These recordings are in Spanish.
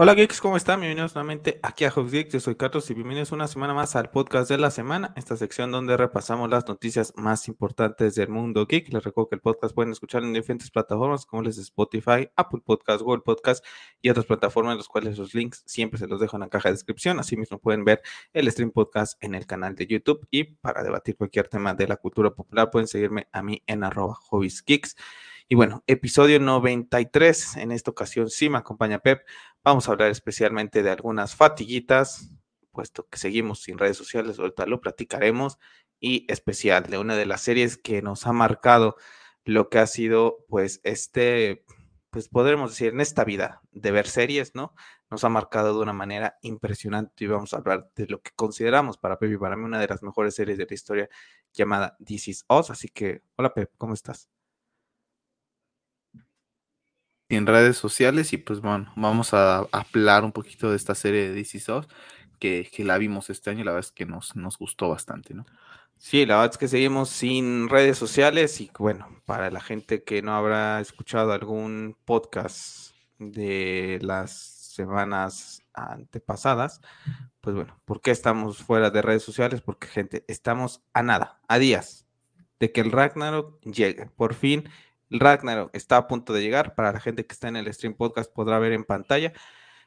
Hola geeks, ¿cómo están? Bienvenidos nuevamente aquí a Hubs Geeks. Yo soy Carlos y bienvenidos una semana más al podcast de la semana, esta sección donde repasamos las noticias más importantes del mundo geek. Les recuerdo que el podcast pueden escuchar en diferentes plataformas como les Spotify, Apple Podcast, Google Podcast y otras plataformas, los cuales los links siempre se los dejo en la caja de descripción. Asimismo pueden ver el stream podcast en el canal de YouTube y para debatir cualquier tema de la cultura popular pueden seguirme a mí en arroba Geeks. Y bueno, episodio 93. En esta ocasión sí me acompaña Pep. Vamos a hablar especialmente de algunas fatiguitas, puesto que seguimos sin redes sociales, ahorita lo platicaremos, y especial de una de las series que nos ha marcado lo que ha sido, pues, este, pues podremos decir, en esta vida de ver series, ¿no? Nos ha marcado de una manera impresionante y vamos a hablar de lo que consideramos para Pep y para mí una de las mejores series de la historia llamada This Is Us. Así que, hola Pep, ¿cómo estás? En redes sociales y pues bueno, vamos a hablar un poquito de esta serie de DC Soft que, que, la vimos este año la verdad es que nos, nos gustó bastante, ¿no? Sí, la verdad es que seguimos sin redes sociales y bueno, para la gente que no habrá escuchado algún podcast de las semanas antepasadas, pues bueno, ¿por qué estamos fuera de redes sociales? Porque gente, estamos a nada, a días de que el Ragnarok llegue. Por fin Ragnarok está a punto de llegar. Para la gente que está en el stream podcast podrá ver en pantalla.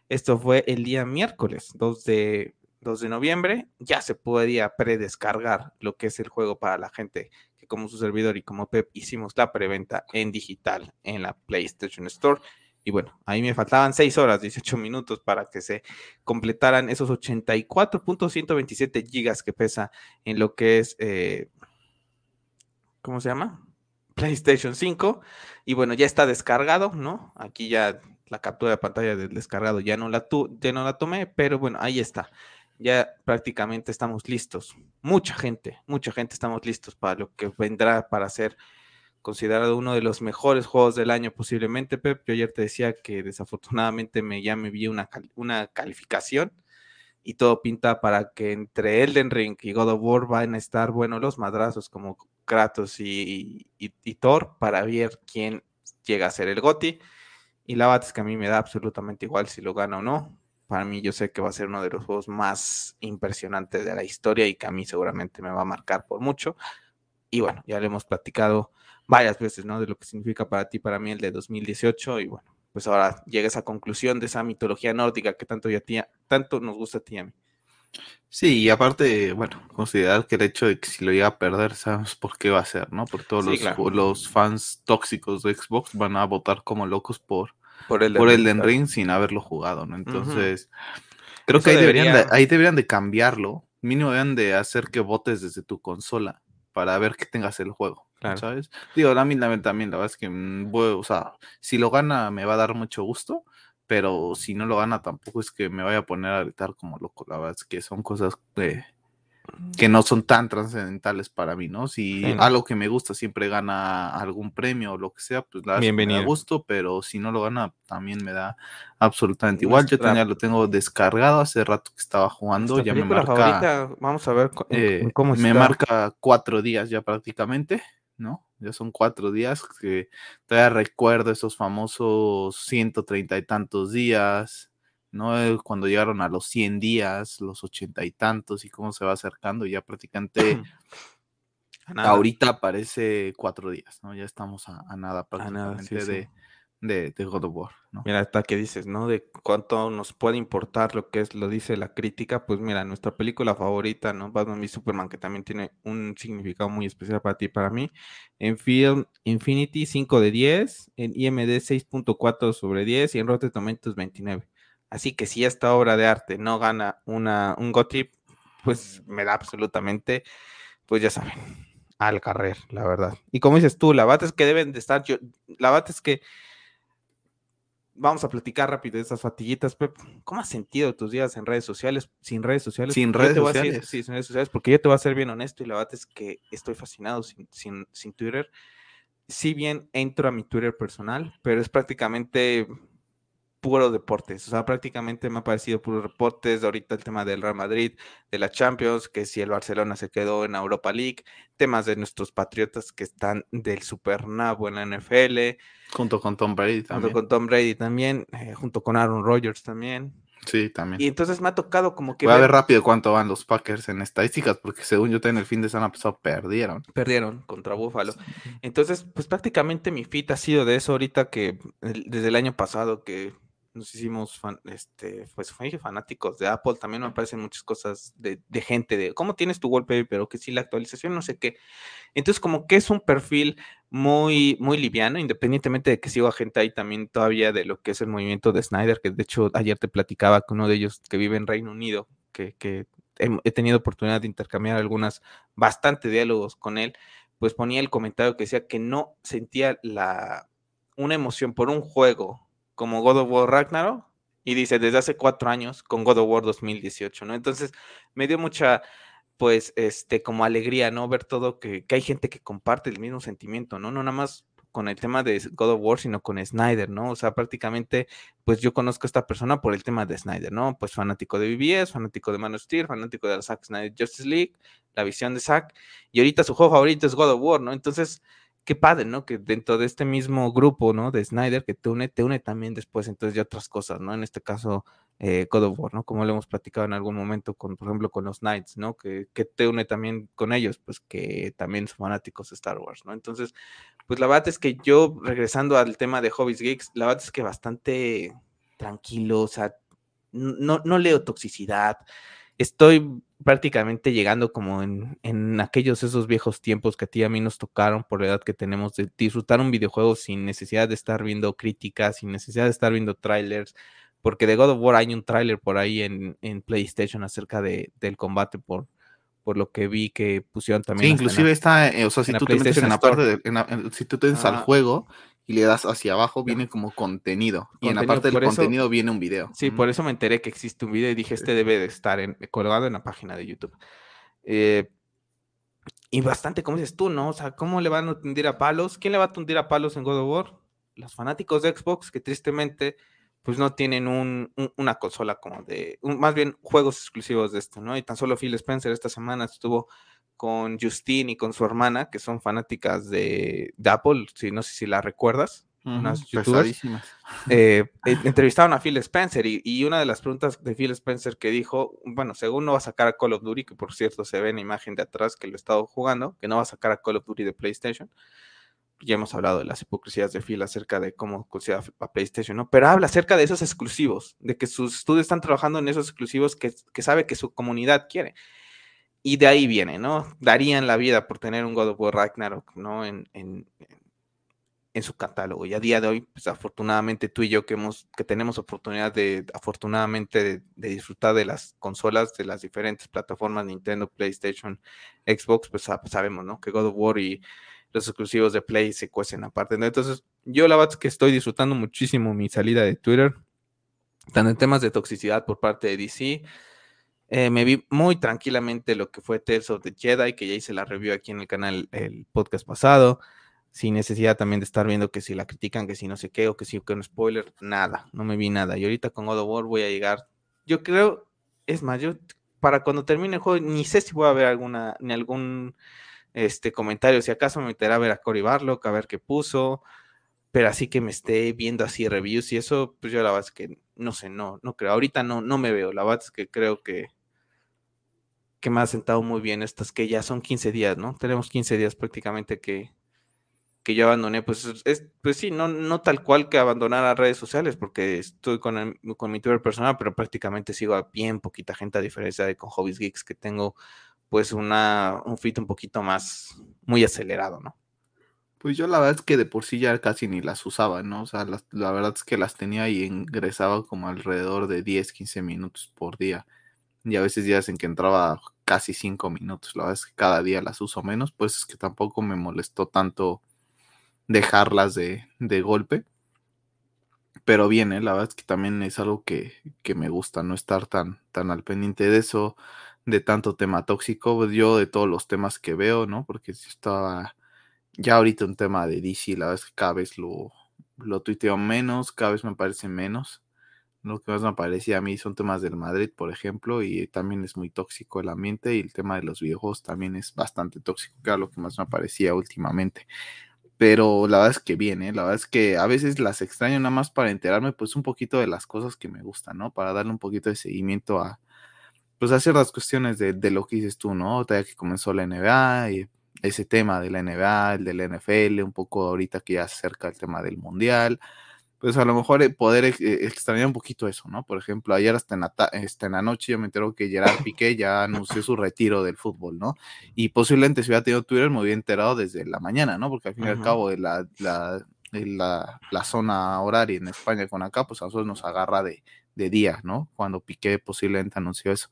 Esto fue el día miércoles 2 de, 2 de noviembre. Ya se podía predescargar lo que es el juego para la gente que como su servidor y como Pep hicimos la preventa en digital en la PlayStation Store. Y bueno, ahí me faltaban 6 horas, 18 minutos para que se completaran esos 84.127 gigas que pesa en lo que es, eh, ¿cómo se llama? PlayStation 5 y bueno, ya está descargado, ¿no? Aquí ya la captura de pantalla del descargado ya no la, tu, ya no la tomé, pero bueno, ahí está. Ya prácticamente estamos listos. Mucha gente, mucha gente estamos listos para lo que vendrá para ser considerado uno de los mejores juegos del año posiblemente, Pep. Yo ayer te decía que desafortunadamente me, ya me vi una, una calificación y todo pinta para que entre Elden Ring y God of War van a estar, bueno, los madrazos como Kratos y, Thor para ver quién llega a ser el GOTI. Y la verdad es que a mí me da absolutamente igual si lo gana o no. Para mí yo sé que va a ser uno de los juegos más impresionantes de la historia y que a mí seguramente me va a marcar por mucho. Y bueno, ya le hemos platicado varias veces, ¿no? De lo que significa para ti, para mí el de 2018. Y bueno, pues ahora llega esa conclusión de esa mitología nórdica que tanto, ya tanto nos gusta a ti y a mí. Sí, y aparte, bueno, considerar que el hecho de que si lo llega a perder, sabemos por qué va a ser, ¿no? Por todos los, los, fans tóxicos de Xbox van a votar como locos por, por el, por el Ring sin haberlo jugado, ¿no? Entonces, creo que ahí deberían, de, ahí deberían de cambiarlo. Mínimo deberían de hacer que votes desde tu consola para ver que tengas el juego. ¿Sabes? Digo, a mí también, la verdad es que, mm, o sea, si lo gana me va a dar mucho gusto, pero si no lo gana tampoco es que me vaya a poner a gritar como loco, la verdad es que son cosas que, que no son tan trascendentales para mí, ¿no? Si algo que me gusta siempre gana algún premio o lo que sea, pues la verdad me da gusto, pero si no lo gana también me da absolutamente igual. Yo tenía, lo tengo descargado hace rato que estaba jugando, ya me marca, vamos a ver eh, cómo Me marca cuatro días ya prácticamente. ¿No? Ya son cuatro días que todavía recuerdo esos famosos ciento treinta y tantos días, ¿no? Eh, cuando llegaron a los cien días, los ochenta y tantos y cómo se va acercando, ya prácticamente ahorita parece cuatro días, ¿no? Ya estamos a, nada prácticamente de, de, God of War. ¿no? Mira, hasta que dices, ¿no? De cuánto nos puede importar lo que es, lo dice la crítica, pues mira, nuestra película favorita, ¿no? Batman y Superman, que también tiene un significado muy especial para ti y para mí. En Film Infinity 5 de 10, en IMD 6.4 sobre 10 y en Rotten Tomatoes 29. Así que si esta obra de arte no gana una, un GOTY, pues me da absolutamente, pues ya saben, al carrer, la verdad. Y como dices tú, la bata es que deben de estar, yo, la bata es que vamos a platicar rápido de esas fatiguitas, Pep. ¿Cómo has sentido tus días en redes sociales? Sin redes sociales. Sin redes sociales. sí, sin redes sociales, porque yo te voy a ser bien honesto y la verdad es que estoy fascinado sin, sin, sin Twitter. Si bien entro a mi Twitter personal, pero es prácticamente puro deportes, o sea, prácticamente me ha parecido puro deportes, ahorita el tema del Real Madrid, de la Champions, que si el Barcelona se quedó en Europa League, temas de nuestros patriotas que están del Super Nabo en la NFL. Junto con Tom Brady también. Junto con Tom Brady también, eh, junto con Aaron Rodgers también. Sí, también. Y entonces me ha tocado como que... Voy a ver rápido cuánto van los Packers en estadísticas, porque según yo en el fin de semana pasado perdieron. Perdieron contra Buffalo. Entonces, pues prácticamente mi fit ha sido de eso ahorita que desde el año pasado que nos hicimos este, pues fanáticos de Apple, también me aparecen muchas cosas de, de, gente de cómo tienes tu wallpaper, pero que sí la actualización, no sé qué. Entonces, como que es un perfil muy, muy liviano, independientemente de que siga gente ahí también todavía de lo que es el movimiento de Snyder, que de hecho ayer te platicaba con uno de ellos que vive en Reino Unido, que, que he, he tenido oportunidad de intercambiar algunas, bastante diálogos con él, pues ponía el comentario que decía que no sentía la, una emoción por un juego como God of War Ragnarok y dice desde hace cuatro años con God of War 2018, ¿no? Entonces me dio mucha, pues, este, como alegría, ¿no? Ver todo, que, que hay gente que comparte el mismo sentimiento, ¿no? No nada más con el tema de God of War, sino con Snyder, ¿no? O sea, prácticamente, pues yo conozco a esta persona por el tema de Snyder, ¿no? Pues fanático de BBS, fanático de Man of Steel, fanático de la Zack Snyder Justice League, la visión de Zack, y ahorita su juego favorito es God of War, ¿no? Entonces, qué padre, ¿no? Que dentro de este mismo grupo, ¿no? De Snyder, que te une, te une también después entonces de otras cosas, ¿no? En este caso, eh, God of War, ¿no? Como lo hemos platicado en algún momento con, por ejemplo, con los Knights, ¿no? Que, que te une también con ellos, pues que también son fanáticos de Star Wars, ¿no? Entonces, pues la verdad es que yo, regresando al tema de Hobbies Geeks, la verdad es que bastante tranquilo, o sea, no, no leo toxicidad, estoy prácticamente llegando como en, en, aquellos esos viejos tiempos que a ti y a mí nos tocaron por la edad que tenemos de disfrutar un videojuego sin necesidad de estar viendo críticas, sin necesidad de estar viendo trailers, porque de God of War hay un tráiler por ahí en, en, PlayStation acerca de, del combate por, por lo que vi que pusieron también. Sí, inclusive está, eh, o sea, si tú te metes en la parte de, si tú te metes al juego, y le das hacia abajo, viene como contenido. Y en la parte del contenido viene un video. Sí, por eso me enteré que existe un video y dije, este debe de estar en, colgado en la página de YouTube. Eh, y bastante, como dices tú, ¿no? O sea, ¿cómo le van a tundir a palos? ¿Quién le va a tundir a palos en God of War? Los fanáticos de Xbox, que tristemente, pues no tienen un, una consola como de, más bien juegos exclusivos de esto, ¿no? Y tan solo Phil Spencer esta semana estuvo con Justine y con su hermana, que son fanáticas de, Apple, si no sé si la recuerdas, unas youtubers. Eh, entrevistaron a Phil Spencer y, una de las preguntas de Phil Spencer que dijo, bueno, según no va a sacar a Call of Duty, que por cierto se ve en la imagen de atrás que lo he estado jugando, que no va a sacar a Call of Duty de PlayStation. Ya hemos hablado de las hipocresías de Phil acerca de cómo considera a PlayStation, ¿no? Pero habla acerca de esos exclusivos, de que sus estudios están trabajando en esos exclusivos que, que sabe que su comunidad quiere. Y de ahí viene, ¿no? Darían la vida por tener un God of War Ragnarok, ¿no? En, en, en su catálogo. Y a día de hoy, pues afortunadamente tú y yo que, hemos, que tenemos oportunidad de, afortunadamente, de, disfrutar de las consolas de las diferentes plataformas, Nintendo, PlayStation, Xbox, pues sabemos, ¿no? Que God of War y los exclusivos de Play se cuecen aparte. ¿no? Entonces, yo la verdad es que estoy disfrutando muchísimo mi salida de Twitter, tanto en temas de toxicidad por parte de DC, eh, me vi muy tranquilamente lo que fue Tales of the Jedi, que ya hice la review aquí en el canal el podcast pasado, sin necesidad también de estar viendo que si la critican, que si no sé qué, o que si que un spoiler, nada, no me vi nada. Y ahorita con God of War voy a llegar, yo creo, es más, yo para cuando termine el juego, ni sé si voy a ver alguna, ni algún este comentario, si acaso me meterá a ver a Cory Barlock, a ver qué puso, pero así que me esté viendo así reviews y eso, pues yo la verdad es que no sé, no, no creo, ahorita no, no me veo, la verdad es que creo que que me ha sentado muy bien estas que ya son 15 días, ¿no? Tenemos 15 días prácticamente que, que yo abandoné, pues es, pues sí, no, no tal cual que abandonar las redes sociales, porque estoy con, con mi Twitter personal, pero prácticamente sigo a bien poquita gente, a diferencia de con Hobbies Geeks, que tengo pues una, un fit un poquito más, muy acelerado, ¿no? Pues yo la verdad es que de por sí ya casi ni las usaba, ¿no? O sea, la verdad es que las tenía y ingresaba como alrededor de 10, 15 minutos por día y a veces días en que entraba casi cinco minutos. La verdad es que cada día las uso menos, pues es que tampoco me molestó tanto dejarlas de, de golpe. Pero bien, ¿eh? la verdad es que también es algo que, que, me gusta, no estar tan, tan al pendiente de eso, de tanto tema tóxico, pues yo de todos los temas que veo, ¿no? Porque si estaba ya ahorita un tema de DC, la verdad es que cada vez lo, lo tuiteo menos, cada vez me parece menos Lo que más me parecía a mí son temas del Madrid, por ejemplo, y también es muy tóxico el ambiente y el tema de los videojuegos también es bastante tóxico, que era lo que más me parecía últimamente. Pero la verdad es que bien, ¿eh? La verdad es que a veces las extraño nada más para enterarme pues un poquito de las cosas que me gustan, ¿no? Para darle un poquito de seguimiento a, pues a ciertas cuestiones de, de lo que dices tú, ¿no? Ya que comenzó la NBA y ese tema de la NBA, el del NFL, un poco ahorita que ya se acerca el tema del Mundial, pues a lo mejor eh, poder eh, extrañar un poquito eso, ¿no? Por ejemplo, ayer hasta en, la, este, en la noche yo me entero que Gerard Piqué ya anunció su retiro del fútbol, ¿no? Y posiblemente si hubiera tenido Twitter me hubiera enterado desde la mañana, ¿no? Porque al fin y al cabo de la, la, la, la, zona horaria en España con acá, pues a nosotros nos agarra de, de día, ¿no? Cuando Piqué posiblemente anunció eso.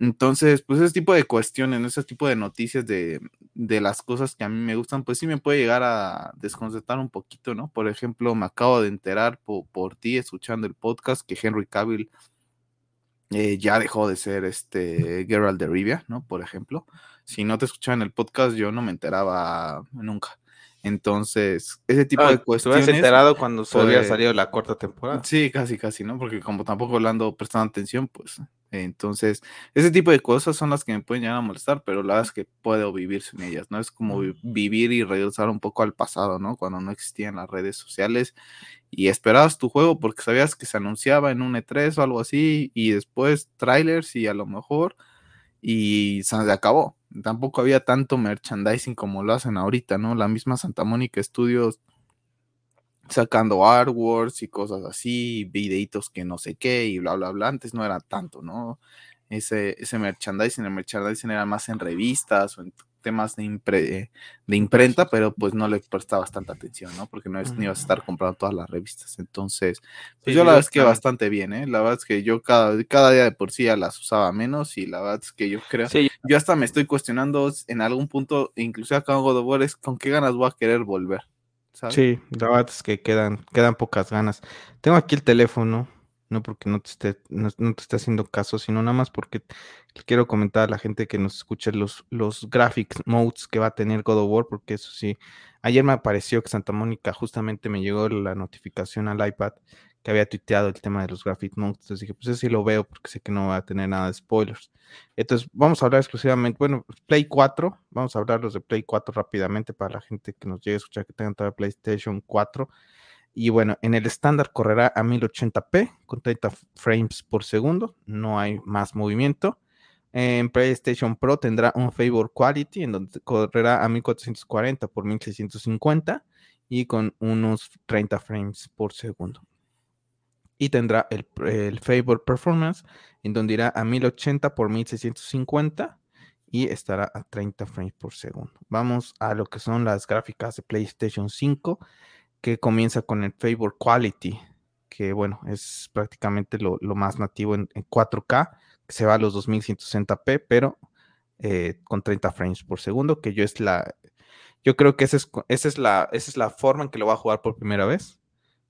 Entonces, pues ese tipo de cuestiones, ese tipo de noticias de, de, las cosas que a mí me gustan, pues sí me puede llegar a desconcertar un poquito, ¿no? Por ejemplo, me acabo de enterar por, ti, escuchando el podcast, que Henry Cavill eh, ya dejó de ser este Geralt de Rivia, ¿no? Por ejemplo. Si no te escuchaban el podcast, yo no me enteraba nunca. Entonces, ese tipo ah, de cuestiones. ¿Te enterado cuando se había salido la cuarta temporada? Sí, casi, casi, ¿no? Porque como tampoco le ando prestando atención, pues entonces, ese tipo de cosas son las que me pueden llegar a molestar, pero la verdad es que puedo vivir sin ellas, ¿no? Es como vivir y regresar un poco al pasado, ¿no? Cuando no existían las redes sociales y esperabas tu juego porque sabías que se anunciaba en un E3 o algo así y después trailers y a lo mejor y se acabó. Tampoco había tanto merchandising como lo hacen ahorita, ¿no? La misma Santa Mónica Studios sacando artworks y cosas así, videitos que no sé qué y bla, bla, bla. Antes no era tanto, ¿no? Ese, ese merchandising, el merchandising era más en revistas o en temas de, de imprenta, pero pues no le prestabas tanta atención, ¿no? Porque no, es, ni a estar comprando todas las revistas. Entonces, pues yo la verdad es que bastante bien, ¿eh? La verdad es que yo cada, cada día de por sí ya las usaba menos y la verdad es que yo creo, yo hasta me estoy cuestionando en algún punto, incluso acá en God of War, es con qué ganas voy a querer volver. Sí, la verdad es que quedan, quedan pocas ganas. Tengo aquí el teléfono, no porque no te esté, no, te haciendo caso, sino nada más porque quiero comentar a la gente que nos escuche los, los graphics modes que va a tener God of War, porque eso sí, ayer me apareció que Santa Mónica justamente me llegó la notificación al iPad que había tuiteado el tema de los graphic modes. Entonces dije, pues sí lo veo porque sé que no va a tener nada de spoilers. Entonces vamos a hablar exclusivamente, bueno, Play 4, vamos a hablar los de Play 4 rápidamente para la gente que nos llegue a escuchar que tengan toda PlayStation 4. Y bueno, en el estándar correrá a 1080p con 30 frames por segundo, no hay más movimiento. En PlayStation Pro tendrá un Favor Quality en donde correrá a 1440 por 1650 y con unos 30 frames por segundo y tendrá el, Favor Performance, en donde irá a 1080 por 1650 y estará a 30 frames por segundo. Vamos a lo que son las gráficas de PlayStation 5, que comienza con el Favor Quality, que bueno, es prácticamente lo, más nativo en, 4K, que se va a los 2160p, pero eh, con 30 frames por segundo, que yo es la, yo creo que esa es, esa es, la, esa es la forma en que lo va a jugar por primera vez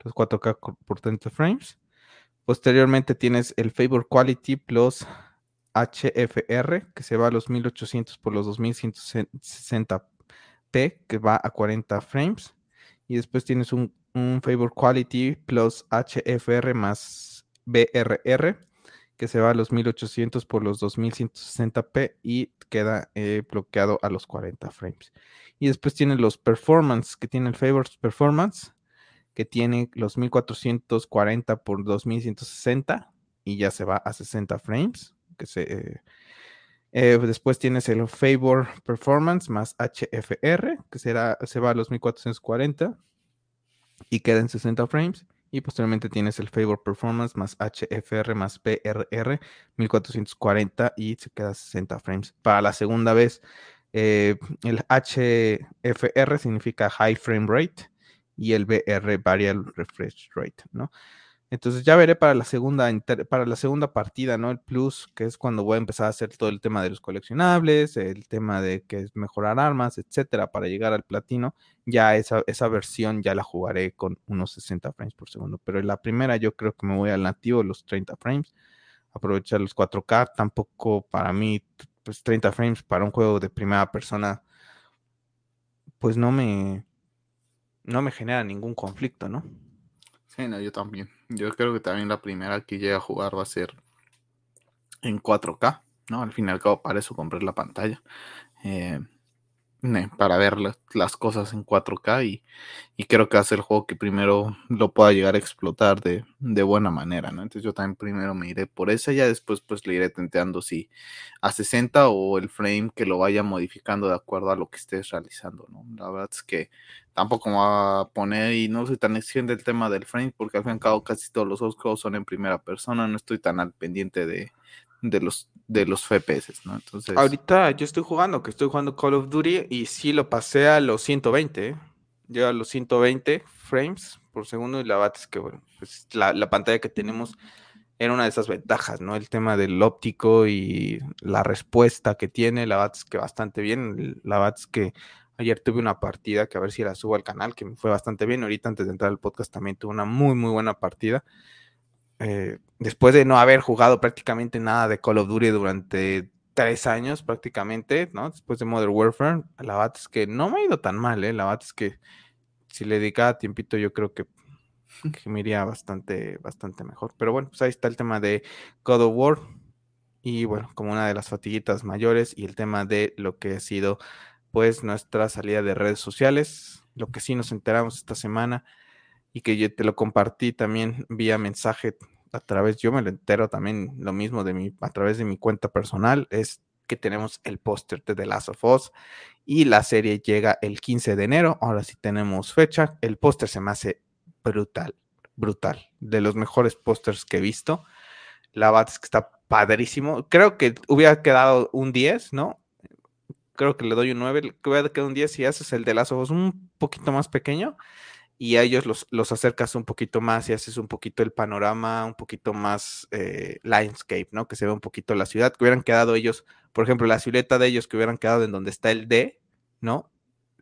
los 4K por 30 frames. Posteriormente tienes el Favor Quality Plus HFR, que se va a los 1800 por los 2160p, que va a 40 frames. Y después tienes un, Favor Quality Plus HFR más BRR, que se va a los 1800 por los 2160p y queda eh, bloqueado a los 40 frames. Y después tienes los Performance, que tiene el Favor Performance, que tiene los 1440 por 2160 y ya se va a 60 frames. Que se, eh, eh, después tienes el Favor Performance más HFR, que será, se va a los 1440 y queda en 60 frames. Y posteriormente tienes el Favor Performance más HFR más PRR 1440 y se queda a 60 frames. Para la segunda vez, eh, el HFR significa High Frame Rate y el BR Variable Refresh Rate, ¿no? Entonces ya veré para la segunda para la segunda partida, ¿no? El plus, que es cuando voy a empezar a hacer todo el tema de los coleccionables, el tema de que es mejorar armas, etcétera, para llegar al platino. Ya esa, esa versión ya la jugaré con unos 60 frames por segundo. Pero en la primera yo creo que me voy al nativo, los 30 frames. Aprovechar los 4K. Tampoco para mí, pues 30 frames para un juego de primera persona, pues no me, no me genera ningún conflicto, ¿no? No, yo también. Yo creo que también la primera que llegue a jugar va a ser en 4K, ¿no? Al fin y al cabo, para eso compré la pantalla. Eh, para ver las cosas en 4K y, y, creo que hace el juego que primero lo pueda llegar a explotar de, de, buena manera, ¿no? Entonces yo también primero me iré por esa, ya después pues le iré tenteando si a 60 o el frame que lo vaya modificando de acuerdo a lo que estés realizando, ¿no? La verdad es que tampoco me va a poner y no soy tan exigente el tema del frame porque al fin y al cabo casi todos los juegos son en primera persona, no estoy tan al pendiente de, de los, de los FPS, ¿no? Entonces... Ahorita yo estoy jugando, que estoy jugando Call of Duty y sí lo pasé a los 120, ¿eh? A los 120 frames por segundo y la verdad es que, bueno, pues la, la, pantalla que tenemos era una de esas ventajas, ¿no? El tema del óptico y la respuesta que tiene, la verdad es que bastante bien, la verdad es que ayer tuve una partida que a ver si la subo al canal, que me fue bastante bien, ahorita antes de entrar al podcast también tuve una muy, muy buena partida eh, después de no haber jugado prácticamente nada de Call of Duty durante tres años prácticamente, ¿no? Después de Modern Warfare, la verdad es que no me ha ido tan mal, ¿eh? La verdad es que si le dedicaba tiempito yo creo que, me iría bastante, bastante mejor. Pero bueno, pues ahí está el tema de God of War y bueno, como una de las fatiguitas mayores y el tema de lo que ha sido pues nuestra salida de redes sociales, lo que sí nos enteramos esta semana y que yo te lo compartí también vía mensaje a través, yo me lo entero también lo mismo de mi, a través de mi cuenta personal, es que tenemos el póster de The Last of Us y la serie llega el 15 de enero, ahora sí tenemos fecha, el póster se me hace brutal, brutal, de los mejores pósters que he visto, la verdad es que está padrísimo, creo que hubiera quedado un 10, ¿no? Creo que le doy un 9, que hubiera quedado un 10 si haces el de Last of Us un poquito más pequeño, y a ellos los, los, acercas un poquito más y haces un poquito el panorama, un poquito más eh, landscape, ¿no? Que se ve un poquito la ciudad, que hubieran quedado ellos, por ejemplo, la silueta de ellos que hubieran quedado en donde está el D, ¿no?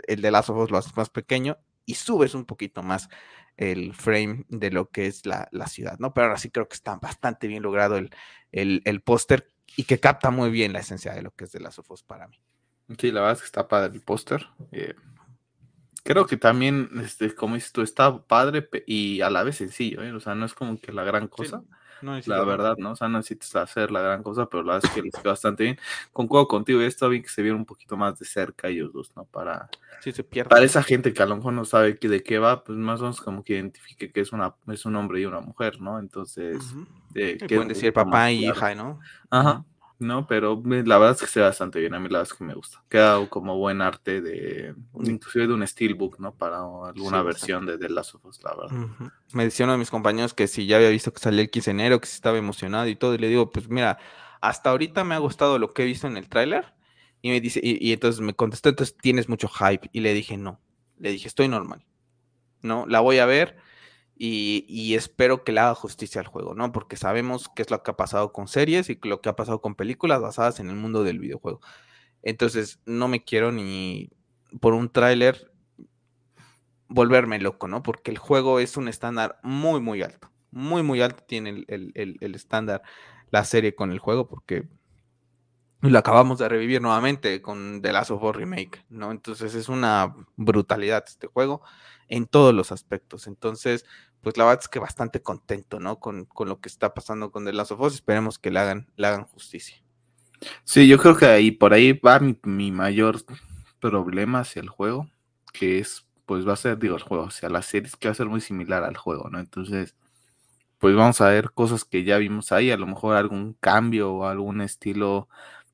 El de las ojos lo haces más pequeño y subes un poquito más el frame de lo que es la, la ciudad, ¿no? Pero ahora sí creo que está bastante bien logrado el, el, el póster y que capta muy bien la esencia de lo que es de las ojos para mí. Sí, la verdad es que está padre el póster. Eh, Creo que también, este, como dices tú, está padre y a la vez sencillo, ¿eh? O sea, no es como que la gran cosa. no la verdad, ¿no? O sea, no necesitas hacer la gran cosa, pero la verdad es que les quedó bastante bien. Concuerdo contigo, y está bien que se vieron un poquito más de cerca ellos dos, ¿no? Para, se para esa gente que a lo mejor no sabe de qué va, pues más o menos como que identifique que es una es un hombre y una mujer, ¿no? Entonces, eh, pueden decir papá y hija, ¿no? Ajá. ¿No? Pero la verdad es que se ve bastante bien, a mí la verdad es que me gusta. Queda como buen arte de, inclusive de un steelbook, ¿no? Para alguna versión de The Last of Us, la verdad. Me decía uno de mis compañeros que si ya había visto que salía el 15 de enero, que si estaba emocionado y todo, y le digo, pues mira, hasta ahorita me ha gustado lo que he visto en el tráiler, y me dice, y, y entonces me contestó, entonces tienes mucho hype, y le dije, no, le dije, estoy normal, ¿no? La voy a ver, y, espero que le haga justicia al juego, ¿no? Porque sabemos qué es lo que ha pasado con series y lo que ha pasado con películas basadas en el mundo del videojuego. Entonces, no me quiero ni por un tráiler volverme loco, ¿no? Porque el juego es un estándar muy, muy alto. Muy, muy alto tiene el, estándar la serie con el juego porque lo acabamos de revivir nuevamente con The Last of Us Remake, ¿no? Entonces es una brutalidad este juego en todos los aspectos. Entonces, pues la verdad es que bastante contento, ¿no? Con, lo que está pasando con The Last of Us. Esperemos que le hagan, le hagan justicia. Sí, yo creo que ahí por ahí va mi, mayor problema hacia el juego, que es, pues va a ser, digo, el juego, o sea, la serie que va a ser muy similar al juego, ¿no? Entonces, pues vamos a ver cosas que ya vimos ahí, a lo mejor algún cambio o algún estilo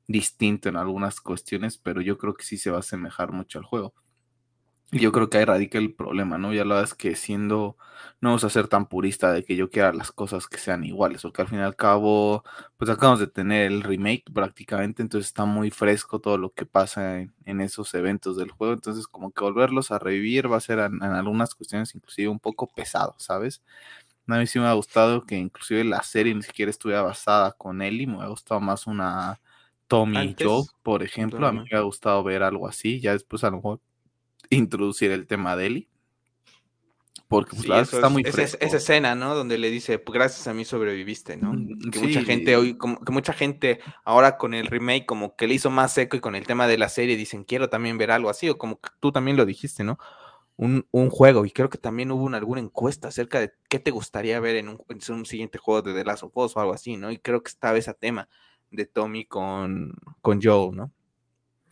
distinto en algunas cuestiones, pero yo creo que sí se va a asemejar mucho al juego. Y yo creo que ahí radica el problema, ¿no? Ya lo es que siendo, no vamos a ser tan purista de que yo quiera las cosas que sean iguales, o que al fin y al cabo, pues acabamos de tener el remake prácticamente, entonces está muy fresco todo lo que pasa en, esos eventos del juego, entonces como que volverlos a revivir va a ser en, algunas cuestiones inclusive un poco pesado, ¿sabes? A mí sí me ha gustado que inclusive la serie ni siquiera estuviera basada con Ellie, me ha gustado más una Tommy Joe, por ejemplo, a mí me ha gustado ver algo así, ya después a lo mejor introducir el tema de Eli. Porque pues, está muy esa, esa, escena, ¿no? Donde le dice, pues, gracias a mí sobreviviste, ¿no? Mm, que mucha gente hoy, como que mucha gente ahora con el remake como que le hizo más seco y con el tema de la serie dicen, quiero también ver algo así, o como que tú también lo dijiste, ¿no? un, juego. Y creo que también hubo alguna encuesta acerca de qué te gustaría ver en un, siguiente juego de The Last of Us o algo así, ¿no? Y creo que estaba ese tema de Tommy con, con Joel, ¿no?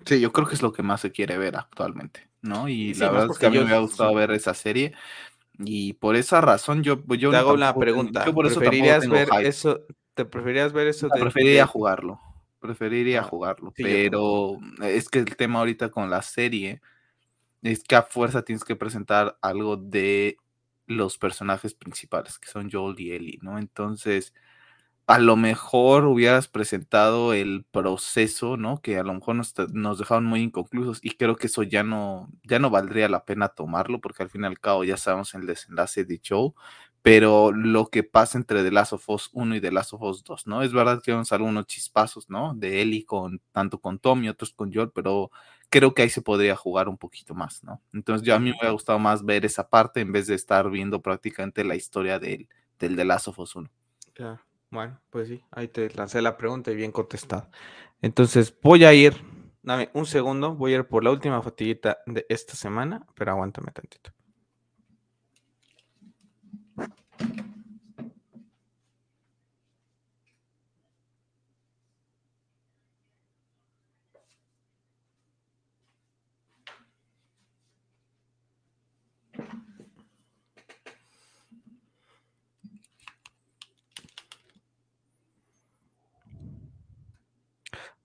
Sí, yo creo que es lo que más se quiere ver actualmente, ¿no? Y la verdad es que a mí me ha gustado ver esa serie. Y por esa razón yo, yo te hago una pregunta. Yo por eso ¿Preferirías ver eso? ¿Te preferirías ver eso? De, preferiría jugarlo. Preferiría ah, jugarlo. pero es que el tema ahorita con la serie es que a fuerza tienes que presentar algo de los personajes principales, que son Joel y Ellie, ¿no? Entonces, a lo mejor hubieras presentado el proceso, ¿no? Que a lo mejor nos, nos, dejaron muy inconclusos y creo que eso ya no, ya no valdría la pena tomarlo porque al fin y al cabo ya sabemos el desenlace de Joe, pero lo que pasa entre The Last of Us 1 y The Last of Us 2, ¿no? Es verdad que vamos a algunos chispazos, ¿no? De Ellie con, tanto con Tom y otros con Joel, pero creo que ahí se podría jugar un poquito más, ¿no? Entonces yo a mí me hubiera gustado más ver esa parte en vez de estar viendo prácticamente la historia del, del The Last of Us 1. Claro. Bueno, pues sí, ahí te lancé la pregunta y bien contestado. Entonces voy a ir, dame un segundo, voy a ir por la última fatiguita de esta semana, pero aguántame tantito.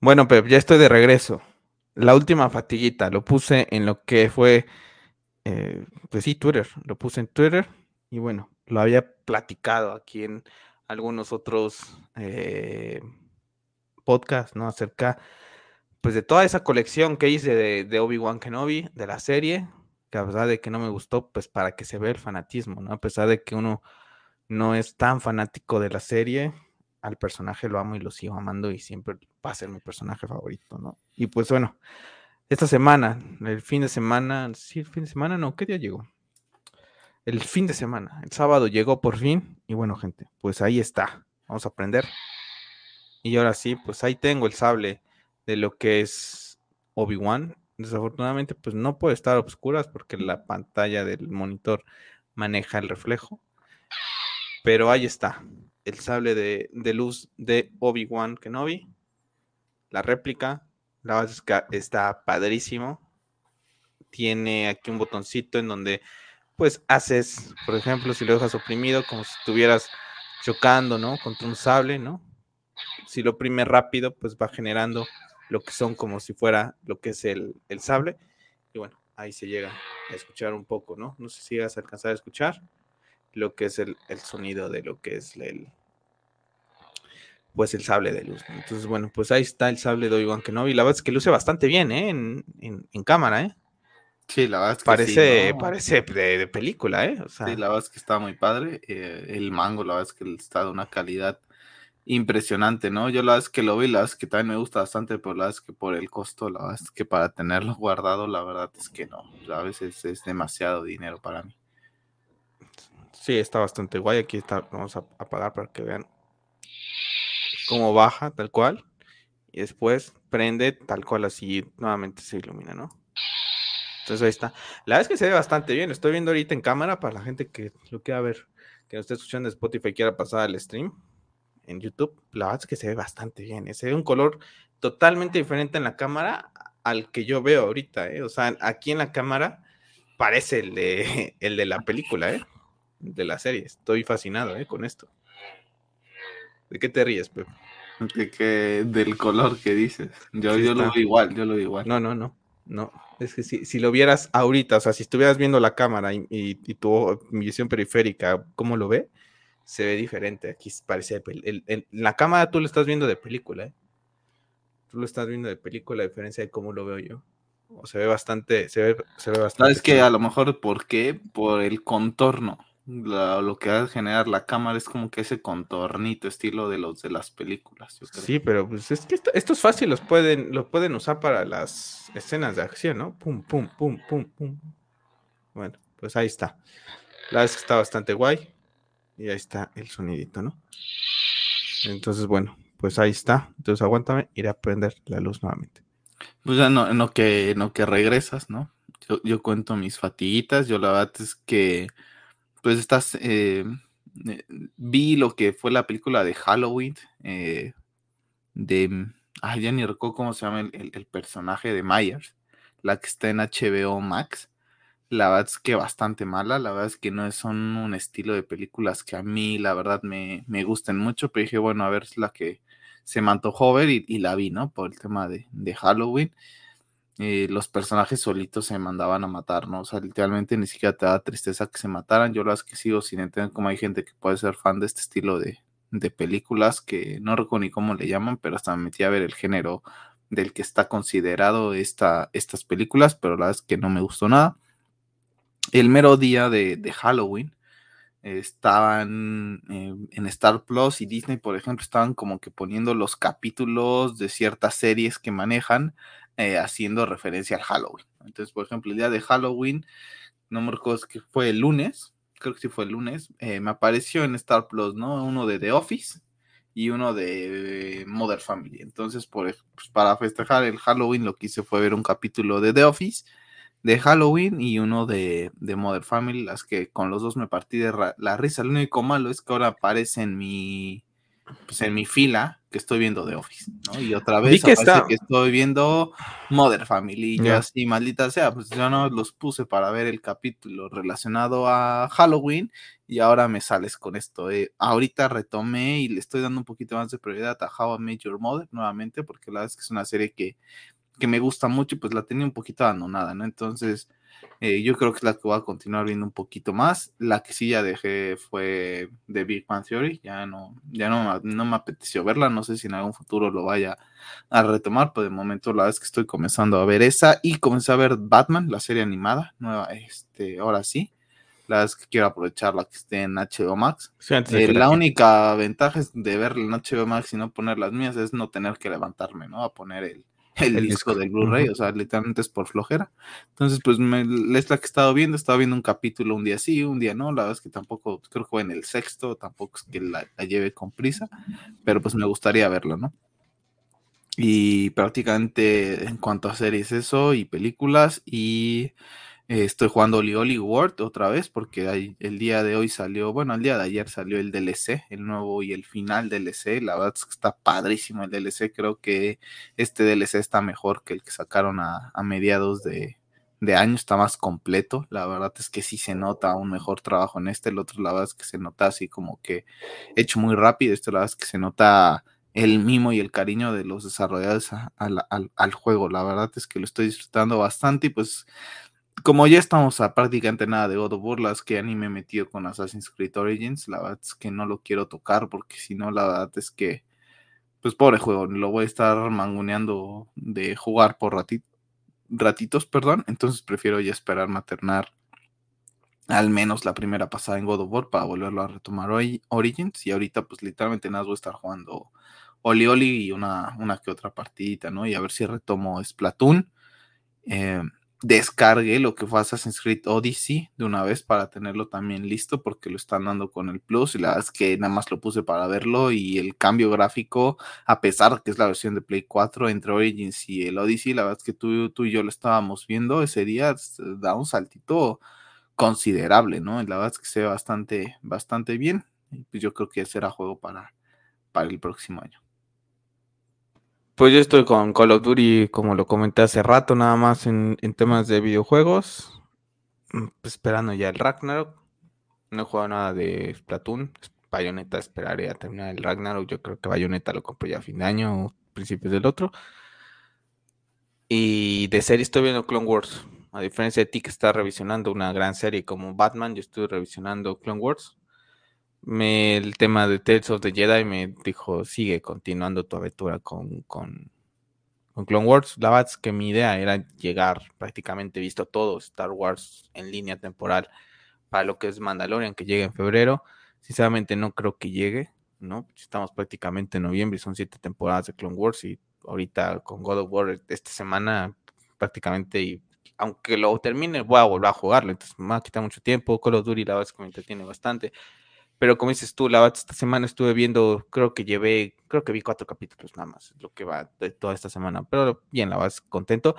Bueno, Pep, ya estoy de regreso. La última fatiguita lo puse en lo que fue, eh, pues sí, Twitter. Lo puse en Twitter y bueno, lo había platicado aquí en algunos otros eh, podcasts, ¿no? Acerca, pues de toda esa colección que hice de, Obi-Wan Kenobi, de la serie, que a pesar de que no me gustó, pues para que se vea el fanatismo, ¿no? A pesar de que uno no es tan fanático de la serie, al personaje lo amo y lo sigo amando y siempre va a ser mi personaje favorito, ¿no? Y pues bueno, esta semana, el fin de semana, sí, el fin de semana, no, ¿qué día llegó? El fin de semana, el sábado llegó por fin y bueno, gente, pues ahí está, vamos a aprender. Y ahora sí, pues ahí tengo el sable de lo que es Obi-Wan. Desafortunadamente, pues no puede estar a oscuras porque la pantalla del monitor maneja el reflejo. Pero ahí está, el sable de, luz de Obi-Wan Kenobi. La réplica, la base está padrísimo. Tiene aquí un botoncito en donde pues haces, por ejemplo, si lo dejas oprimido, como si estuvieras chocando, ¿no? Contra un sable, ¿no? Si lo oprime rápido, pues va generando lo que son como si fuera lo que es el, el sable. Y bueno, ahí se llega a escuchar un poco, ¿no? No sé si vas a alcanzar a escuchar lo que es el, sonido de lo que es el pues el sable de luz. Entonces, bueno, pues ahí está el sable de Obi-Wan Kenobi. La verdad es que luce bastante bien, ¿eh? En, cámara, ¿eh? Sí, la verdad es que parece, parece de, película, ¿eh? Sí, la verdad es que está muy padre. Eh, el mango, la verdad es que está de una calidad impresionante, ¿no? Yo la verdad es que lo vi, la verdad es que también me gusta bastante, pero la verdad es que por el costo, la verdad es que para tenerlo guardado, la verdad es que no. A veces es demasiado dinero para mí. Sí, está bastante guay. Aquí está, vamos a apagar para que vean cómo baja, tal cual. Y después prende tal cual así nuevamente se ilumina, ¿no? Entonces ahí está. La verdad es que se ve bastante bien. Estoy viendo ahorita en cámara para la gente que lo quiera ver, que nos esté escuchando Spotify quiera pasar al stream en YouTube. La verdad es que se ve bastante bien. ¿eh? Se ve un color totalmente diferente en la cámara al que yo veo ahorita. ¿eh? O sea, aquí en la cámara parece el de, el de la película, ¿eh? De la serie. Estoy fascinado ¿eh? con esto. ¿De qué te ríes, Pepe? De que, del color que dices. Yo, yo lo veo igual, yo lo veo igual. No, no, no. No, es que si, si lo vieras ahorita, o sea, si estuvieras viendo la cámara y, y, tu visión periférica, ¿cómo lo ve? Se ve diferente. Aquí parece. El, la cámara tú lo estás viendo de película, ¿eh? Tú lo estás viendo de película, a diferencia de cómo lo veo yo. O se ve bastante, se ve, se ve bastante. ¿Sabes que A lo mejor, ¿por qué? Por el contorno lo que va a generar la cámara es como que ese contornito estilo de los de las películas. Sí, pero pues es que esto, es fácil, los pueden, lo pueden usar para las escenas de acción, ¿no? Pum, pum, pum, pum, pum. Bueno, pues ahí está. La es que está bastante guay. Y ahí está el sonidito, ¿no? Entonces, bueno, pues ahí está. Entonces aguántame, iré a prender la luz nuevamente. Pues ya no, no que, no que regresas, ¿no? yo, cuento mis fatiguitas. Yo la verdad es que, pues estás, eh, eh, vi lo que fue la película de Halloween, eh, de, ay, ya ni recuerdo cómo se llama el, personaje de Myers, la que está en HBO Max. La verdad es que bastante mala, la verdad es que no son un estilo de películas que a mí la verdad me, me gusten mucho, pero dije, bueno, a ver, es la que se me antojó ver y, la vi, ¿no? Por el tema de, de Halloween. Eh, los personajes solitos se mandaban a matar, ¿no? O sea, literalmente ni siquiera te da tristeza que se mataran. Yo las que sigo sin entender cómo hay gente que puede ser fan de este estilo de, de películas que no recuerdo ni cómo le llaman, pero hasta me metí a ver el género del que está considerado esta, estas películas, pero la verdad es que no me gustó nada. El mero día de, de Halloween, estaban en Star Plus y Disney, por ejemplo, estaban como que poniendo los capítulos de ciertas series que manejan eh, haciendo referencia al Halloween. Entonces, por ejemplo, el día de Halloween, no me recuerdo que fue el lunes, creo que sí fue el lunes, eh, me apareció en Star Plus, ¿no? Uno de The Office y uno de Mother Family. Entonces, por, pues, para festejar el Halloween, lo que hice fue ver un capítulo de The Office de Halloween y uno de, de Mother Family, las que con los dos me partí de la risa. Lo único malo es que ahora aparece mi, pues en mi fila que estoy viendo The Office, ¿no? Y otra vez que, que estoy viendo Mother Family y así, maldita sea, pues yo no los puse para ver el capítulo relacionado a Halloween y ahora me sales con esto. Eh. Ahorita retomé y le estoy dando un poquito más de prioridad a How I Met Your Mother nuevamente porque la verdad es que es una serie que que me gusta mucho y pues la tenía un poquito abandonada, ¿no? Entonces, eh, yo creo que es la que voy a continuar viendo un poquito más. La que sí ya dejé fue The Big Bang Theory, ya no, ya no, no me apeteció verla, no sé si en algún futuro lo vaya a retomar, pero de momento la verdad es que estoy comenzando a ver esa y comencé a ver Batman, la serie animada, nueva, este, ahora sí. La verdad es que quiero aprovechar la que esté en HBO Max. Eh, la única ventaja de verla en HBO Max y no poner las mías es no tener que levantarme, ¿no? A poner el, el, disco, del Blu-ray, o sea, literalmente es por flojera. Entonces, pues me, es la que he estado viendo, he estado viendo un capítulo un día sí, un día no, la verdad es que tampoco, creo que fue en el sexto, tampoco es que la, la lleve con prisa, pero pues me gustaría verlo, ¿no? Y prácticamente en cuanto a series eso y películas y eh, estoy jugando Oli Oli World otra vez porque el día de hoy salió, bueno, el día de ayer salió el DLC, el nuevo y el final DLC. La verdad es que está padrísimo el DLC. Creo que este DLC está mejor que el que sacaron a, mediados de, año, está más completo. La verdad es que sí se nota un mejor trabajo en este. El otro, la verdad es que se nota así como que hecho muy rápido. Este, la verdad es que se nota el mimo y el cariño de los desarrolladores al, juego. La verdad es que lo estoy disfrutando bastante y pues como ya estamos a prácticamente nada de God of War, las que me he metido con Assassin's Creed Origins, la verdad es que no lo quiero tocar porque si no, la verdad es que, pues pobre juego, lo voy a estar manguneando de jugar por ratitos, perdón, entonces prefiero ya esperar maternar al menos la primera pasada en God of War para volverlo a retomar hoy Origins y ahorita pues literalmente nada voy a estar jugando Oli Oli y una, una que otra partidita, ¿no? Y a ver si retomo Splatoon. Eh, descargué lo que fue Assassin's Creed Odyssey de una vez para tenerlo también listo porque lo están dando con el Plus y la verdad es que nada más lo puse para verlo y el cambio gráfico, a pesar que es la versión de Play 4 entre Origins y el Odyssey, la verdad es que tú, tú y yo lo estábamos viendo ese día, da un saltito considerable, ¿no? La verdad es que se ve bastante, bastante bien y pues yo creo que será juego para, para el próximo año. Pues yo estoy con Call of Duty, como lo comenté hace rato, nada más en, temas de videojuegos. Mm, pues esperando ya el Ragnarok. No he jugado nada de Splatoon. Bayonetta esperaré a terminar el Ragnarok. Yo creo que Bayonetta lo compré ya a fin de año o principios del otro. Y de serie estoy viendo Clone Wars. A diferencia de ti que estás revisionando una gran serie como Batman, yo estoy revisionando Clone Wars me, el tema de Tales of the Jedi me dijo, sigue continuando tu aventura con, con, con Clone Wars. La verdad es que mi idea era llegar prácticamente visto todo Star Wars en línea temporal para lo que es Mandalorian, que llegue en febrero. Sinceramente no creo que llegue, ¿no? Estamos prácticamente en noviembre y son siete temporadas de Clone Wars y ahorita con God of War esta semana prácticamente y aunque lo termine voy a volver a jugarlo, entonces me va a quitar mucho tiempo. Call of Duty la verdad es que me entretiene bastante Pero como dices tú, la esta semana estuve viendo, creo que llevé, creo que vi cuatro capítulos nada más, lo que va de toda esta semana. Pero bien, la vas contento.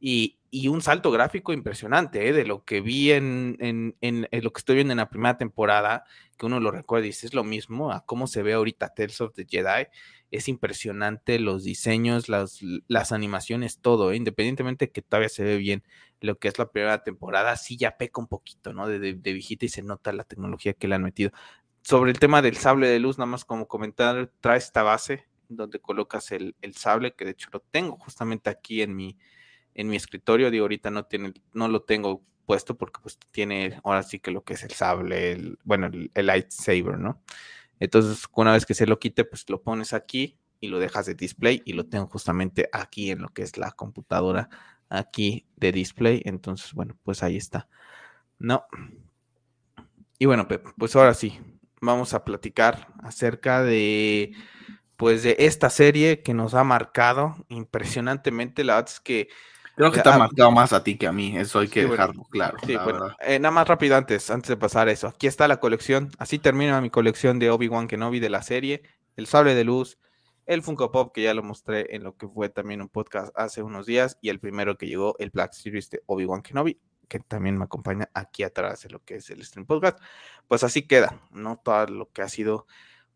Y, y, un salto gráfico impresionante, ¿eh? de lo que vi en, en, en, lo que estoy viendo en la primera temporada, que uno lo recuerda y dice, es lo mismo a cómo se ve ahorita Tales of the Jedi es impresionante los diseños, las, las animaciones, todo, ¿eh? independientemente de que todavía se ve bien lo que es la primera temporada, sí ya peca un poquito, ¿no? De, de, viejita y se nota la tecnología que le han metido. Sobre el tema del sable de luz, nada más como comentar, trae esta base donde colocas el, el sable, que de hecho lo tengo justamente aquí en mi, en mi escritorio, digo, ahorita no, tiene, no lo tengo puesto porque pues tiene ahora sí que lo que es el sable, el, bueno, el, el lightsaber, ¿no? Entonces, una vez que se lo quite, pues lo pones aquí y lo dejas de display y lo tengo justamente aquí en lo que es la computadora aquí de display. Entonces, bueno, pues ahí está. No. Y bueno, pues ahora sí, vamos a platicar acerca de pues de esta serie que nos ha marcado impresionantemente. La verdad es que Creo que te ha marcado más a ti que a mí, eso hay que dejarlo claro. Sí, bueno, eh, nada más rápido antes, antes de pasar eso. Aquí está la colección. Así termina mi colección de Obi-Wan Kenobi de la serie. El sable de luz, el Funko Pop, que ya lo mostré en lo que fue también un podcast hace unos días. Y el primero que llegó, el Black Series de Obi-Wan Kenobi, que también me acompaña aquí atrás de lo que es el Stream Podcast. Pues así queda, ¿no? Todo lo que ha sido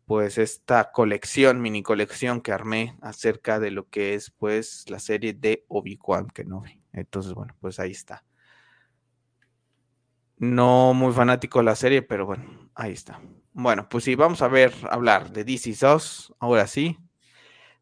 pues esta colección, mini colección que armé acerca de lo que es pues la serie de Obi-Wan Kenobi. Entonces, bueno, pues ahí está. No muy fanático de la serie, pero bueno, ahí está. Bueno, pues sí, vamos a ver, hablar de DC SOS, ahora sí.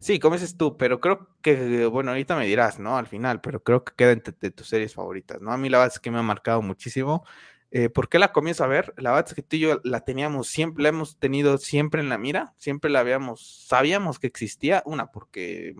Sí, como dices tú, pero creo que, bueno, ahorita me dirás, ¿no? Al final, pero creo que queda entre de tus series favoritas, ¿no? A mí la verdad es que me ha marcado muchísimo. Eh, ¿Por qué la comienzo a ver? La verdad es que tú y yo la teníamos siempre, la hemos tenido siempre en la mira, siempre la habíamos, sabíamos que existía, una, porque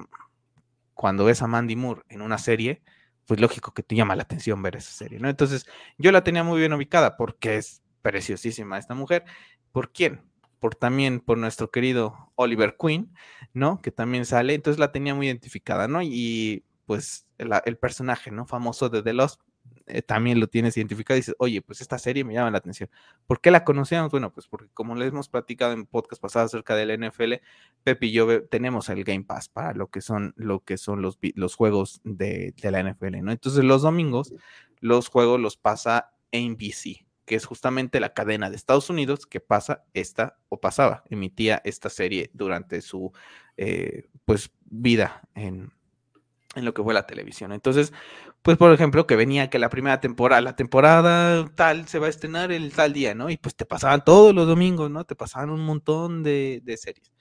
cuando ves a Mandy Moore en una serie, pues lógico que te llama la atención ver esa serie, ¿no? Entonces, yo la tenía muy bien ubicada porque es preciosísima esta mujer. ¿Por quién? Por también por nuestro querido Oliver Queen, ¿no? Que también sale, entonces la tenía muy identificada, ¿no? Y pues el, personaje, ¿no? Famoso de The Lost, eh, también lo tienes identificado y dices, oye, pues esta serie me llama la atención. ¿Por qué la conocíamos? Bueno, pues porque como les hemos platicado en podcast pasados acerca del NFL, Pepe y yo tenemos el Game Pass para lo que son, lo que son los, los juegos de, de la NFL, ¿no? Entonces los domingos los juegos los pasa NBC, que es justamente la cadena de Estados Unidos que pasa esta o pasaba, emitía esta serie durante su eh, pues vida en, en lo que fue la televisión. Entonces, pues por ejemplo, que venía que la primera temporada, la temporada tal se va a estrenar el tal día, ¿no? Y pues te pasaban todos los domingos, ¿no? Te pasaban un montón de, series.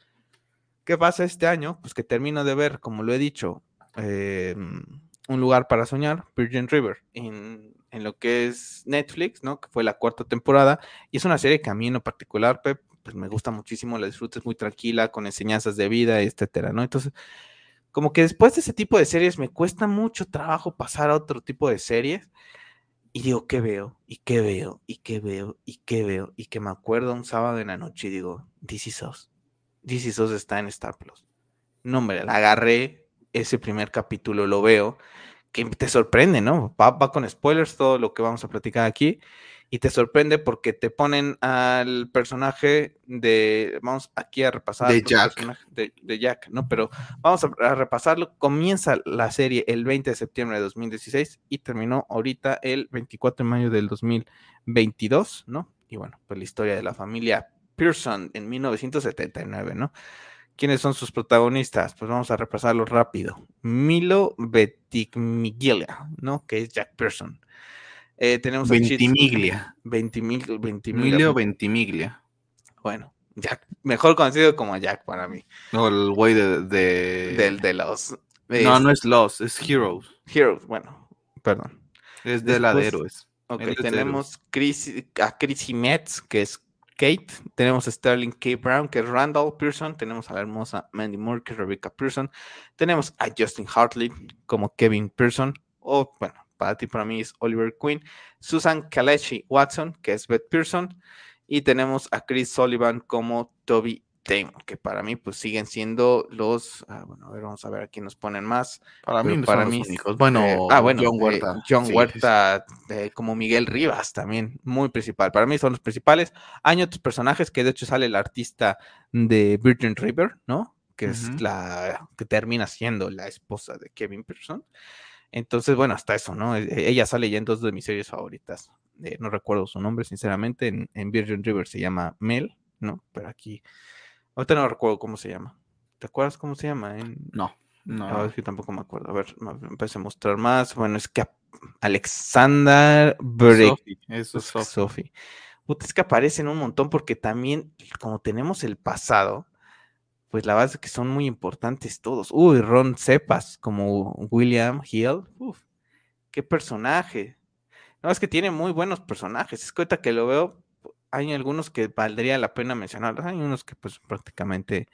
¿Qué pasa este año? Pues que termino de ver, como lo he dicho, em, Un lugar para soñar, Virgin River, en, en, lo que es Netflix, ¿no? Que fue la cuarta temporada. Y es una serie que a mí en lo particular, Pep, pues me gusta muchísimo, la disfruto, es muy tranquila, con enseñanzas de vida, etcétera, ¿no? Entonces, como que después de ese tipo de series me cuesta mucho trabajo pasar a otro tipo de series. Y digo, ¿qué veo? ¿Y qué veo? ¿Y qué veo? ¿Y qué veo? Y que me acuerdo un sábado en la noche y digo, DC SOS. DC SOS está en Star Plus. No, hombre, la agarré, ese primer capítulo lo veo, que te sorprende, ¿no? va con spoilers todo lo que vamos a platicar aquí y te sorprende porque te ponen al personaje de, vamos aquí a repasar. De Jack. De, Jack, ¿no? Pero vamos a, repasarlo. Comienza la serie el 20 de septiembre de 2016 y terminó ahorita el 24 de mayo del 2022, ¿no? Y bueno, pues la historia de la familia Pearson en 1979, ¿no? ¿Quiénes son sus protagonistas? Pues vamos a repasarlo rápido. Milo Ventimiglia, ¿no? Que es Jack Pearson. Eh, tenemos Ventimiglia. Ventimiglia. Ventimiglia. Bueno, Jack, mejor conocido como Jack para mí. No, el güey de, Del de los. no, no es los, es Heroes. Heroes, bueno, perdón. Es de la de héroes. Ok, tenemos Chris, a Chrissy Metz, que es Kate. Tenemos a Sterling K. Brown, que es Randall Pearson. Tenemos a la hermosa Mandy Moore, que es Rebecca Pearson. Tenemos a Justin Hartley como Kevin Pearson. O, bueno, para ti, para mí es Oliver Queen, Susan Kalechi Watson, que es Beth Pearson, y tenemos a Chris Sullivan como Toby Que para mí pues siguen siendo los, ah, bueno, a ver, vamos a ver aquí nos ponen más. Para mí, para mí, Bueno, eh, ah, bueno, John Huerta, John Huerta como Miguel Rivas también, muy principal. Para mí son los principales. Hay otros personajes que de hecho sale el artista de Virgin River, ¿no? Que es la que termina siendo la esposa de Kevin Pearson. Entonces, bueno, hasta eso, ¿no? E, e, ella sale ya en dos de mis series favoritas. Eh, no recuerdo su nombre, sinceramente. En, en Virgin River se llama Mel, ¿no? Pero aquí Ahorita no recuerdo cómo se llama. ¿Te acuerdas cómo se llama? No, no. A ver, tampoco me acuerdo. A ver, me empecé a mostrar más. Bueno, es que Alexander Sophie, eso es Sophie. es que aparecen un montón porque también, como tenemos el pasado, pues la verdad es que son muy importantes todos. Uy, Ron Cepas como William Hill. Uf, qué personaje. No, es que tiene muy buenos personajes. Es que ahorita que lo veo, hay algunos que valdría la pena mencionar, hay unos que pues prácticamente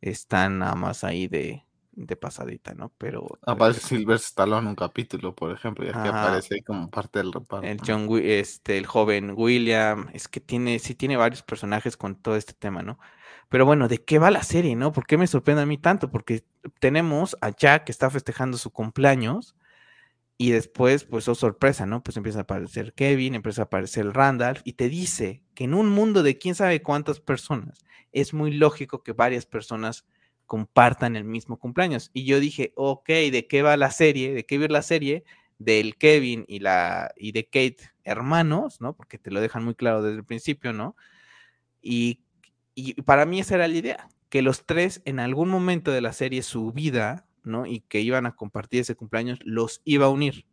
están nada más ahí de, de pasadita, ¿no? Pero... Aparece Silver Stallone en un capítulo, por ejemplo, y aquí aparece ahí como parte del reparto. El, John, este, el joven William, es que tiene, sí tiene varios personajes con todo este tema, ¿no? Pero bueno, ¿de qué va la serie, no? ¿Por qué me sorprende a mí tanto? Porque tenemos a Jack que está festejando su cumpleaños y después, pues, oh sorpresa, ¿no? Pues empieza a aparecer Kevin, empieza a aparecer Randolph y te dice que en un mundo de quién sabe cuántas personas, es muy lógico que varias personas compartan el mismo cumpleaños. Y yo dije, ok, ¿de qué va la serie? ¿De qué va la serie? Del Kevin y, la, y de Kate hermanos, ¿no? Porque te lo dejan muy claro desde el principio, ¿no? Y, y para mí esa era la idea, que los tres en algún momento de la serie, su vida ¿no? Y que iban a compartir ese cumpleaños, los iba a unir.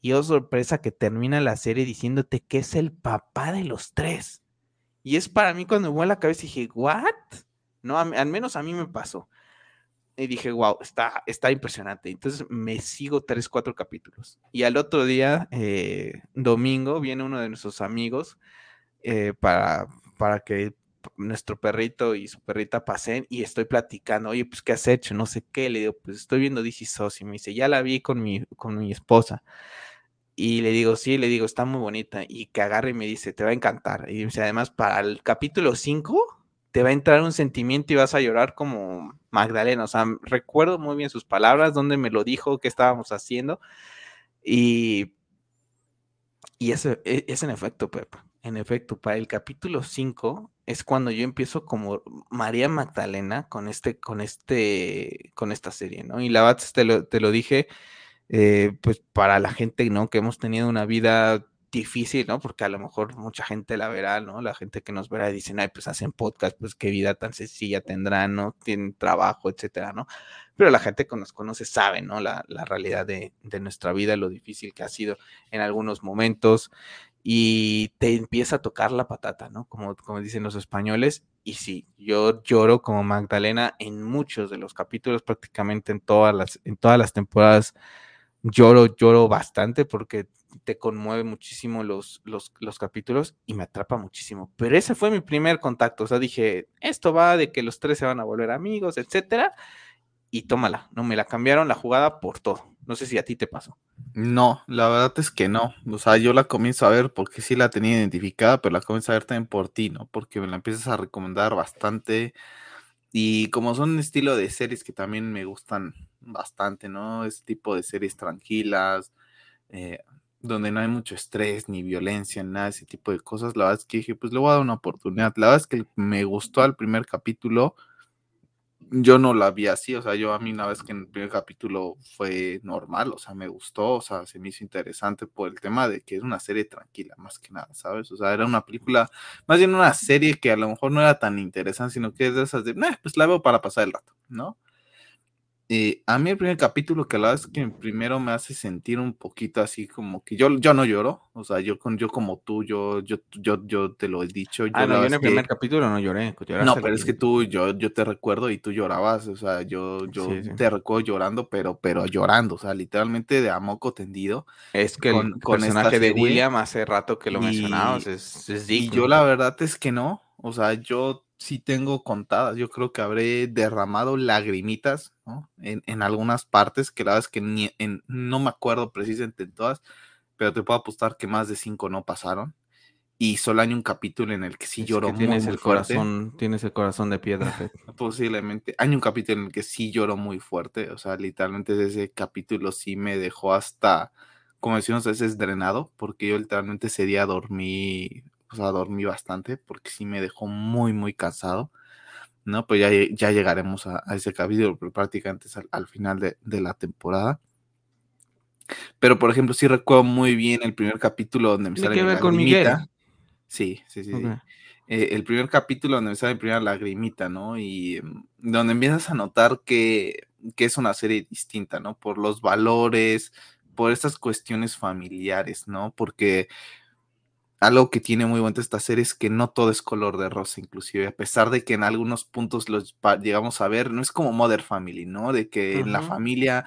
Y oh sorpresa que termina la serie diciéndote que es el papá de los tres. Y es para mí cuando me voy a la cabeza y dije, ¿what? No, al menos a mí me pasó. Y dije, wow, está, está impresionante. Entonces me sigo tres, cuatro capítulos. Y al otro día, eh, domingo, viene uno de nuestros amigos eh, para, para que nuestro perrito y su perrita pasen y estoy platicando, oye, pues, ¿qué has hecho? No sé qué. Le digo, pues, estoy viendo DC Sos y me dice, ya la vi con mi, con mi esposa. Y le digo, sí, le digo, está muy bonita. Y que agarre y me dice, te va a encantar. Y dice, además, para el capítulo 5 te va a entrar un sentimiento y vas a llorar como Magdalena. O sea, recuerdo muy bien sus palabras, donde me lo dijo, qué estábamos haciendo. Y, y eso e, es en efecto, Pepe. En efecto, para el capítulo 5 es cuando yo empiezo como María Magdalena con este, con este, con esta serie, ¿no? Y la verdad te lo, te lo dije, eh, pues para la gente, ¿no? Que hemos tenido una vida difícil, ¿no? Porque a lo mejor mucha gente la verá, ¿no? La gente que nos verá y dicen, ay, pues hacen podcast, pues qué vida tan sencilla tendrán, ¿no? Tienen trabajo, etcétera, ¿no? Pero la gente que nos conoce sabe, ¿no? La, la realidad de, de, nuestra vida, lo difícil que ha sido en algunos momentos y te empieza a tocar la patata, ¿no? Como, como dicen los españoles. Y sí, yo lloro como Magdalena en muchos de los capítulos, prácticamente en todas las, en todas las temporadas. Lloro, lloro bastante porque te conmueve muchísimo los, los, los capítulos y me atrapa muchísimo. Pero ese fue mi primer contacto. O sea, dije, esto va de que los tres se van a volver amigos, etcétera. Y tómala, no me la cambiaron la jugada por todo. No sé si a ti te pasó. No, la verdad es que no. O sea, yo la comienzo a ver porque sí la tenía identificada, pero la comienzo a ver también por ti, ¿no? Porque me la empiezas a recomendar bastante. Y como son un estilo de series que también me gustan bastante, ¿no? Ese tipo de series tranquilas, eh, donde no hay mucho estrés, ni violencia, nada ese tipo de cosas. La verdad es que dije, pues le voy a dar una oportunidad. La verdad es que me gustó el primer capítulo yo no la vi así, o sea, yo a mí una vez que en el primer capítulo fue normal, o sea, me gustó, o sea, se me hizo interesante por el tema de que es una serie tranquila, más que nada, ¿sabes? O sea, era una película, más bien una serie que a lo mejor no era tan interesante, sino que es de esas de, pues la veo para pasar el rato, ¿no? Eh, a mí el primer capítulo que la verdad es que primero me hace sentir un poquito así como que yo, yo no lloro, o sea, yo, con, yo como tú, yo, yo, yo, yo te lo he dicho. Yo ah, no, yo en el primer capítulo no lloré. No, pero es que tú, yo, yo te recuerdo y tú llorabas, o sea, yo, yo te recuerdo llorando, pero, pero llorando, o sea, literalmente de a moco tendido. Es que con, el personaje de William hace rato que lo mencionabas, es, es Y yo la verdad es que no, o sea, yo sí tengo contadas. Yo creo que habré derramado lagrimitas en, algunas partes, que la verdad es que ni, no me acuerdo precisamente en todas, pero te puedo apostar que más de cinco no pasaron. y solo hay un capítulo en el que sí lloro tienes el corazón tienes el corazón de piedra posiblemente. Hay un capítulo en el que sí lloro muy fuerte o sea literalmente ese capítulo sí me dejó hasta como decimos a veces drenado porque yo literalmente ese día dormí o sea dormí bastante porque sí me dejó muy muy cansado no pues ya, ya llegaremos a, ese capítulo pero prácticamente al, al final de, de la temporada pero por ejemplo sí recuerdo muy bien el primer capítulo donde me sale que ver con Miguel Sí, sí, sí. Eh, el primer capítulo donde me sale la primera lagrimita, ¿no? Y mm, donde empiezas a notar que, que, es una serie distinta, ¿no? Por los valores, por estas cuestiones familiares, ¿no? Porque algo que tiene muy bueno esta serie es que no todo es color de rosa, inclusive, a pesar de que en algunos puntos los llegamos a ver, no es como Mother Family, ¿no? De que en la familia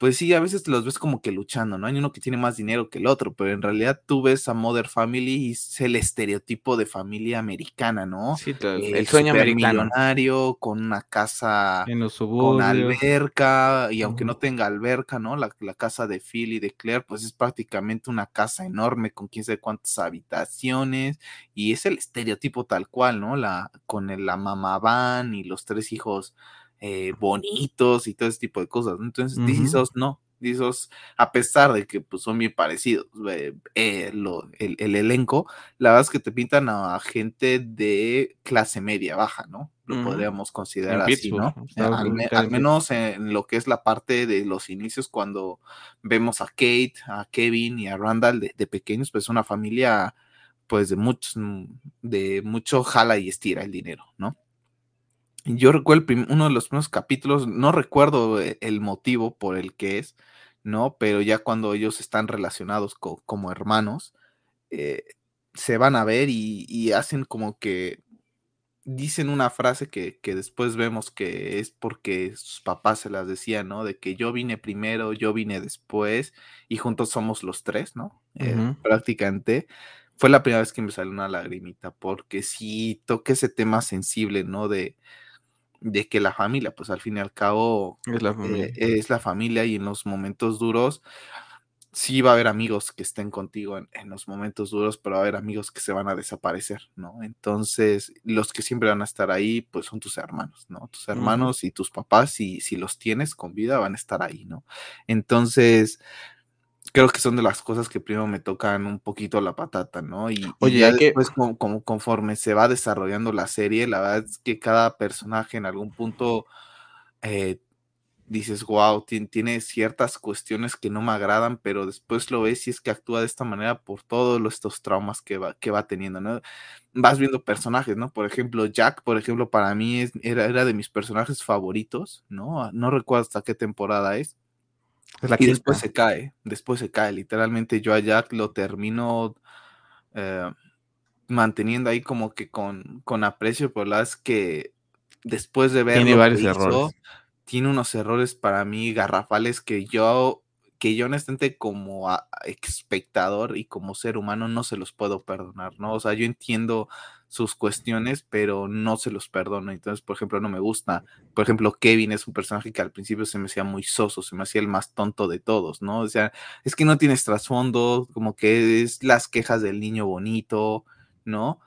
pues sí, a veces los ves como que luchando, ¿no? Hay uno que tiene más dinero que el otro, pero en realidad tú ves a Mother Family y es el estereotipo de familia americana, ¿no? Sí, el, sueño americano. millonario, con una casa con alberca, y aunque no tenga alberca, ¿no? La, casa de Phil y de Claire, pues es prácticamente una casa enorme con quién sabe cuántas habitaciones, y es el estereotipo tal cual, ¿no? La, con la mamá van y los tres hijos eh, bonitos y todo ese tipo de cosas. Entonces, uh no, Dizos, a pesar de que pues, son bien parecidos, eh, el, elenco, la verdad es que te pintan a gente de clase media baja, ¿no? Lo podríamos considerar así, ¿no? Al, menos en lo que es la parte de los inicios, cuando vemos a Kate, a Kevin y a Randall de, de pequeños, pues una familia pues de muchos, de mucho jala y estira el dinero, ¿no? Yo recuerdo uno de los primeros capítulos, no recuerdo e, el motivo por el que es, ¿no? Pero ya cuando ellos están relacionados como hermanos, eh, se van a ver y, hacen como que dicen una frase que, después vemos que es porque sus papás se las decían, ¿no? De que yo vine primero, yo vine después y juntos somos los tres, ¿no? Eh, prácticamente. Fue la primera vez que me salió una lagrimita porque sí toqué ese tema sensible, ¿no? De, de que la familia, pues al fin y al cabo es la familia, eh, es la familia y en los momentos duros sí va a haber amigos que estén contigo en, los momentos duros, pero va a haber amigos que se van a desaparecer, ¿no? Entonces, los que siempre van a estar ahí, pues son tus hermanos, ¿no? Tus hermanos y tus papás, y si los tienes con vida, van a estar ahí, ¿no? Entonces, creo que son de las cosas que primero me tocan un poquito la patata, ¿no? Y, Oye, ya después, como, conforme se va desarrollando la serie, la verdad es que cada personaje en algún punto eh, dices, wow, tiene, ciertas cuestiones que no me agradan, pero después lo ves y es que actúa de esta manera por todos estos traumas que va, que va teniendo, ¿no? Vas viendo personajes, ¿no? Por ejemplo, Jack, por ejemplo, para mí era, era de mis personajes favoritos, ¿no? No recuerdo hasta qué temporada es y después se cae, después se cae. Literalmente yo a Jack lo termino eh, manteniendo ahí como que con, con aprecio, pero la verdad es que después de ver... Tiene varios errores. Tiene unos errores para mí garrafales que yo, que yo honestamente como espectador y como ser humano no se los puedo perdonar, ¿no? O sea, yo entiendo sus cuestiones, pero no se los perdono. Entonces, por ejemplo, no me gusta. Por ejemplo, Kevin es un personaje que al principio se me hacía muy soso, se me hacía el más tonto de todos, ¿no? O sea, es que no tienes trasfondo, como que es las quejas del niño bonito, ¿no?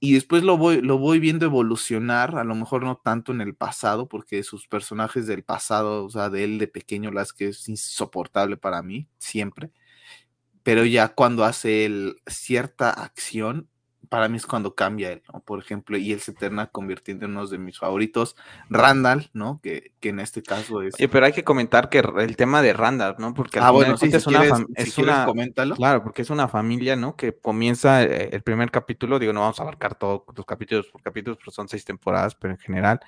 Y después lo voy, lo voy viendo evolucionar, a lo mejor no tanto en el pasado, porque sus personajes del pasado, o sea, de él de pequeño, las que es insoportable para mí, siempre. Pero ya cuando hace cierta acción, para mí es cuando cambia él, ¿no? Por ejemplo, y él se termina convirtiendo en uno de mis favoritos, Randall, ¿no? Que, que en este caso es... pero hay que comentar que el tema de Randall, ¿no? Porque ah, bueno, sí, es una... es una Claro, porque es una familia, ¿no? Que comienza eh, el primer capítulo, digo, no vamos a abarcar todos los capítulos por capítulos, pero son seis temporadas, pero en general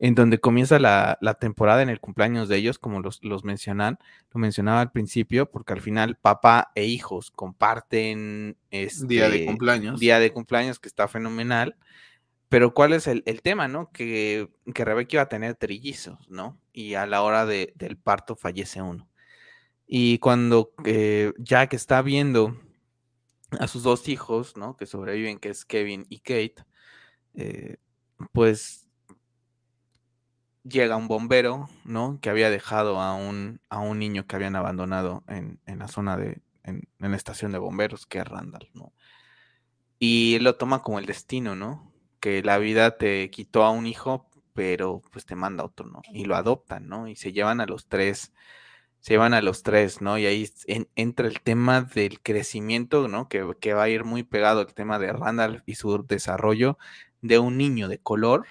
en donde comienza la, temporada en el cumpleaños de ellos, como los, los mencionan, lo mencionaba al principio, porque al final papá e hijos comparten este día de cumpleaños. Día de cumpleaños que está fenomenal. Pero ¿cuál es el, tema, no? Que, que, Rebeca iba a tener trillizos, ¿no? Y a la hora de, del parto fallece uno. Y cuando eh, Jack está viendo a sus dos hijos, ¿no? Que sobreviven, que es Kevin y Kate, eh, pues llega un bombero, ¿no? Que había dejado a un, a un niño que habían abandonado en, la zona de, en, la estación de bomberos, que es Randall, ¿no? y él lo toma como el destino, ¿no? Que la vida te quitó a un hijo, pero pues te manda otro, ¿no? Y lo adoptan, ¿no? Y se llevan a los tres, se llevan a los tres, ¿no? Y ahí entra el tema del crecimiento, ¿no? Que, que va a ir muy pegado el tema de Randall y su desarrollo de un niño de color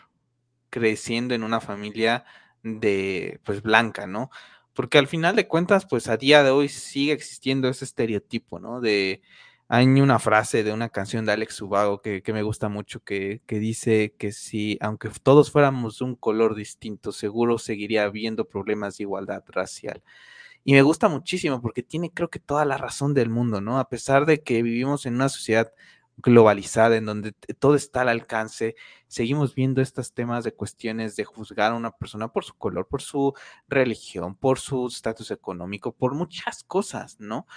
creciendo en una familia de, pues, blanca, ¿no? Porque al final de cuentas, pues a día de hoy sigue existiendo ese estereotipo, ¿no? De, hay una frase de una canción de Alex Ubago que, me gusta mucho, que, que, dice que si, aunque todos fuéramos de un color distinto, seguro seguiría habiendo problemas de igualdad racial. Y me gusta muchísimo porque tiene creo que toda la razón del mundo, ¿no? A pesar de que vivimos en una sociedad globalizada, en donde todo está al alcance, seguimos viendo estos temas de cuestiones de juzgar a una persona por su color, por su religión, por su estatus económico, por muchas cosas, ¿no?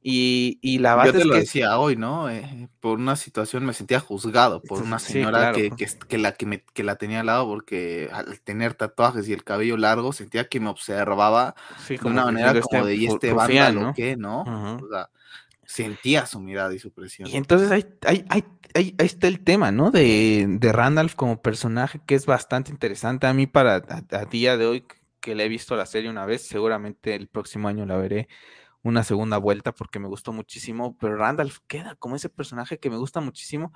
Y, y la verdad Yo te lo decía hoy, ¿no? Eh, por una situación me sentía juzgado por una señora que, que, la, que, me, que la tenía al lado porque al tener tatuajes y el cabello largo sentía que me observaba de una manera como de, ¿y este vándalo qué, no? O sea, sentía su mirada y su presión. Y entonces ahí, ahí, ahí, ahí está el tema, ¿no? De, de, Randolph como personaje, que es bastante interesante. A mí, para a, día de hoy, que le he visto la serie una vez, seguramente el próximo año la veré una segunda vuelta porque me gustó muchísimo. Pero Randolph queda como ese personaje que me gusta muchísimo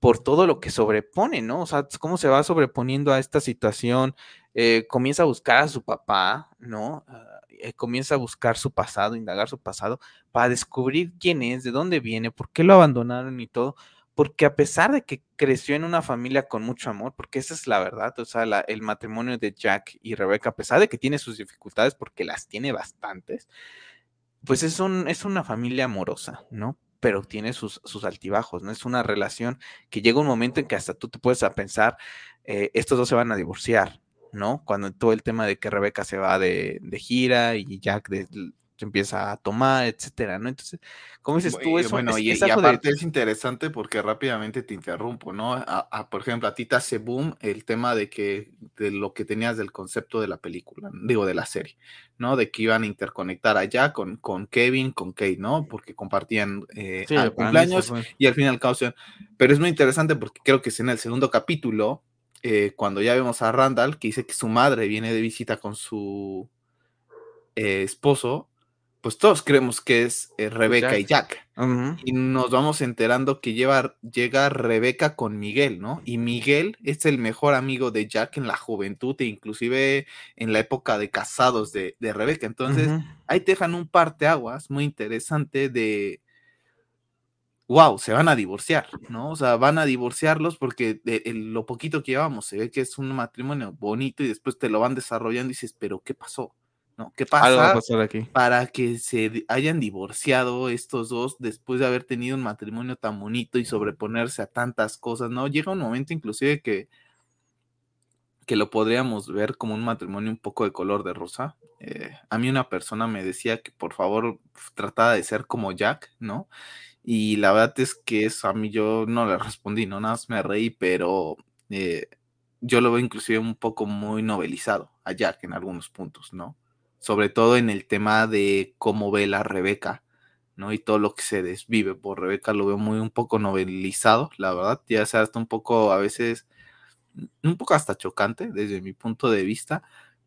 por todo lo que sobrepone, ¿no? O sea, cómo se va sobreponiendo a esta situación, eh, comienza a buscar a su papá, ¿no? Eh, comienza a buscar su pasado, indagar su pasado, para descubrir quién es, de dónde viene, por qué lo abandonaron y todo, porque a pesar de que creció en una familia con mucho amor, porque esa es la verdad, o sea, el matrimonio de Jack y Rebecca, a pesar de que tiene sus dificultades, porque las tiene bastantes, pues es, un, es una familia amorosa, ¿no? Pero tiene sus, sus altibajos, ¿no? Es una relación que llega un momento en que hasta tú te puedes a pensar, eh, estos dos se van a divorciar, ¿no? Cuando todo el tema de que Rebeca se va de, gira y Jack se empieza a tomar, etcétera, ¿no? Entonces, ¿cómo dices tú eso? Bueno, y, aparte es interesante porque rápidamente te interrumpo, ¿no? por ejemplo, a ti te hace boom el tema de que, de lo que tenías del concepto de la película, digo, de la serie, ¿no? De que iban a interconectar a Jack con, con Kevin, con Kate, ¿no? Porque compartían eh, cumpleaños y al final causan. Pero es muy interesante porque creo que es en el segundo capítulo eh, cuando ya vemos a Randall, que dice que su madre viene de visita con su eh, esposo, pues todos creemos que es eh, Rebeca y Jack. Y nos vamos enterando que lleva, llega Rebeca con Miguel, ¿no? Y Miguel es el mejor amigo de Jack en la juventud e inclusive en la época de casados de, Rebeca. Entonces, ahí te dejan un parteaguas muy interesante de, wow, se van a divorciar, ¿no? O sea, van a divorciarlos porque de, lo poquito que llevamos se ve que es un matrimonio bonito y después te lo van desarrollando y dices, pero ¿qué pasó? ¿No? ¿Qué pasa para que se hayan divorciado estos dos después de haber tenido un matrimonio tan bonito y sobreponerse a tantas cosas, ¿no? Llega un momento inclusive que, que lo podríamos ver como un matrimonio un poco de color de rosa. Eh, a mí una persona me decía que por favor trataba de ser como Jack, ¿no? Y la verdad es que eso a mí yo no le respondí, no nada más me reí, pero eh, yo lo veo inclusive un poco muy novelizado a Jack en algunos puntos, ¿no? Sobre todo en el tema de cómo ve la Rebeca, ¿no? Y todo lo que se desvive por Rebeca lo veo muy un poco novelizado, la verdad, ya sea hasta un poco a veces, un poco hasta chocante desde mi punto de vista,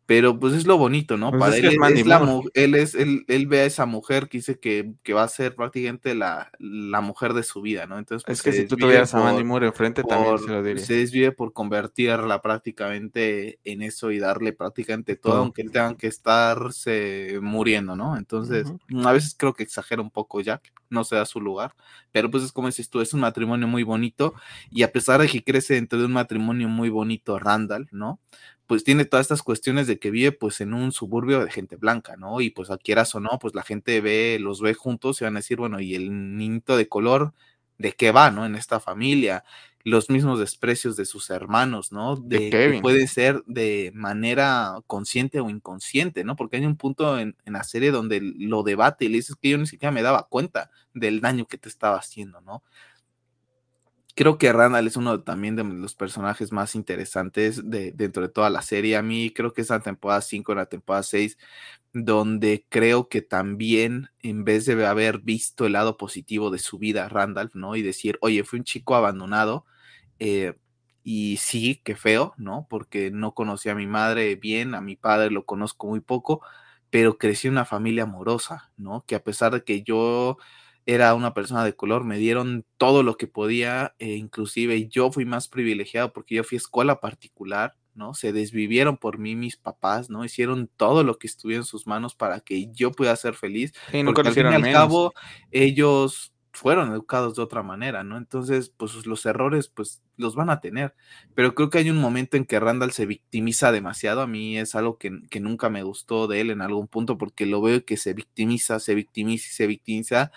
pero pues es lo bonito, ¿no? Pues Para él, es, la, él, es él, él, ve a esa mujer que dice que, que va a ser prácticamente la, la, mujer de su vida, ¿no? Entonces, pues, es que si tú tuvieras a Mandy Moore enfrente también se lo diría. Se desvive por convertirla prácticamente en eso y darle prácticamente todo, aunque él tenga que estarse muriendo, ¿no? Entonces, a veces creo que exagera un poco Jack, no se da su lugar, pero pues es como dices tú, es un matrimonio muy bonito y a pesar de que crece dentro de un matrimonio muy bonito, Randall, ¿no? Pues tiene todas estas cuestiones de que vive pues en un suburbio de gente blanca, ¿no? Y pues quieras o no, pues la gente ve, los ve juntos y van a decir, bueno, y el niñito de color, ¿de qué va, no? En esta familia, los mismos desprecios de sus hermanos, ¿no? De, que puede ser de manera consciente o inconsciente, ¿no? Porque hay un punto en, en la serie donde lo debate y le dices que yo ni siquiera me daba cuenta del daño que te estaba haciendo, ¿no? Creo que Randall es uno también de los personajes más interesantes de, dentro de toda la serie. A mí creo que esa temporada 5, la temporada 6, donde creo que también en vez de haber visto el lado positivo de su vida, Randolph, ¿no? Y decir, oye, fue un chico abandonado, eh, y sí, qué feo, ¿no? Porque no conocí a mi madre bien, a mi padre lo conozco muy poco, pero crecí en una familia amorosa, ¿no? Que a pesar de que yo era una persona de color, me dieron todo lo que podía, e inclusive yo fui más privilegiado porque yo fui a escuela particular, ¿no? Se desvivieron por mí mis papás, ¿no? Hicieron todo lo que estuviera en sus manos para que yo pudiera ser feliz. Sí, porque al fin y al cabo, ellos fueron educados de otra manera, ¿no? Entonces, pues los errores, pues los van a tener. Pero creo que hay un momento en que Randall se victimiza demasiado. A mí es algo que, que nunca me gustó de él en algún punto porque lo veo que se victimiza, se victimiza y se victimiza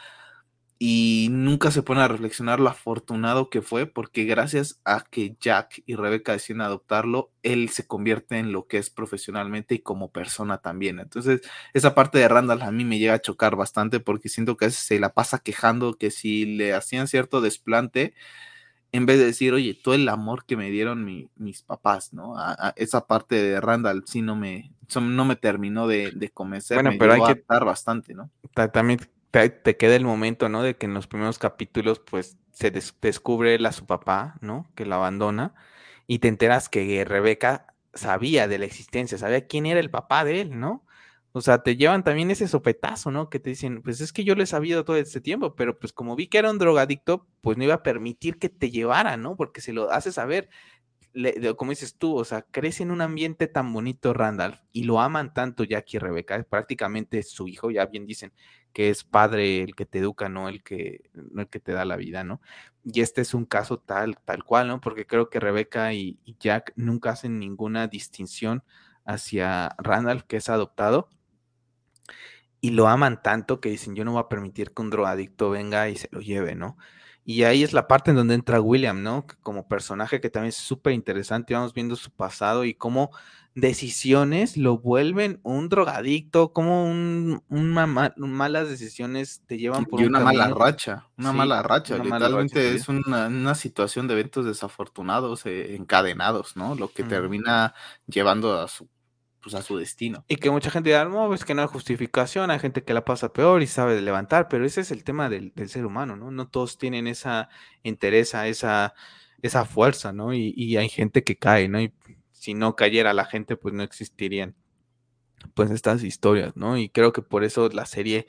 y nunca se pone a reflexionar lo afortunado que fue, porque gracias a que Jack y Rebeca deciden adoptarlo, él se convierte en lo que es profesionalmente y como persona también. Entonces, esa parte de Randall a mí me llega a chocar bastante porque siento que a veces se la pasa quejando que si le hacían cierto desplante, en vez de decir, oye, todo el amor que me dieron mis papás, ¿no? A, esa parte de Randall sí no me, no me terminó de, de convencer. Bueno, pero hay que estar bastante, ¿no? También te, queda el momento, ¿no? De que en los primeros capítulos, pues, se descubre a su papá, ¿no? Que lo abandona y te enteras que Rebeca sabía de la existencia, sabía quién era el papá de él, ¿no? O sea, te llevan también ese sopetazo, ¿no? Que te dicen, pues es que yo lo he sabido todo este tiempo, pero pues como vi que era un drogadicto, pues no iba a permitir que te llevara, ¿no? Porque se lo hace saber, como dices tú, o sea, crece en un ambiente tan bonito Randall y lo aman tanto Jackie y Rebeca, prácticamente su hijo, ya bien dicen, que es padre el que te educa, no el que, el que te da la vida, ¿no? Y este es un caso tal, tal cual, ¿no? Porque creo que Rebeca y, Jack nunca hacen ninguna distinción hacia Randall, que es adoptado, y lo aman tanto que dicen, yo no voy a permitir que un drogadicto venga y se lo lleve, ¿no? Y ahí es la parte en donde entra William, ¿no? Como personaje que también es súper interesante, vamos viendo su pasado y cómo decisiones lo vuelven un drogadicto, como un, malas decisiones te llevan por y una mala racha, una mala racha, literalmente es una, situación de eventos desafortunados, eh, encadenados, ¿no? Lo que termina llevando a su pues a su destino. Y que mucha gente dirá, no, es que no hay justificación, hay gente que la pasa peor y sabe levantar, pero ese es el tema del, ser humano, ¿no? No todos tienen esa interés, esa, esa fuerza, ¿no? Y, y, hay gente que cae, ¿no? Y si no cayera la gente, pues no existirían pues estas historias, ¿no? Y creo que por eso la serie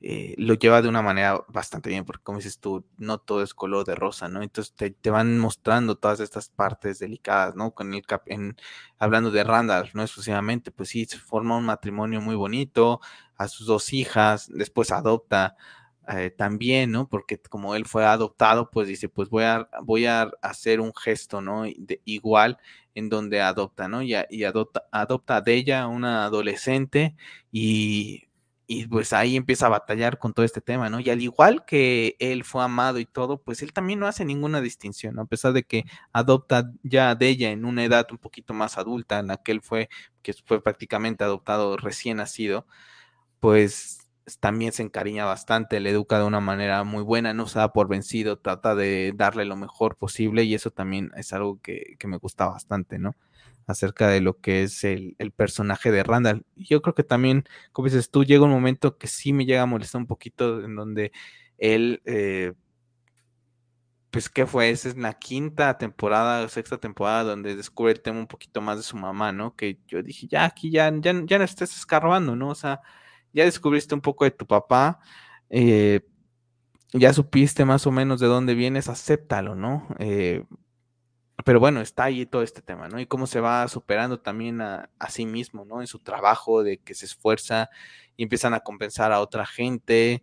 eh, lo lleva de una manera bastante bien, porque como dices tú, no todo es color de rosa, ¿no? Entonces te, van mostrando todas estas partes delicadas, ¿no? Con el en, hablando de Randall, no exclusivamente, pues sí, se forma un matrimonio muy bonito, a sus dos hijas, después adopta eh, también, ¿no? Porque como él fue adoptado, pues dice, pues voy a, voy a hacer un gesto, ¿no? Igual en donde adopta, ¿no? Y, y adopta, adopta de ella una adolescente y, y pues ahí empieza a batallar con todo este tema, ¿no? Y al igual que él fue amado y todo, pues él también no hace ninguna distinción, ¿no? A pesar de que adopta ya de ella en una edad un poquito más adulta, en la que él fue, que fue prácticamente adoptado recién nacido, pues también se encariña bastante, le educa de una manera muy buena, no se da por vencido, trata de darle lo mejor posible y eso también es algo que, me gusta bastante, ¿no? Acerca de lo que es el, personaje de Randall. Yo creo que también, como dices tú, llega un momento que sí me llega a molestar un poquito en donde él, eh, pues, ¿qué fue? Esa es la quinta temporada, sexta temporada, donde descubre el tema un poquito más de su mamá, ¿no? Que yo dije, ya, aquí ya, ya, ya no estés escarbando, ¿no? O sea, ya descubriste un poco de tu papá, eh, ya supiste más o menos de dónde vienes, acéptalo, ¿no? Eh, pero bueno, está ahí todo este tema, ¿no? Y cómo se va superando también a, sí mismo, ¿no? En su trabajo, de que se esfuerza y empiezan a compensar a otra gente.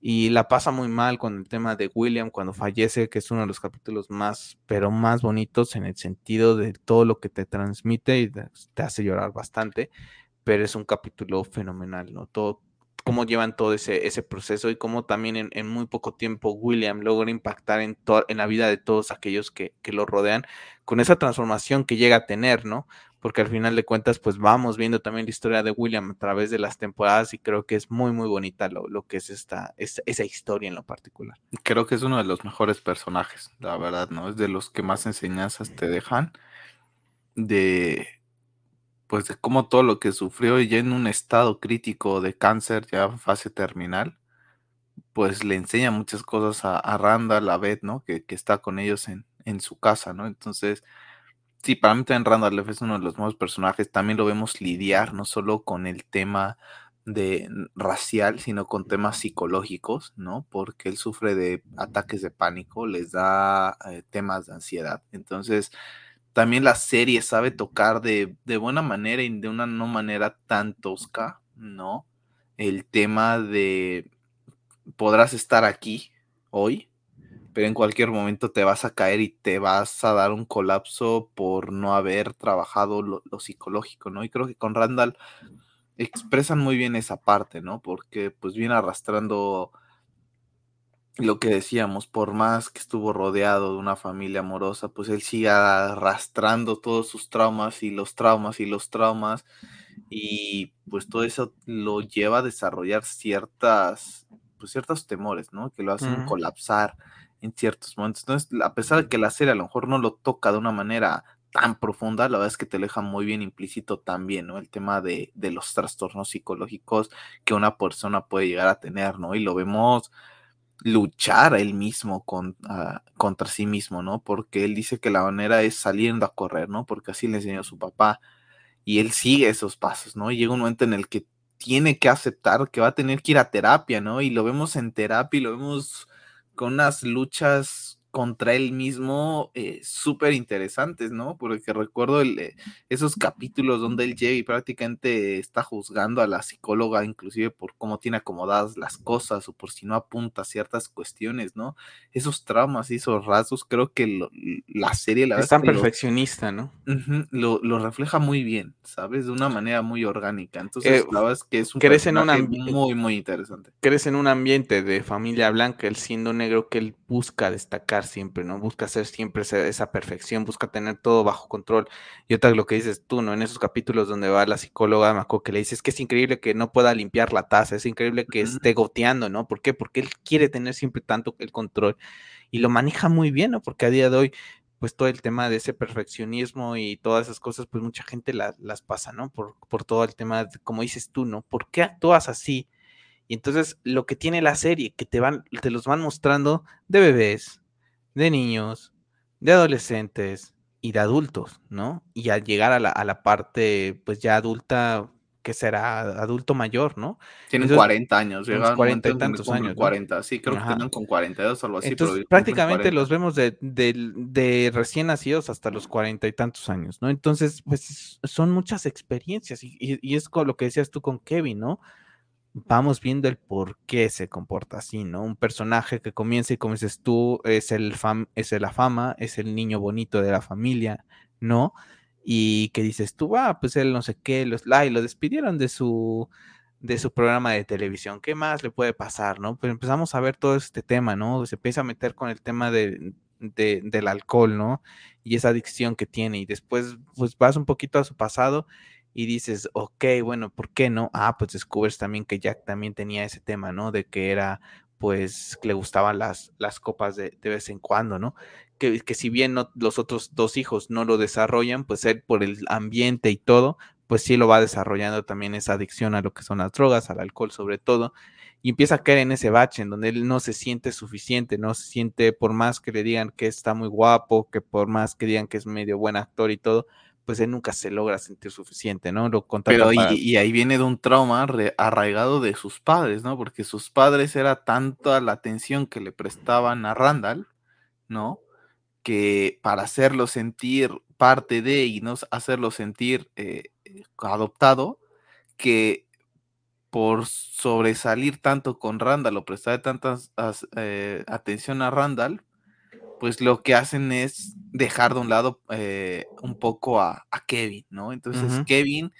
Y la pasa muy mal con el tema de William cuando fallece, que es uno de los capítulos más, pero más bonitos en el sentido de todo lo que te transmite y te hace llorar bastante pero es un capítulo fenomenal, ¿no? Todo, cómo llevan todo ese, proceso y cómo también en, muy poco tiempo William logra impactar en, en la vida de todos aquellos que, lo rodean con esa transformación que llega a tener, ¿no? Porque al final de cuentas, pues vamos viendo también la historia de William a través de las temporadas y creo que es muy, muy bonita lo, lo que es esta, esa historia en lo particular. Creo que es uno de los mejores personajes, la verdad, ¿no? Es de los que más enseñanzas te dejan de pues de cómo todo lo que sufrió ya en un estado crítico de cáncer, ya fase terminal, pues le enseña muchas cosas a, a Randall, a Beth, ¿no? Que, que está con ellos en, en, su casa, ¿no? Entononces, sí, para mí también Randall es uno de los nuevos personajes, también lo vemos lidiar no solo con el tema de racial, sino con temas psicológicos, ¿no? Porque él sufre de ataques de pánico, les da eh, temas de ansiedad. Entonces, también la serie sabe tocar de, de, buena manera y de una no manera tan tosca, ¿no? El tema de podrás estar aquí hoy, pero en cualquier momento te vas a caer y te vas a dar un colapso por no haber trabajado lo, lo psicológico, ¿no? Y creo que con Randall expresan muy bien esa parte, ¿no? Porque pues viene arrastrando lo que decíamos, por más que estuvo rodeado de una familia amorosa, pues él sigue arrastrando todos sus traumas y los traumas y los traumas y pues todo eso lo lleva a desarrollar ciertas, pues ciertos temores, ¿no? Que lo hacen colapsar en ciertos momentos. Entonces, a pesar de que la serie a lo mejor no lo toca de una manera tan profunda, la verdad es que te deja muy bien implícito también, ¿no? El tema de, de los trastornos psicológicos que una persona puede llegar a tener, ¿no? Y lo vemos luchar él mismo con, uh, contra sí mismo, ¿no? Porque él dice que la manera es saliendo a correr, ¿no? Porque así le enseñó su papá y él sigue esos pasos, ¿no? Y llega un momento en el que tiene que aceptar que va a tener que ir a terapia, ¿no? Y lo vemos en terapia y lo vemos con unas luchas contra él mismo eh, súper interesantes, ¿no? Porque recuerdo el, eh, esos capítulos donde él llega y prácticamente está juzgando a la psicóloga, inclusive por cómo tiene acomodadas las cosas o por si no apunta ciertas cuestiones, ¿no? Esos traumas y esos rasgos, creo que lo, la serie la es tan perfeccionista, ¿no? Uh -huh, lo, lo, refleja muy bien, ¿sabes? De una manera muy orgánica. Entonces, eh, la verdad es que es un crece en un muy, muy interesante. Crece en un ambiente de familia blanca, él siendo negro, que él busca destacar siempre, ¿no? Busca hacer siempre esa perfección, busca tener todo bajo control. Y otra lo que dices tú, ¿no? En esos capítulos donde va la psicóloga, acuerdo que le dices que es increíble que no pueda limpiar la taza, es increíble que esté goteando, ¿no? ¿Por qué? Porque él quiere tener siempre tanto el control y lo maneja muy bien, ¿no? Porque a día de hoy, pues todo el tema de ese perfeccionismo y todas esas cosas, pues mucha gente la, las pasa, ¿no? Por, por todo el tema, de, como dices tú, ¿no? ¿Por qué actúas así? Y entonces lo que tiene la serie, que te van, te los van mostrando de bebés, de niños, de adolescentes y de adultos, ¿no? Y al llegar a la, a la parte, pues ya adulta, que será adulto mayor, ¿no? Tienen Entonces, 40 años, llegan 40 y tantos años. 40, ¿no? sí, creo Ajá. que tienen con 42 o algo así. Entonces, pero prácticamente los vemos de, de, de, recién nacidos hasta los 40 y tantos años, ¿no? Entonces, pues son muchas experiencias y, y, y es con lo que decías tú con Kevin, ¿no? Vamos viendo el por qué se comporta así, ¿no? Un personaje que comienza y como dices tú, es el fam es la fama, es el niño bonito de la familia, ¿no? Y que dices tú, va, pues él no sé qué, los, ay, lo despidieron de su de su programa de televisión, ¿qué más le puede pasar, no? Pues empezamos a ver todo este tema, ¿no? Se empieza a meter con el tema de, del alcohol, ¿no? Y esa adicción que tiene, y después, pues vas un poquito a su pasado y dices, ok, bueno, ¿por qué no? Ah, pues descubres también que Jack también tenía ese tema, ¿no? De que era, pues, le gustaban las, las copas de, de vez en cuando, ¿no? Que, que si bien no, los otros dos hijos no lo desarrollan, pues él por el ambiente y todo, pues sí lo va desarrollando también esa adicción a lo que son las drogas, al alcohol sobre todo, y empieza a caer en ese bache en donde él no se siente suficiente, no se siente por más que le digan que está muy guapo, que por más que digan que es medio buen actor y todo, pues él nunca se logra sentir suficiente, ¿no? Lo Pero y, y, ahí viene de un trauma arraigado de sus padres, ¿no? Porque sus padres era tanta la atención que le prestaban a Randall, ¿no? Que para hacerlo sentir parte de y no hacerlo sentir eh, adoptado, que por sobresalir tanto con Randall o prestar tanta eh, atención a Randall, pues lo que hacen es dejar de un lado eh, un poco a, a, Kevin, ¿no? Entonces uh -huh. Kevin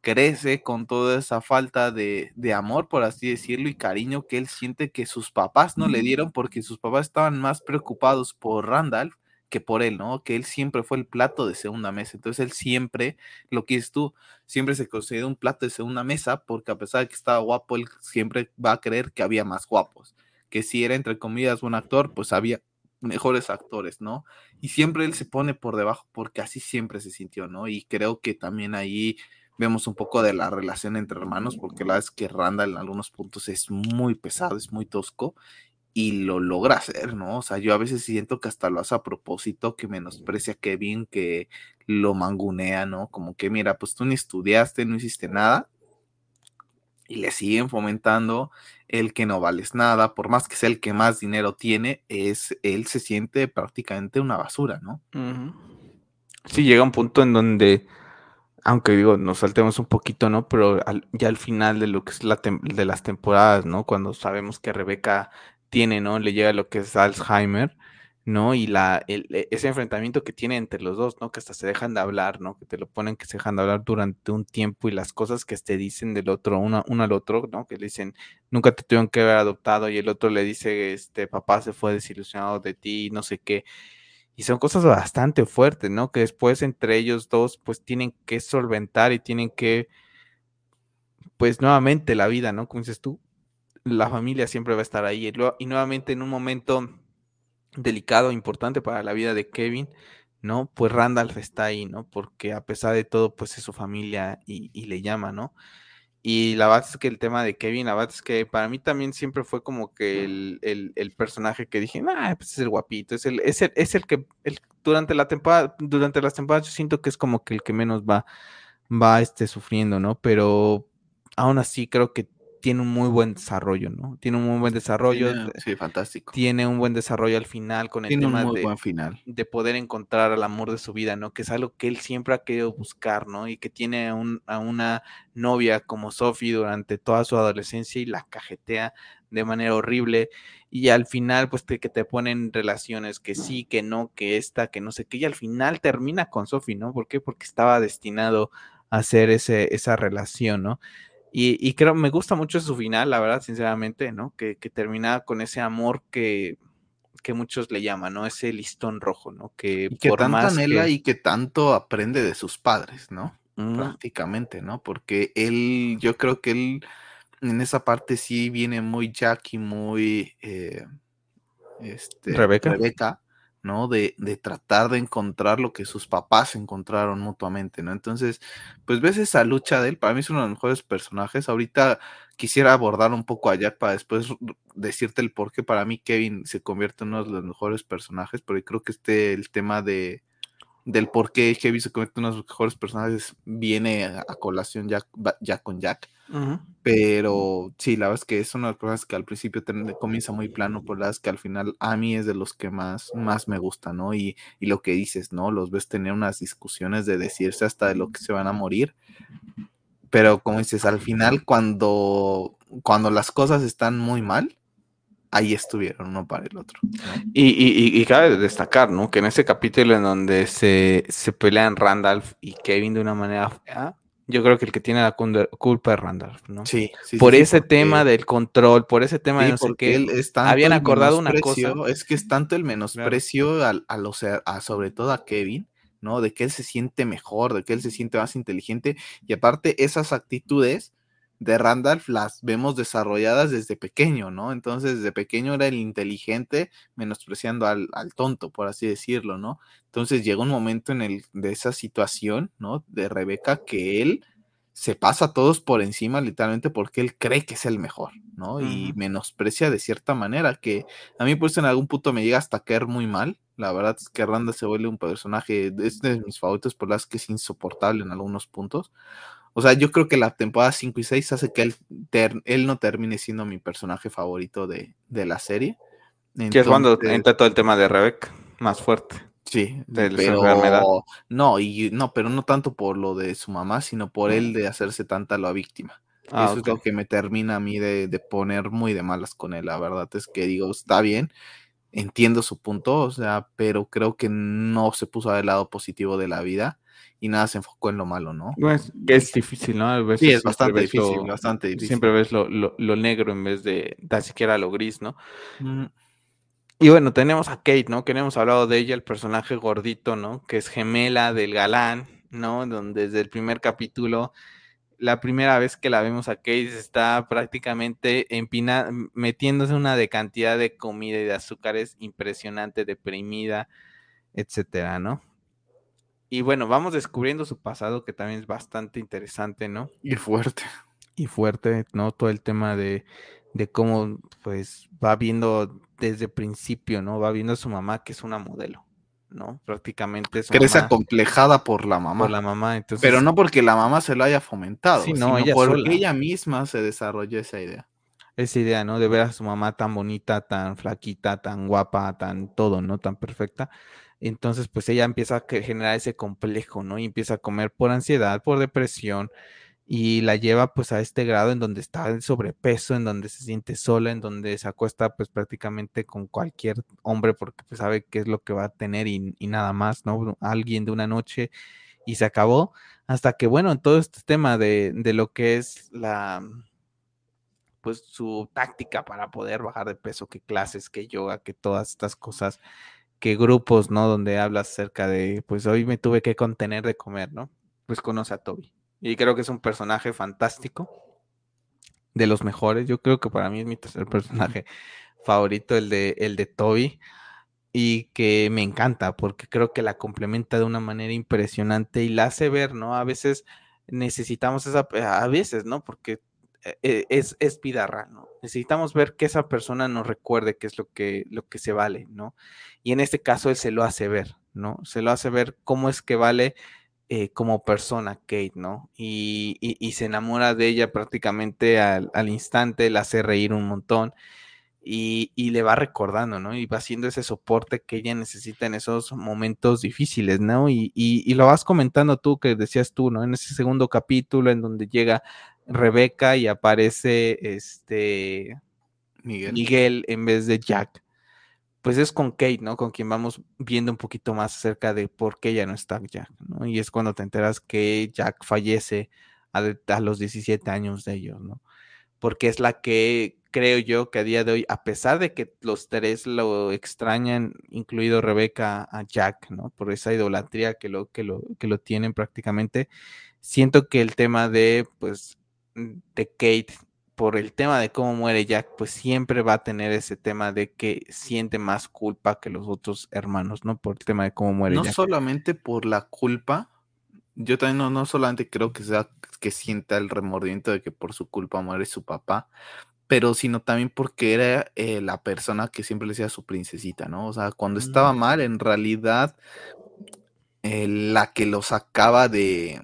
crece con toda esa falta de, de, amor, por así decirlo, y cariño que él siente que sus papás no le dieron porque sus papás estaban más preocupados por Randall que por él, ¿no? Que él siempre fue el plato de segunda mesa. Entonces él siempre, lo que es tú, siempre se considera un plato de segunda mesa porque a pesar de que estaba guapo, él siempre va a creer que había más guapos. Que si era entre comillas buen actor, pues había mejores actores, ¿no? Y siempre él se pone por debajo porque así siempre se sintió, ¿no? Y creo que también ahí vemos un poco de la relación entre hermanos, porque la verdad es que Randall en algunos puntos es muy pesado, es muy tosco y lo logra hacer, ¿no? O sea, yo a veces siento que hasta lo hace a propósito, que menosprecia a Kevin, que lo mangunea, ¿no? Como que, mira, pues tú ni estudiaste, no hiciste nada, y le siguen fomentando el que no vales nada, por más que sea el que más dinero tiene, es él se siente prácticamente una basura, ¿no? Sí, llega un punto en donde, aunque digo, nos saltemos un poquito, ¿no? Pero ya al final de lo que es la de las temporadas, ¿no? Cuando sabemos que Rebeca tiene, ¿no? Le llega lo que es Alzheimer, ¿no? Y la, e, ese enfrentamiento que tiene entre los dos, ¿no? Que hasta se dejan de hablar, ¿no? Que te lo ponen que se dejan de hablar durante un tiempo y las cosas que te dicen del otro, uno, al otro, ¿no? Que le dicen, nunca te tuvieron que haber adoptado y el otro le dice, este, papá se fue desilusionado de ti, no sé qué. Y son cosas bastante fuertes, ¿no? Que después entre ellos dos, pues tienen que solventar y tienen que, pues nuevamente la vida, ¿no? Como dices tú, la familia siempre va a estar ahí. Y, nuevamente en un momento delicado, importante para la vida de Kevin, ¿no? Pues Randolph está ahí, ¿no? Porque a pesar de todo, pues es su familia y, le llama, ¿no? Y la verdad es que el tema de Kevin, la verdad es que para mí también siempre fue como que el, personaje que dije, ah, pues es el guapito, es el, es el, es el que el, durante la temporada, durante las temporadas yo siento que es como que el que menos va, va este, sufriendo, ¿no? Pero aún así creo que tiene un muy buen desarrollo, ¿no? Tiene un muy buen desarrollo. sí, fantástico. Tiene un buen desarrollo al final con el tema un de, buen final. de poder encontrar al amor de su vida, ¿no? Que es algo que él siempre ha querido buscar, ¿no? Y que tiene a una novia como Sophie durante toda su adolescencia y la cajetea de manera horrible. Y al final, pues que te ponen relaciones que sí, que no, que esta, que no sé qué. Y al final termina con Sophie, ¿no? ¿Por qué? Porque estaba destinado a hacer ese, esa relación, ¿no? Y, creo, me gusta mucho su final, la verdad, sinceramente, ¿no? Que, que termina con ese amor que, que muchos le llaman, ¿no? Ese listón rojo, ¿no? Que, y que por tanto anhela y que tanto aprende de sus padres, ¿no? Prácticamente, ¿no? Porque él, yo creo que él en esa parte sí viene muy Jack y muy eh, este, Rebeca. Rebeca ¿no? De, de, tratar de encontrar lo que sus papás encontraron mutuamente, ¿no? Entonces, pues ves esa lucha de él, para mí es uno de los mejores personajes. Ahorita quisiera abordar un poco a Jack para después decirte el por qué para mí Kevin se convierte en uno de los mejores personajes, pero creo que este, el tema de, del por qué Kevin se convierte en uno de los mejores personajes viene a, colación ya, ya con Jack. Pero sí, la verdad es que es una de las cosas que al principio comienza muy plano, pero la verdad es que al final a mí es de los que más, más me gusta, ¿no? Y, y, lo que dices, ¿no? Los ves tener unas discusiones de decirse hasta de lo que se van a morir. Pero como dices, al final cuando, cuando las cosas están muy mal, ahí estuvieron uno para el otro. Y, y, y, cabe destacar, ¿no? Que en ese capítulo en donde se, se pelean Randolph y Kevin de una manera fea, yo creo que el que tiene la culpa es Randolph, ¿no? Sí, sí Por ese tema del control, por ese tema de no sé qué. habían acordado una cosa. Es que es tanto el menosprecio a, los, a, sobre todo a Kevin, ¿no? De que él se siente mejor, de que él se siente más inteligente. Y aparte, esas actitudes de Randolph las vemos desarrolladas desde pequeño, ¿no? Entonces, desde pequeño era el inteligente menospreciando al, al, tonto, por así decirlo, ¿no? Entonces llega un momento en el de esa situación, ¿no? De Rebeca que él se pasa a todos por encima literalmente porque él cree que es el mejor, ¿no? Y menosprecia de cierta manera que a mí pues en algún punto me llega hasta caer muy mal. La verdad es que Randall se vuelve un personaje, es de mis favoritos por las que es insoportable en algunos puntos. O sea, yo creo que la temporada 5 y 6 hace que él, él no termine siendo mi personaje favorito de, la serie. que es cuando entra todo el tema de Rebecca, más fuerte. Sí, de pero, enfermedad. No, y no, pero no tanto por lo de su mamá, sino por él de hacerse tanta la víctima. Ah, Eso es lo que me termina a mí de, de, poner muy de malas con él. La verdad es que digo, está bien, entiendo su punto, o sea, pero creo que no se puso del lado positivo de la vida y nada se enfocó en lo malo, ¿no? Es, es difícil, ¿no? sí, es bastante difícil, bastante difícil. Siempre ves lo, negro en vez de tan siquiera lo gris, ¿no? Y bueno, tenemos a Kate, ¿no? Que hemos hablado de ella, el personaje gordito, ¿no? Que es gemela del galán, ¿no? Donde desde el primer capítulo la primera vez que la vemos a Kate está prácticamente empina, metiéndose una de cantidad de comida y de azúcares impresionante, deprimida, etcétera, ¿no? Y bueno, vamos descubriendo su pasado que también es bastante interesante, ¿no? Y fuerte. Y fuerte, ¿no? Todo el tema de, de cómo pues va viendo desde principio, ¿no? Va viendo a su mamá que es una modelo, ¿no? Prácticamente su Crece acomplejada por la mamá. Por la mamá, entonces. Pero no porque la mamá se lo haya fomentado, sino ella porque ella misma se desarrolló esa idea. Esa idea, ¿no? De ver a su mamá tan bonita, tan flaquita, tan guapa, tan todo, ¿no? Tan perfecta. Entonces, pues ella empieza a generar ese complejo, ¿no? Y empieza a comer por ansiedad, por depresión, y la lleva pues a este grado en donde está en sobrepeso, en donde se siente sola, en donde se acuesta pues prácticamente con cualquier hombre porque pues sabe qué es lo que va a tener y, nada más, ¿no? Alguien de una noche y se acabó. Hasta que bueno, en todo este tema de, de lo que es la pues su táctica para poder bajar de peso, qué clases, qué yoga, que todas estas cosas, qué grupos, ¿no? Donde hablas acerca de, pues hoy me tuve que contener de comer, ¿no? Pues conoce a Toby. Y creo que es un personaje fantástico, de los mejores. Yo creo que para mí es mi tercer personaje favorito, el de, el de Toby. Y que me encanta porque creo que la complementa de una manera impresionante y la hace ver, ¿no? A veces necesitamos esa, a veces, ¿no? Porque es, es pidarra, ¿no? Necesitamos ver que esa persona nos recuerde qué es lo que, lo que se vale, ¿no? Y en este caso él se lo hace ver, ¿no? Se lo hace ver cómo es que vale eh, como persona, Kate, ¿no? Y, se enamora de ella prácticamente al, instante, la hace reír un montón y, le va recordando, ¿no? Y va haciendo ese soporte que ella necesita en esos momentos difíciles, ¿no? Y, lo vas comentando tú, que decías tú, ¿no? En ese segundo capítulo en donde llega Rebeca y aparece este Miguel en vez de Jack pues es con Kate, ¿no? Con quien vamos viendo un poquito más acerca de por qué ya no está Jack, ¿no? Y es cuando te enteras que Jack fallece a, los 17 años de ellos, ¿no? Porque es la que creo yo que a día de hoy, a pesar de que los tres lo extrañan, incluido Rebeca a Jack, ¿no? Por esa idolatría que lo, que lo, que lo tienen prácticamente, siento que el tema de, pues, de Kate por el tema de cómo muere Jack, pues siempre va a tener ese tema de que siente más culpa que los otros hermanos, ¿no? Por el tema de cómo muere Jack. No solamente por la culpa, yo también no, no solamente creo que sea que sienta el remordimiento de que por su culpa muere su papá, pero sino también porque era eh, la persona que siempre le decía a su princesita, ¿no? O sea, cuando estaba mm. mal, en realidad, eh, la que lo sacaba de,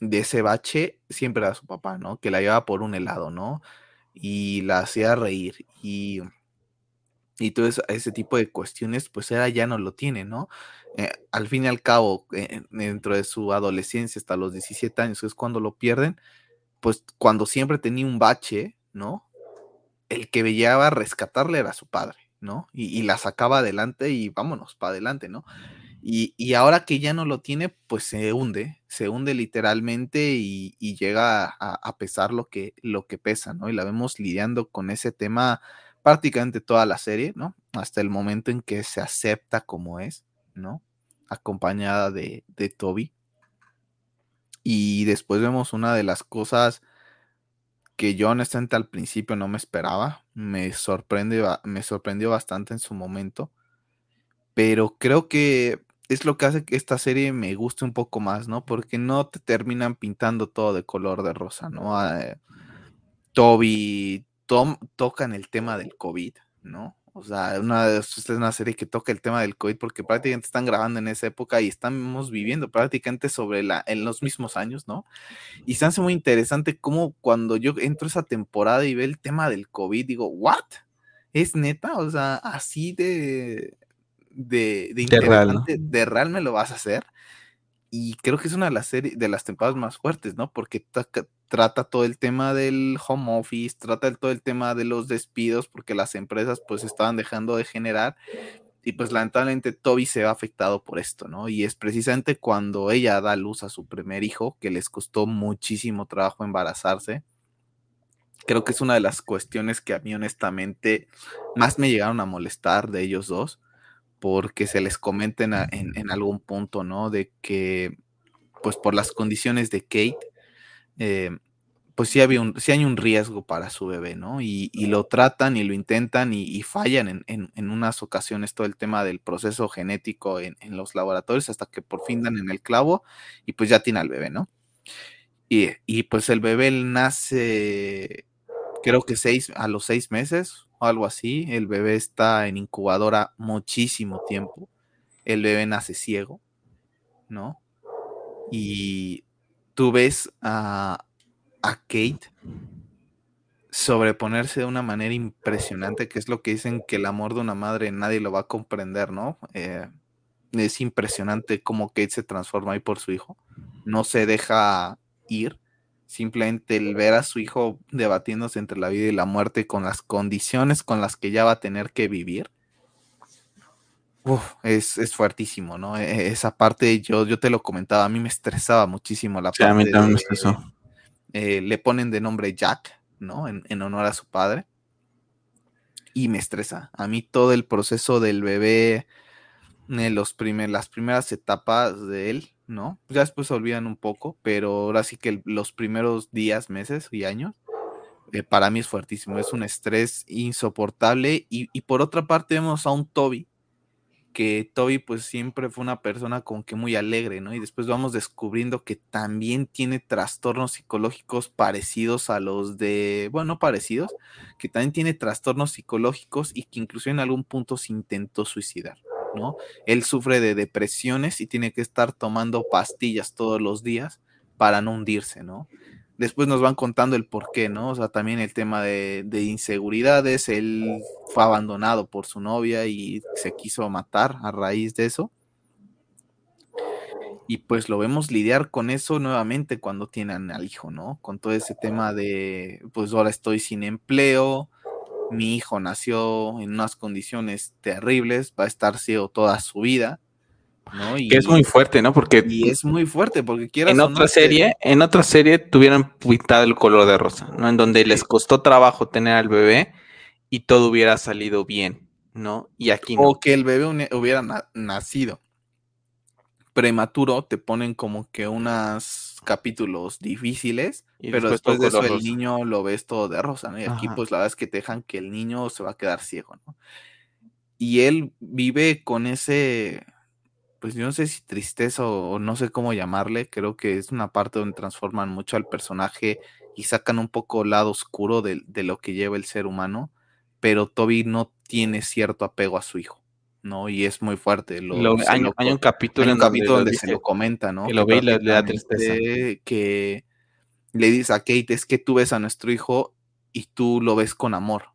de ese bache siempre era su papá, ¿no? Que la llevaba por un helado, ¿no? Y la hacía reír. Y, y todo ese, tipo de cuestiones, pues ella ya no lo tiene, ¿no? Eh, al fin y al cabo, eh, dentro de su adolescencia, hasta los 17 años, que es cuando lo pierden, pues cuando siempre tenía un bache, ¿no? El que veía rescatarle era su padre, ¿no? Y, y la sacaba adelante y vámonos para adelante, ¿no? Y, ahora que ya no lo tiene, pues se hunde, se hunde literalmente y, llega a, pesar lo que, lo que pesa, ¿no? Y la vemos lidiando con ese tema prácticamente toda la serie, ¿no? Hasta el momento en que se acepta como es, ¿no? Acompañada de, de Toby. Y después vemos una de las cosas que yo honestamente al principio no me esperaba. Me sorprende, me sorprendió bastante en su momento. Pero creo que es lo que hace que esta serie me guste un poco más, ¿no? Porque no te terminan pintando todo de color de rosa, ¿no? Ah, Toby, Tom tocan el tema del COVID, ¿no? O sea, una, es una serie que toca el tema del COVID porque prácticamente están grabando en esa época y estamos viviendo prácticamente sobre la, en los mismos años, ¿no? Y se hace muy interesante cómo cuando yo entro esa temporada y veo el tema del COVID, digo, ¿what? ¿Es neta? O sea, así de de, de, real, de real me lo vas a hacer. Y creo que es una de las series, de las temporadas más fuertes, ¿no? Porque trata todo el tema del home office, trata todo el tema de los despidos, porque las empresas pues estaban dejando de generar. Y pues lamentablemente Toby se va afectado por esto, ¿no? Y es precisamente cuando ella da luz a su primer hijo, que les costó muchísimo trabajo embarazarse. Creo que es una de las cuestiones que a mí honestamente más me llegaron a molestar de ellos dos porque se les comenten en, algún punto, ¿no? De que, pues por las condiciones de Kate, eh, pues sí, había un, hay un riesgo para su bebé, ¿no? Y, lo tratan y lo intentan y, fallan en, unas ocasiones todo el tema del proceso genético en, los laboratorios hasta que por fin dan en el clavo y pues ya tiene al bebé, ¿no? Y, pues el bebé nace, creo que seis, a los seis meses o algo así. El bebé está en incubadora muchísimo tiempo. El bebé nace ciego, ¿no? Y tú ves a, a Kate sobreponerse de una manera impresionante, que es lo que dicen que el amor de una madre nadie lo va a comprender, ¿no? Eh, es impresionante cómo Kate se transforma ahí por su hijo. No se deja ir. Simplemente el ver a su hijo debatiéndose entre la vida y la muerte con las condiciones con las que ya va a tener que vivir. es, es, fuertísimo, ¿no? E, esa parte, yo, yo te lo comentaba, a mí me estresaba muchísimo la parte. A mí también me estresó eh, le ponen de nombre Jack, ¿no? En, honor a su padre. Y me estresa. A mí todo el proceso del bebé, eh, los las primeras etapas de él, ¿no? Ya después se olvidan un poco, pero ahora sí que los primeros días, meses y años, eh, para mí es fuertísimo. Es un estrés insoportable. Y, y por otra parte vemos a un Toby que Toby pues siempre fue una persona como que muy alegre, ¿no? Y después vamos descubriendo que también tiene trastornos psicológicos parecidos a los de, bueno, no parecidos, que también tiene trastornos psicológicos y que incluso en algún punto se intentó suicidar, Él sufre de depresiones y tiene que estar tomando pastillas todos los días para no hundirse, ¿no? después nos van contando el por qué, ¿no? O sea, también el tema de, inseguridades, él fue abandonado por su novia y se quiso matar a raíz de eso. Y pues lo vemos lidiar con eso nuevamente cuando tienen al hijo, ¿no? Con todo ese tema de, pues ahora estoy sin empleo, mi hijo nació en unas condiciones terribles, va a estar ciego toda su vida que es muy fuerte, ¿no? Porque y es muy fuerte porque quieras en otra serie, en otra serie tuvieran pintado el color de rosa, ¿no? En donde les costó trabajo tener al bebé y todo hubiera salido bien, ¿no? Y aquí no. O que el bebé hubiera nacido prematuro, te ponen como que unos capítulos difíciles, pero después, de eso el niño lo ves todo de rosa, ¿no? Y aquí pues la verdad es que te dejan que el niño se va a quedar ciego, ¿no? Y él vive con ese pues yo no sé si tristeza o, no sé cómo llamarle, creo que es una parte donde transforman mucho al personaje y sacan un poco el lado oscuro de, lo que lleva el ser humano, pero Toby no tiene cierto apego a su hijo, ¿no? Y es muy fuerte. hay, un capítulo, un capítulo donde, se lo comenta, ¿no? Que lo ve y le, da tristeza. Que le dice a Kate, es que tú ves a nuestro hijo y tú lo ves con amor.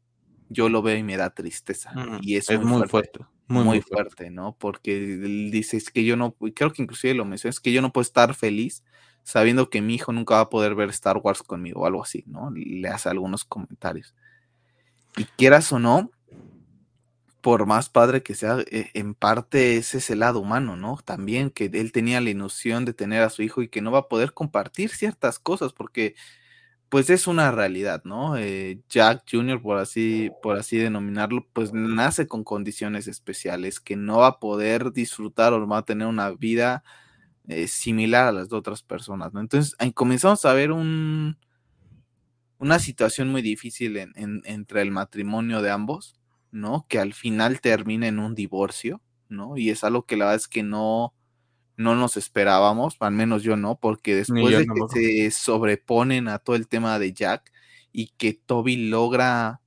Yo lo veo y me da tristeza. y es, muy, fuerte muy, fuerte, ¿no? Porque él dice, es que yo no, creo que inclusive lo menciona, es que yo no puedo estar feliz sabiendo que mi hijo nunca va a poder ver Star Wars conmigo o algo así, ¿no? Le hace algunos comentarios. Y quieras o no, por más padre que sea, e, en parte ese es el lado humano, ¿no? También que él tenía la ilusión de tener a su hijo y que no va a poder compartir ciertas cosas porque pues es una realidad, ¿no? Eh, Jack Jr., por así, por así denominarlo, pues nace con condiciones especiales que no va a poder disfrutar o va a tener una vida eh, similar a las de otras personas, ¿no? Entonces comenzamos a ver un, una situación muy difícil entre el matrimonio de ambos, ¿no? Que al final termina en un divorcio, ¿no? Y es algo que la verdad es que no, no nos esperábamos, al menos yo no, porque después de que se sobreponen a todo el tema de Jack y que Toby logra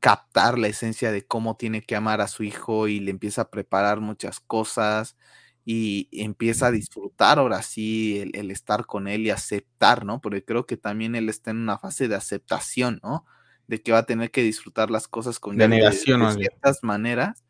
captar la esencia de cómo tiene que amar a su hijo y le empieza a preparar muchas cosas y empieza a disfrutar ahora sí el, estar con él y aceptar, ¿no? Porque creo que también él está en una fase de aceptación, ¿no? De que va a tener que disfrutar las cosas con de negación, de, ciertas maneras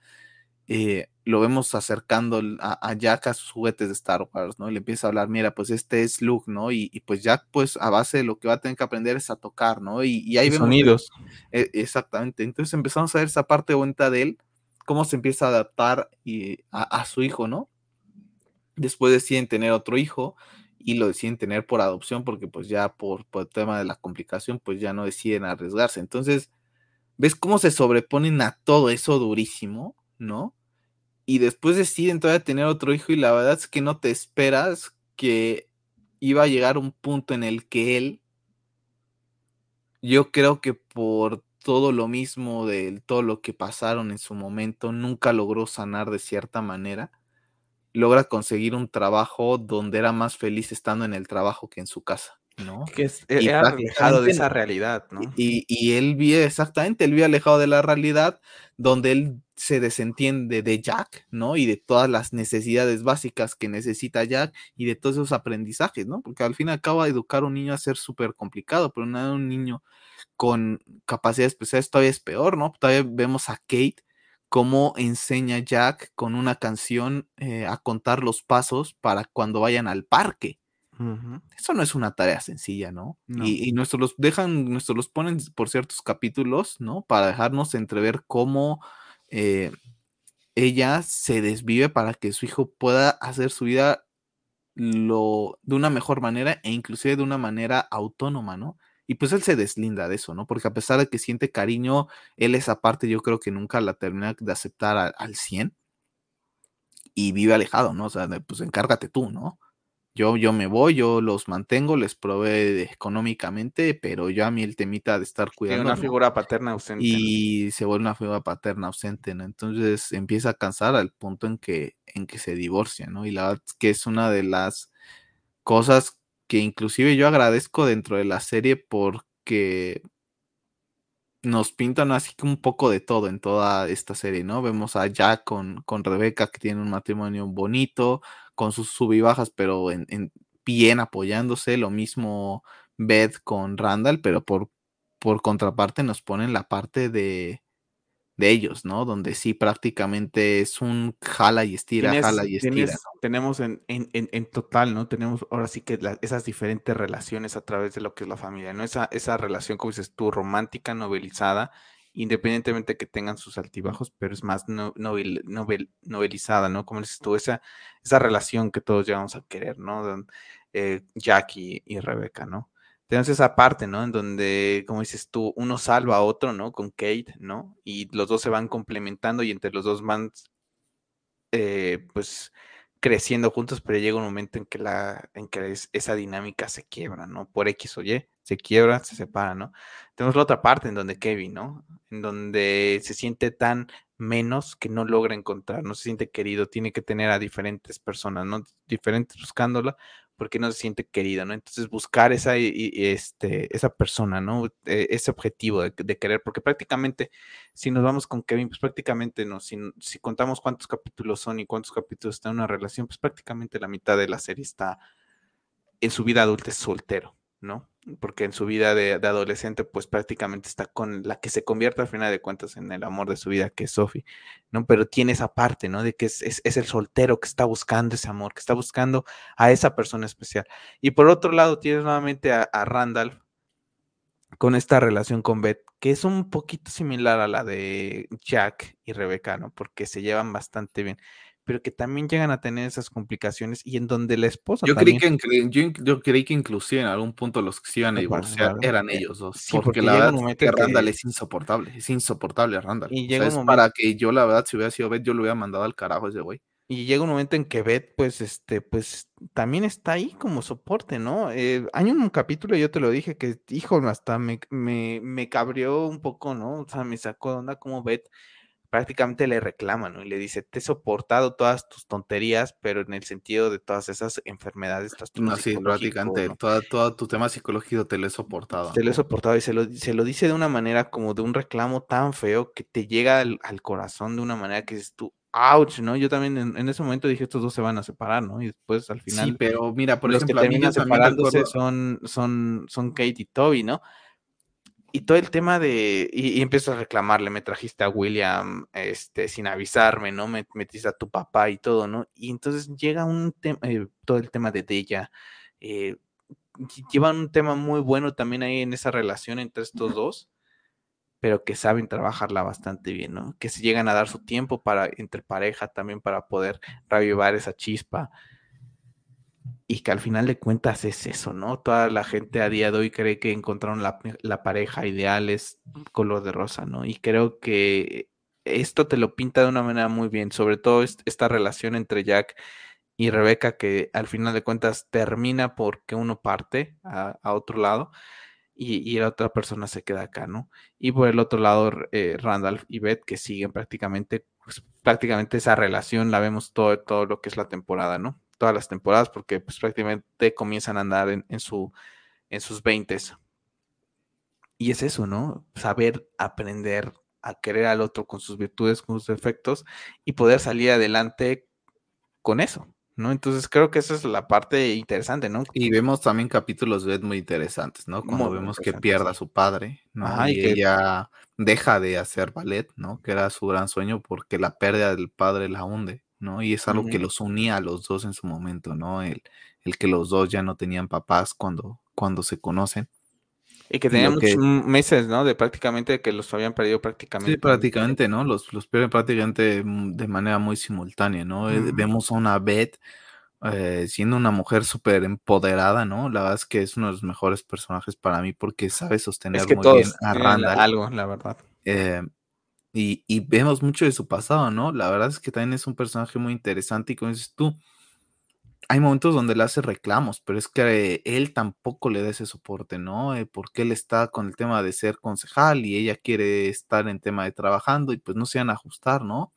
eh, lo vemos acercando a, Jack a sus juguetes de Star Wars, ¿no? Y le empieza a hablar, mira, pues este es Luke, ¿no? Y, pues Jack, pues a base de lo que va a tener que aprender es a tocar, ¿no? Y, y ahí vemos. Sonidos. E, exactamente. Entonces empezamos a ver esa parte bonita de él, cómo se empieza a adaptar y, a, su hijo, ¿no? Después deciden tener otro hijo y lo deciden tener por adopción porque pues ya por, por el tema de la complicación pues ya no deciden arriesgarse. Entonces, ¿ves cómo se sobreponen a todo eso durísimo? ¿no? Y después deciden todavía tener otro hijo y la verdad es que no te esperas que iba a llegar un punto en el que él, yo creo que por todo lo mismo de todo lo que pasaron en su momento, nunca logró sanar de cierta manera. Logra conseguir un trabajo donde era más feliz estando en el trabajo que en su casa, ¿no? Que es, e, era alejado de esa realidad, ¿no? Y, y, él vive, exactamente, él vive alejado de la realidad donde él se desentiende de Jack, ¿no? Y de todas las necesidades básicas que necesita Jack y de todos esos aprendizajes, ¿no? Porque al fin y al cabo educar a un niño a ser súper complicado, pero nada, un niño con capacidades especiales todavía es peor, ¿no? Todavía vemos a Kate cómo enseña Jack con una canción eh, a contar los pasos para cuando vayan al parque. Eso no es una tarea sencilla, ¿no? Y, nuestros los dejan, nuestros los ponen por ciertos capítulos, ¿no? Para dejarnos entrever cómo eh, ella se desvive para que su hijo pueda hacer su vida lo, de una mejor manera e inclusive de una manera autónoma, ¿no? Y pues él se deslinda de eso, ¿no? Porque a pesar de que siente cariño, él esa parte yo creo que nunca la termina de aceptar al, 100 y vive alejado, ¿no? O sea, pues encárgate tú, ¿no? Yo, yo me voy, yo los mantengo, les provee económicamente, pero yo a mí el temita de estar cuidando. una figura paterna ausente. Y se vuelve una figura paterna ausente, ¿no? Entonces empieza a cansar al punto en que, en que se divorcia, ¿no? Y la verdad es que es una de las cosas que inclusive yo agradezco dentro de la serie porque nos pintan así un poco de todo en toda esta serie, ¿no? Vemos a Jack con, con Rebeca que tiene un matrimonio bonito, con sus sub y bajas, pero en, en bien apoyándose, lo mismo Beth con Randall, pero por, por contraparte nos ponen la parte de, de ellos, ¿no? Donde sí prácticamente es un jala y estira, jala y estira. tenemos en, en, en, total, ¿no? Tenemos ahora sí que esas diferentes relaciones a través de lo que es la familia, ¿no? Esa, esa relación, como dices tú, romántica, novelizada, independientemente que tengan sus altibajos, pero es más novel, novelizada, ¿no? Como dices tú, esa, esa relación que todos llevamos a querer, ¿no? Eh, Jack y, y Rebeca, ¿no? Tenemos esa parte, ¿no? En donde, como dices tú, uno salva a otro, ¿no? Con Kate, ¿no? Y los dos se van complementando y entre los dos van, eh, pues, creciendo juntos, pero llega un momento en que, la, en que esa dinámica se quiebra, ¿no? Por X o Y, se quiebra, se separa, ¿no? Tenemos la otra parte en donde Kevin, ¿no? En donde se siente tan menos que no logra encontrar, no se siente querido, tiene que tener a diferentes personas, ¿no? Diferentes buscándola, porque no se siente querido, ¿no? Entonces buscar esa, este, esa persona, ¿no? E, ese objetivo de, querer, porque prácticamente, si nos vamos con Kevin, pues prácticamente, no, si, si contamos cuántos capítulos son y cuántos capítulos está en una relación, pues prácticamente la mitad de la serie está en su vida adulta es soltero, ¿no? Porque en su vida de, adolescente, pues prácticamente está con la que se convierte al final de cuentas en el amor de su vida, que es Sophie, ¿no? Pero tiene esa parte, ¿no? De que es, es, el soltero que está buscando ese amor, que está buscando a esa persona especial. Y por otro lado, tienes nuevamente a, a Randall con esta relación con Beth, que es un poquito similar a la de Jack y Rebeca, ¿no? Porque se llevan bastante bien pero que también llegan a tener esas complicaciones y en donde la esposa yo creí que yo, creí que inclusive en algún punto los que se iban a divorciar eran eh, ellos dos porque, la verdad es que Randall es insoportable es insoportable Randall y llega un para que yo la verdad si hubiera sido Beth yo lo hubiera mandado al carajo ese güey y llega un momento en que Beth, pues, este, pues, también está ahí como soporte, ¿no? Eh, hay un capítulo, yo te lo dije, que, hijo, hasta me, me, me cabrió un poco, ¿no? O sea, me sacó de onda como Beth prácticamente le reclama, ¿no? Y le dice, te he soportado todas tus tonterías, pero en el sentido de todas esas enfermedades. No, sí, prácticamente, todo, tu tema psicológico te lo he soportado. Te lo he soportado y se lo, se lo dice de una manera como de un reclamo tan feo que te llega al, corazón de una manera que dices tú, ouch, ¿no? Yo también en, ese momento dije, estos dos se van a separar, ¿no? Y después al final... Sí, pero mira, por los ejemplo, que terminan separándose son, son, son Kate y Toby, ¿no? Y todo el tema de, y, y, empiezo a reclamarle, me trajiste a William, este, sin avisarme, ¿no? Me metiste a tu papá y todo, ¿no? Y entonces llega un tema, eh, todo el tema de ella, eh, llevan un tema muy bueno también ahí en esa relación entre estos dos, pero que saben trabajarla bastante bien, ¿no? Que se llegan a dar su tiempo para, entre pareja también para poder reavivar esa chispa y que al final de cuentas es eso, ¿no? Toda la gente a día de hoy cree que encontraron la, pareja ideal es color de rosa, ¿no? Y creo que esto te lo pinta de una manera muy bien, sobre todo esta relación entre Jack y Rebeca que al final de cuentas termina porque uno parte a, otro lado y, la otra persona se queda acá, ¿no? Y por el otro lado, eh, Randall y Beth que siguen prácticamente, pues, prácticamente esa relación la vemos todo, todo lo que es la temporada, ¿no? Todas las temporadas porque pues prácticamente comienzan a andar en, en su, en sus veintes. Y es eso, ¿no? Saber aprender a querer al otro con sus virtudes, con sus defectos y poder salir adelante con eso, ¿no? Entonces creo que esa es la parte interesante, ¿no? Y vemos también capítulos muy interesantes, ¿no? Cuando vemos que pierde a su padre, ¿no? y, ella deja de hacer ballet, ¿no? Que era su gran sueño porque la pérdida del padre la hunde, ¿no? Y es algo que los unía a los dos en su momento, ¿no? El, el que los dos ya no tenían papás cuando, cuando se conocen. Y que tenían muchos meses, ¿no? De prácticamente que los habían perdido prácticamente. Sí, prácticamente, ¿no? Los, los pierden prácticamente mm, de manera muy simultánea, ¿no? Eh, vemos a una Beth eh, siendo una mujer súper empoderada, ¿no? La verdad es que es uno de los mejores personajes para mí porque sabe sostener muy bien a Randall. Algo, la verdad. Eh, y, y, vemos mucho de su pasado, ¿no? La verdad es que también es un personaje muy interesante y como dices tú, hay momentos donde le hace reclamos, pero es que él tampoco le da ese soporte, ¿no? Eh, porque él está con el tema de ser concejal y ella quiere estar en tema de trabajando y pues no se van a ajustar, ¿no?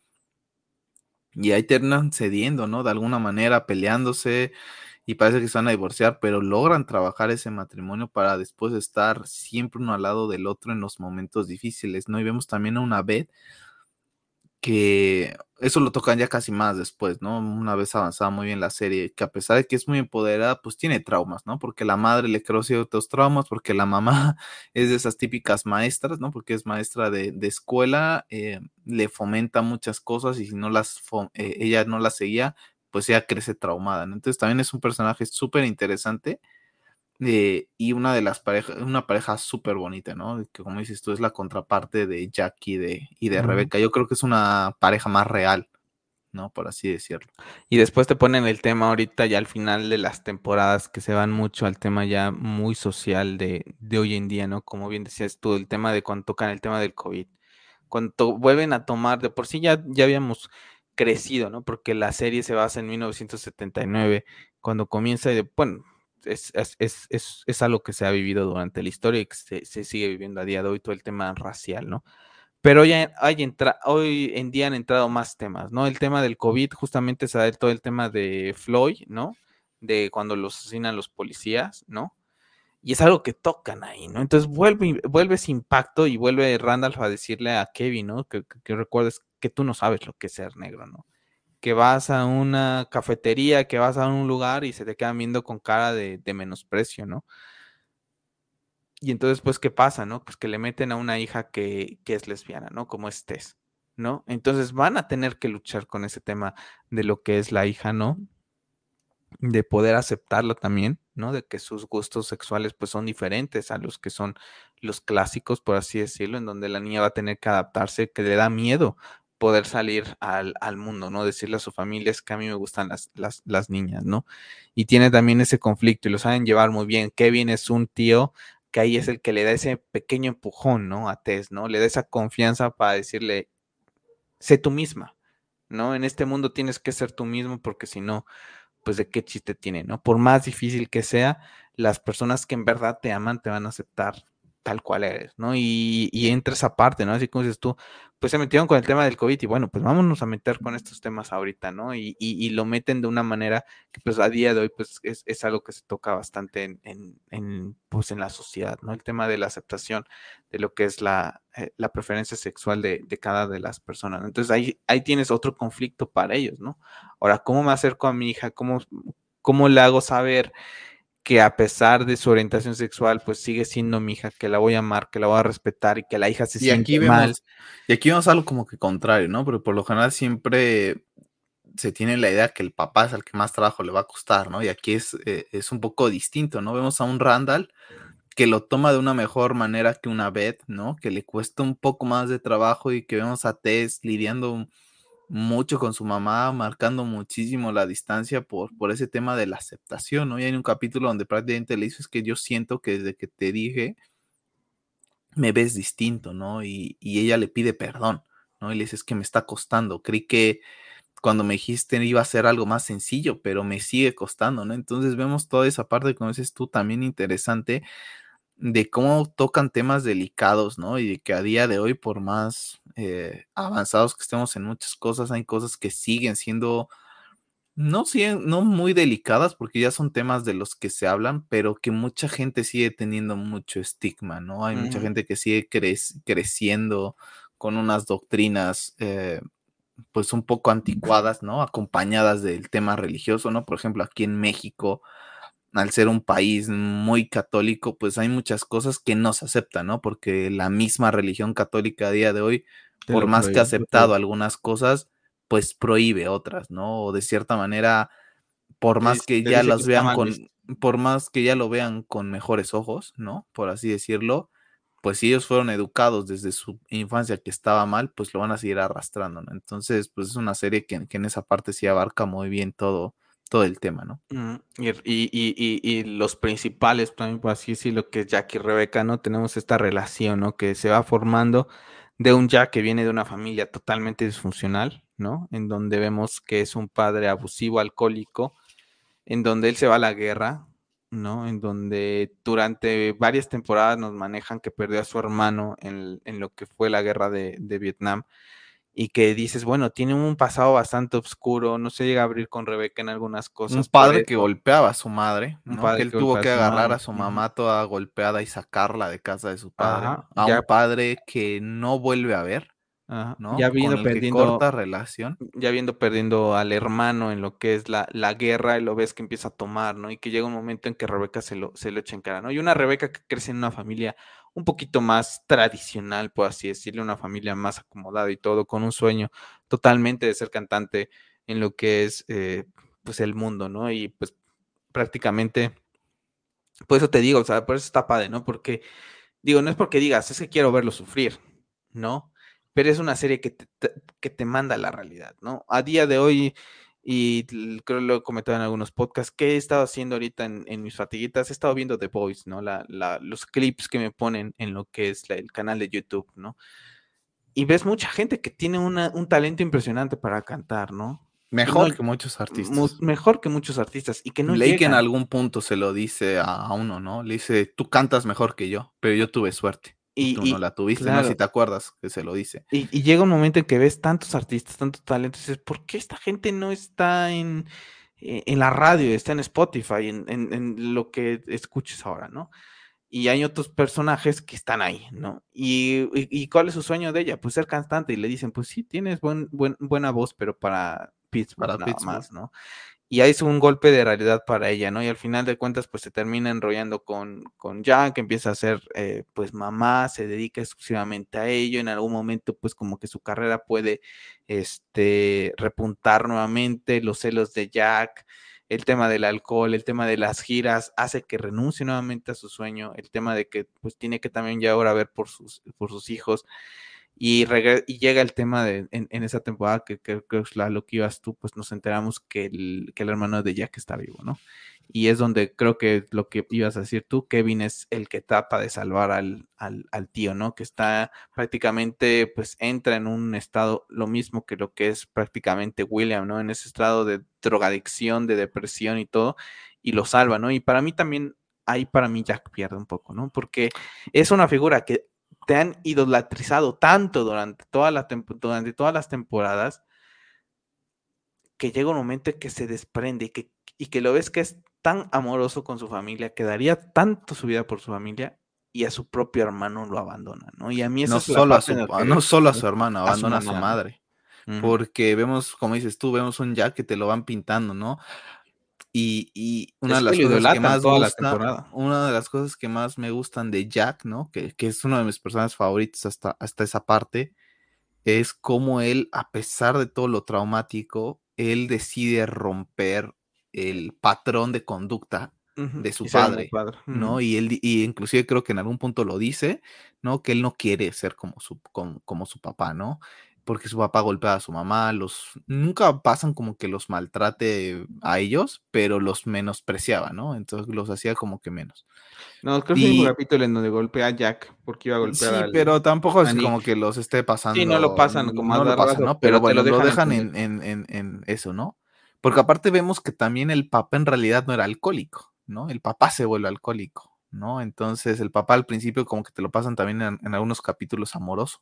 Y ahí terminan cediendo, ¿no? De alguna manera peleándose y parece que se van a divorciar, pero logran trabajar ese matrimonio para después estar siempre uno al lado del otro en los momentos difíciles, ¿no? Y vemos también a una Beth que eso lo tocan ya casi más después, ¿no? Una vez avanzada muy bien la serie, que a pesar de que es muy empoderada, pues tiene traumas, ¿no? Porque la madre le creó ciertos traumas, porque la mamá es de esas típicas maestras, ¿no? Porque es maestra de, escuela, eh, le fomenta muchas cosas y si no las, eh, ella no las seguía, pues ella crece traumada, ¿no? Entonces también es un personaje súper interesante eh, y una de las parejas, una pareja súper bonita, ¿no? Que como dices tú, es la contraparte de Jackie de, y de Rebeca. Yo creo que es una pareja más real, ¿no? Por así decirlo. Y después te ponen el tema ahorita ya al final de las temporadas que se van mucho al tema ya muy social de, de hoy en día, ¿no? Como bien decías tú, el tema de cuando tocan el tema del COVID. Cuando vuelven a tomar, de por sí ya, ya habíamos crecido, ¿no? Porque la serie se basa en 1979, cuando comienza, y de, bueno, es, es, es, es, algo que se ha vivido durante la historia y que se, sigue viviendo a día de hoy, todo el tema racial, ¿no? Pero ya hay entra hoy en día han entrado más temas, ¿no? El tema del COVID, justamente se da todo el tema de Floyd, ¿no? De cuando los asesinan los policías, ¿no? Y es algo que tocan ahí, ¿no? Entonces vuelve, vuelve ese impacto y vuelve Randall a decirle a Kevin, ¿no? Que recuerdes que tú no sabes lo que es ser negro, ¿no? que vas a una cafetería, que vas a un lugar y se te quedan viendo con cara de, menosprecio, ¿no? Y entonces, pues, ¿qué pasa, no? Pues que le meten a una hija que, es lesbiana, ¿no? Como estés, ¿no? Entonces van a tener que luchar con ese tema de lo que es la hija, ¿no? De poder aceptarlo también, ¿no? De que sus gustos sexuales pues son diferentes a los que son los clásicos, por así decirlo, en donde la niña va a tener que adaptarse, que le da miedo poder salir al, mundo, ¿no? Decirle a su familia es que a mí me gustan las, las, niñas, ¿no? Y tiene también ese conflicto y lo saben llevar muy bien. Kevin es un tío que ahí es el que le da ese pequeño empujón, ¿no? A Tess, ¿no? Le da esa confianza para decirle, sé tú misma, ¿no? En este mundo tienes que ser tú mismo porque si no, pues de qué chiste tiene, ¿no? Por más difícil que sea, las personas que en verdad te aman te van a aceptar tal cual eres, ¿no? Y, y entra esa parte, ¿no? Así como dices tú, pues se metieron con el tema del COVID y bueno, pues vámonos a meter con estos temas ahorita, ¿no? Y, y, lo meten de una manera que pues a día de hoy pues es, algo que se toca bastante en, en, pues en la sociedad, ¿no? El tema de la aceptación de lo que es la, eh, la preferencia sexual de, de, cada de las personas. Entonces ahí, ahí tienes otro conflicto para ellos, ¿no? Ahora, ¿cómo me acerco a mi hija? ¿Cómo, cómo le hago saber? Que a pesar de su orientación sexual, pues sigue siendo mi hija, que la voy a amar, que la voy a respetar y que la hija se y siente mal. Y aquí vemos algo como que contrario, ¿no? Pero por lo general siempre se tiene la idea que el papá es el que más trabajo le va a costar, ¿no? Y aquí es, eh, es un poco distinto, ¿no? Vemos a un Randall que lo toma de una mejor manera que una Beth, ¿no? Que le cuesta un poco más de trabajo y que vemos a Tess lidiando mucho con su mamá, marcando muchísimo la distancia por, por ese tema de la aceptación, ¿no? Y hay un capítulo donde prácticamente le dice, es que yo siento que desde que te dije, me ves distinto, ¿no? Y, ella le pide perdón, ¿no? Y le dice, es que me está costando, creí que cuando me dijiste iba a ser algo más sencillo, pero me sigue costando, ¿no? Entonces vemos toda esa parte, como dices tú, también interesante de cómo tocan temas delicados, ¿no? Y de que a día de hoy, por más eh, avanzados que estemos en muchas cosas, hay cosas que siguen siendo, no, no muy delicadas, porque ya son temas de los que se hablan, pero que mucha gente sigue teniendo mucho estigma, ¿no? Hay mucha gente que sigue creciendo con unas doctrinas eh, pues un poco anticuadas, ¿no? Acompañadas del tema religioso, ¿no? Por ejemplo, aquí en México, al ser un país muy católico, pues hay muchas cosas que no se aceptan, ¿no? Porque la misma religión católica a día de hoy, por más que ha aceptado algunas cosas, pues prohíbe otras, ¿no? O de cierta manera, por más que ya las vean con, por más que ya lo vean con mejores ojos, ¿no? Por así decirlo, pues si ellos fueron educados desde su infancia que estaba mal, pues lo van a seguir arrastrando, ¿no? Entonces, pues es una serie que, en esa parte sí abarca muy bien todo, todo el tema, ¿no? y, y, y, los principales, también por así decirlo, que es Jack y Rebeca, ¿no? Tenemos esta relación, ¿no? Que se va formando de un Jack que viene de una familia totalmente disfuncional, ¿no? En donde vemos que es un padre abusivo, alcohólico, en donde él se va a la guerra, ¿no? En donde durante varias temporadas nos manejan que perdió a su hermano en, lo que fue la guerra de, Vietnam y que dices, bueno, tiene un pasado bastante oscuro, no se llega a abrir con Rebeca en algunas cosas. Un padre que golpeaba a su madre, que él tuvo que agarrar a su mamá toda golpeada y sacarla de casa de su padre, a un padre que no vuelve a ver, ya habiendo perdiendo relación. Ya viendo perdiendo al hermano en lo que es la, la, guerra, y lo ves que empieza a tomar, ¿no? Y que llega un momento en que Rebeca se lo, se lo echa en cara, ¿no? Y una Rebeca que crece en una familia un poquito más tradicional, por así decirlo, una familia más acomodada y todo, con un sueño totalmente de ser cantante en lo que es, eh, pues, el mundo, ¿no? Y pues prácticamente, por eso te digo, o sea, por eso está padre, ¿no? Porque, digo, no es porque digas, es que quiero verlo sufrir, ¿no? pero es una serie que te, que te manda la realidad, ¿no? A día de hoy, y creo que lo he comentado en algunos podcasts, ¿qué he estado haciendo ahorita en, mis fatiguitas? He estado viendo The Voice, ¿no? La, los clips que me ponen en lo que es el canal de YouTube, ¿no? Y ves mucha gente que tiene un talento impresionante para cantar, ¿no? Mejor que muchos artistas. mejor que muchos artistas. Y que no Leí que en algún punto se lo dice a uno, ¿no? Le dice, tú cantas mejor que yo, pero yo tuve suerte. Y, tú no la tuviste, no sé si te acuerdas que se lo dice. Y, llega un momento en que ves tantos artistas, tantos talentos, y dices, ¿por qué esta gente no está en, eh, en la radio, está en Spotify, en, en, lo que escuches ahora, ¿no? Y hay otros personajes que están ahí, ¿no? Y, y, cuál es su sueño de ella? Pues ser cantante. Y le dicen, pues sí, tienes buen, buen, buena voz, pero para Pittsburgh para nada más, ¿no? Y ahí es un golpe de realidad para ella, ¿no? Y al final de cuentas, pues se termina enrollando con, con Jack, empieza a ser, eh, pues, mamá, se dedica exclusivamente a ello, en algún momento, pues, como que su carrera puede, este, repuntar nuevamente, los celos de Jack, el tema del alcohol, el tema de las giras, hace que renuncie nuevamente a su sueño, el tema de que, pues, tiene que también ya ahora ver por sus, por sus hijos, y, llega el tema de, en, esa temporada que creo que lo que ibas tú, pues nos enteramos que el, que el hermano de Jack está vivo, ¿no? Y es donde creo que lo que ibas a decir tú, Kevin es el que trata de salvar al, al, al, tío, ¿no? Que está prácticamente, pues entra en un estado lo mismo que lo que es prácticamente William, ¿no? En ese estado de drogadicción, de depresión y todo, y lo salva, ¿no? Y para mí también, ahí para mí Jack pierde un poco, ¿no? Porque es una figura que te han idolatrizado tanto durante, toda la durante todas las temporadas que llega un momento en que se desprende y que, y que lo ves que es tan amoroso con su familia, que daría tanto su vida por su familia y a su propio hermano lo abandona, ¿no? Y a mí eso no, solo, a su, no solo a su hermano, abandona a su, madre. Porque vemos, como dices tú, vemos un Jack que te lo van pintando, ¿no? Y, una, de las cosas que más una de las cosas que más me gustan de Jack, ¿no? Que, es uno de mis personajes favoritos hasta, hasta esa parte, es cómo él, a pesar de todo lo traumático, él decide romper el patrón de conducta de su padre, ¿no? Y él, y inclusive creo que en algún punto lo dice, ¿no? Que él no quiere ser como su, como, como su papá, ¿no? Porque su papá golpeaba a su mamá, los nunca pasan como que los maltrate a ellos, pero los menospreciaba, ¿no? Entonces los hacía como que menos. No, creo que hay un capítulo en donde golpea a Jack porque iba a golpear Sí, pero tampoco es como que los esté pasando. Sí, no lo pasan como no lo pasan, ¿no? Pero, bueno, lo dejan, en, en, en, eso, ¿no? Porque aparte vemos que también el papá en realidad no era alcohólico, ¿no? El papá se vuelve alcohólico, ¿no? Entonces el papá al principio como que te lo pasan también en, algunos capítulos amoroso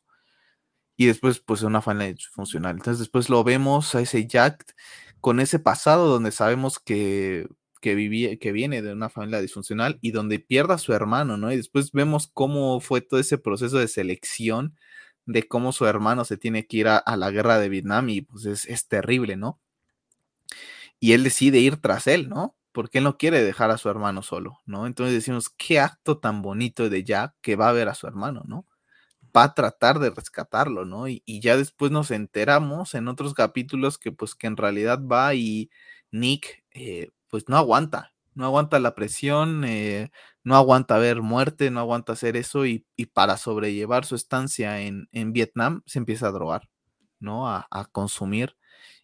y después pues una familia funcional. Entonces después lo vemos a ese Jack con ese pasado donde sabemos que, que, vivía, que viene de una familia disfuncional y donde pierde a su hermano, ¿no? Y después vemos cómo fue todo ese proceso de selección de cómo su hermano se tiene que ir a, la guerra de Vietnam y pues es, es, terrible, ¿no? Y él decide ir tras él, ¿no? Porque él no quiere dejar a su hermano solo, ¿no? Entonces decimos, qué acto tan bonito de Jack que va a ver a su hermano, ¿no? Va a tratar de rescatarlo, ¿no? Y, ya después nos enteramos en otros capítulos que pues que en realidad va y Nick eh, pues no aguanta, no aguanta la presión, eh, no aguanta ver muerte, no aguanta hacer eso y, para sobrellevar su estancia en, Vietnam se empieza a drogar, ¿no? A, consumir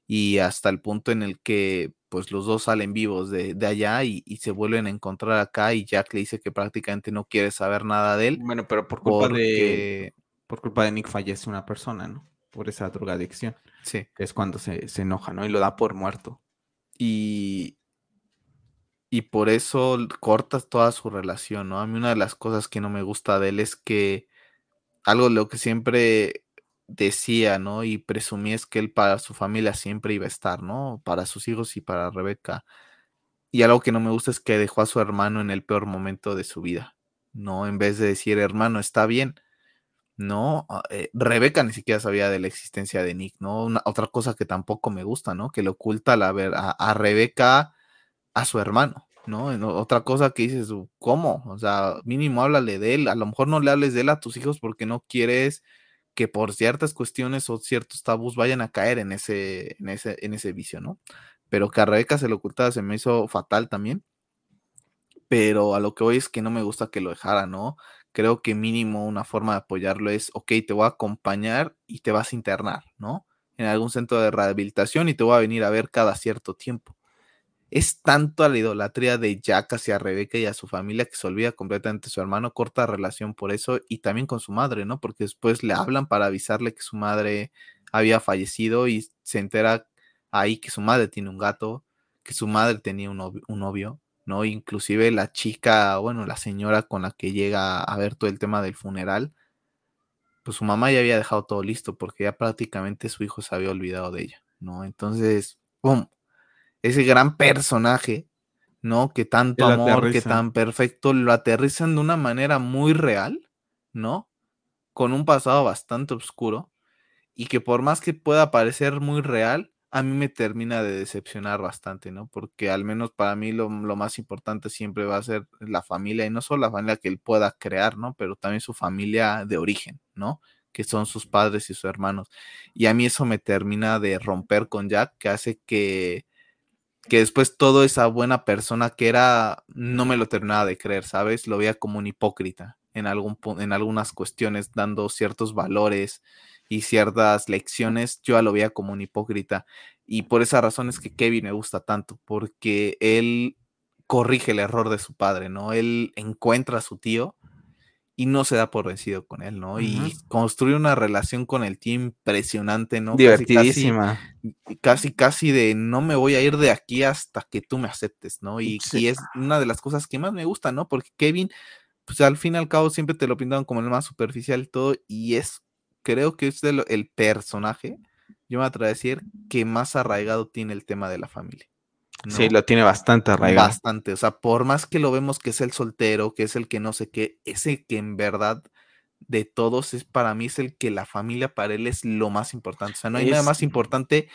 y hasta el punto en el que pues los dos salen vivos de, allá y, se vuelven a encontrar acá y Jack le dice que prácticamente no quiere saber nada de él. Bueno, pero por culpa de por culpa de Nick fallece una persona, ¿no? Por esa drogadicción. Sí. Que es cuando se, enoja, ¿no? Y lo da por muerto. Y, y por eso cortas toda su relación, ¿no? A mí una de las cosas que no me gusta de él es que algo de lo que siempre decía, ¿no? Y presumía es que él para su familia siempre iba a estar, ¿no? Para sus hijos y para Rebeca. Y algo que no me gusta es que dejó a su hermano en el peor momento de su vida, ¿no? En vez de decir, hermano, está bien, ¿no? Ah, eh, Rebeca ni siquiera sabía de la existencia de Nick, ¿no? otra cosa que tampoco me gusta, ¿no? Que le oculta la ver a, Rebeca a su hermano, ¿no? Otra cosa que dices, ¿cómo? O sea, mínimo háblale de él, a lo mejor no le hables de él a tus hijos porque no quieres que por ciertas cuestiones o ciertos tabús vayan a caer en ese, en ese, en ese vicio, ¿no? Pero que a Rebeca se le ocultaba se me hizo fatal también. Pero a lo que voy es que no me gusta que lo dejara, ¿no? Creo que mínimo una forma de apoyarlo es, ok, te voy a acompañar y te vas a internar, ¿no? En algún centro de rehabilitación y te voy a venir a ver cada cierto tiempo. Es tanto a la idolatría de Jack hacia Rebeca y a su familia que se olvida completamente su hermano, corta relación por eso y también con su madre, ¿no? Porque después le hablan para avisarle que su madre había fallecido y se entera ahí que su madre tiene un gato, que su madre tenía un novio ¿no? Inclusive la chica, bueno, la señora con la que llega a ver todo el tema del funeral, pues su mamá ya había dejado todo listo porque ya prácticamente su hijo se había olvidado de ella, ¿no? Entonces, ¡pum! Ese gran personaje, ¿no? Que tanto amor, que tan perfecto, lo aterrizan de una manera muy real, ¿no? Con un pasado bastante oscuro y que por más que pueda parecer muy real, a mí me termina de decepcionar bastante, ¿no? Porque al menos para mí lo, más importante siempre va a ser la familia, y no solo la familia que él pueda crear, ¿no? Pero también su familia de origen, ¿no? Que son sus padres y sus hermanos. Y a mí eso me termina de romper con Jack, que hace que, que después toda esa buena persona que era, no me lo terminaba de creer, ¿sabes? Lo veía como un hipócrita en, algún, en algunas cuestiones, dando ciertos valores y ciertas lecciones, yo lo veía como un hipócrita. Y por esa razón es que Kevin me gusta tanto, porque él corrige el error de su padre, ¿no? Él encuentra a su tío y no se da por vencido con él, ¿no? Y construye una relación con el tío impresionante, ¿no? Divertidísima. Casi, casi, de no me voy a ir de aquí hasta que tú me aceptes, ¿no? Y, y, es una de las cosas que más me gusta, ¿no? Porque Kevin, pues al fin y al cabo siempre te lo pintan como el más superficial y todo, y es creo que es el personaje, yo me atrevo a decir, que más arraigado tiene el tema de la familia. Sí, lo tiene bastante arraigado. Bastante, o sea, por más que lo vemos que es el soltero, que es el que no sé qué, ese que en verdad de todos es para mí es el que la familia para él es lo más importante. O sea, no hay nada más importante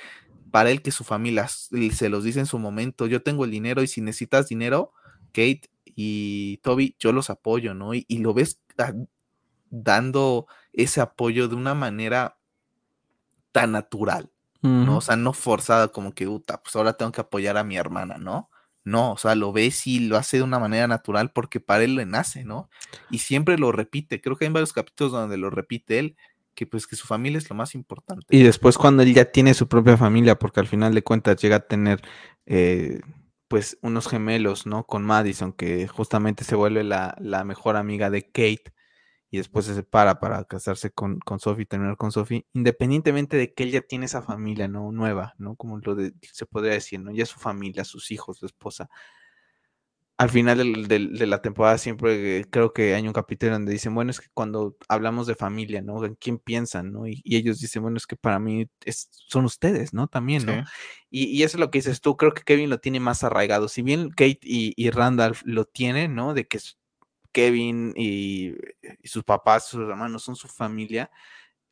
para él que su familia. Se los dice en su momento, yo tengo el dinero y si necesitas dinero, Kate y Toby, yo los apoyo, ¿no? Y, y lo ves dando ese apoyo de una manera tan natural, ¿no? O sea, no forzada como que, puta, pues ahora tengo que apoyar a mi hermana, ¿no? No, o sea, lo ves y lo hace de una manera natural porque para él le nace, ¿no? Y siempre lo repite. Creo que hay varios capítulos donde lo repite él, que pues que su familia es lo más importante. Y después cuando él ya tiene su propia familia, porque al final de cuentas llega a tener eh, pues unos gemelos, ¿no? Con Madison, que justamente se vuelve la, la, mejor amiga de Kate y después se separa para casarse con, con Sophie, terminar con Sophie, independientemente de que él ya tiene esa familia, ¿no? Nueva, ¿no? Como lo de, se podría decir, ¿no? Ya su familia, sus hijos, su esposa al final de la temporada siempre creo que hay un capítulo donde dicen, bueno, es que cuando hablamos de familia, ¿no? ¿En quién piensan, no? Y, ellos dicen, bueno, es que para mí son ustedes, ¿no? También, ¿no? Y, eso es lo que dices tú, creo que Kevin lo tiene más arraigado. Si bien Kate y, Randall lo tienen, ¿no? De que Kevin y, sus papás, sus hermanos son su familia,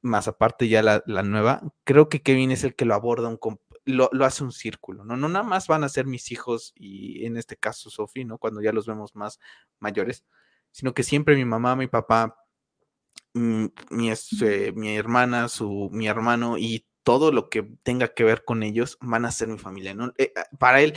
más aparte ya la, nueva, creo que Kevin es el que lo aborda un, lo, hace un círculo, ¿no? No nada más van a ser mis hijos y en este caso Sofi, ¿no? Cuando ya los vemos más mayores, sino que siempre mi mamá, mi papá, mm, mi, este, mi hermana, su, mi hermano y todo lo que tenga que ver con ellos van a ser mi familia, ¿no? Eh, para él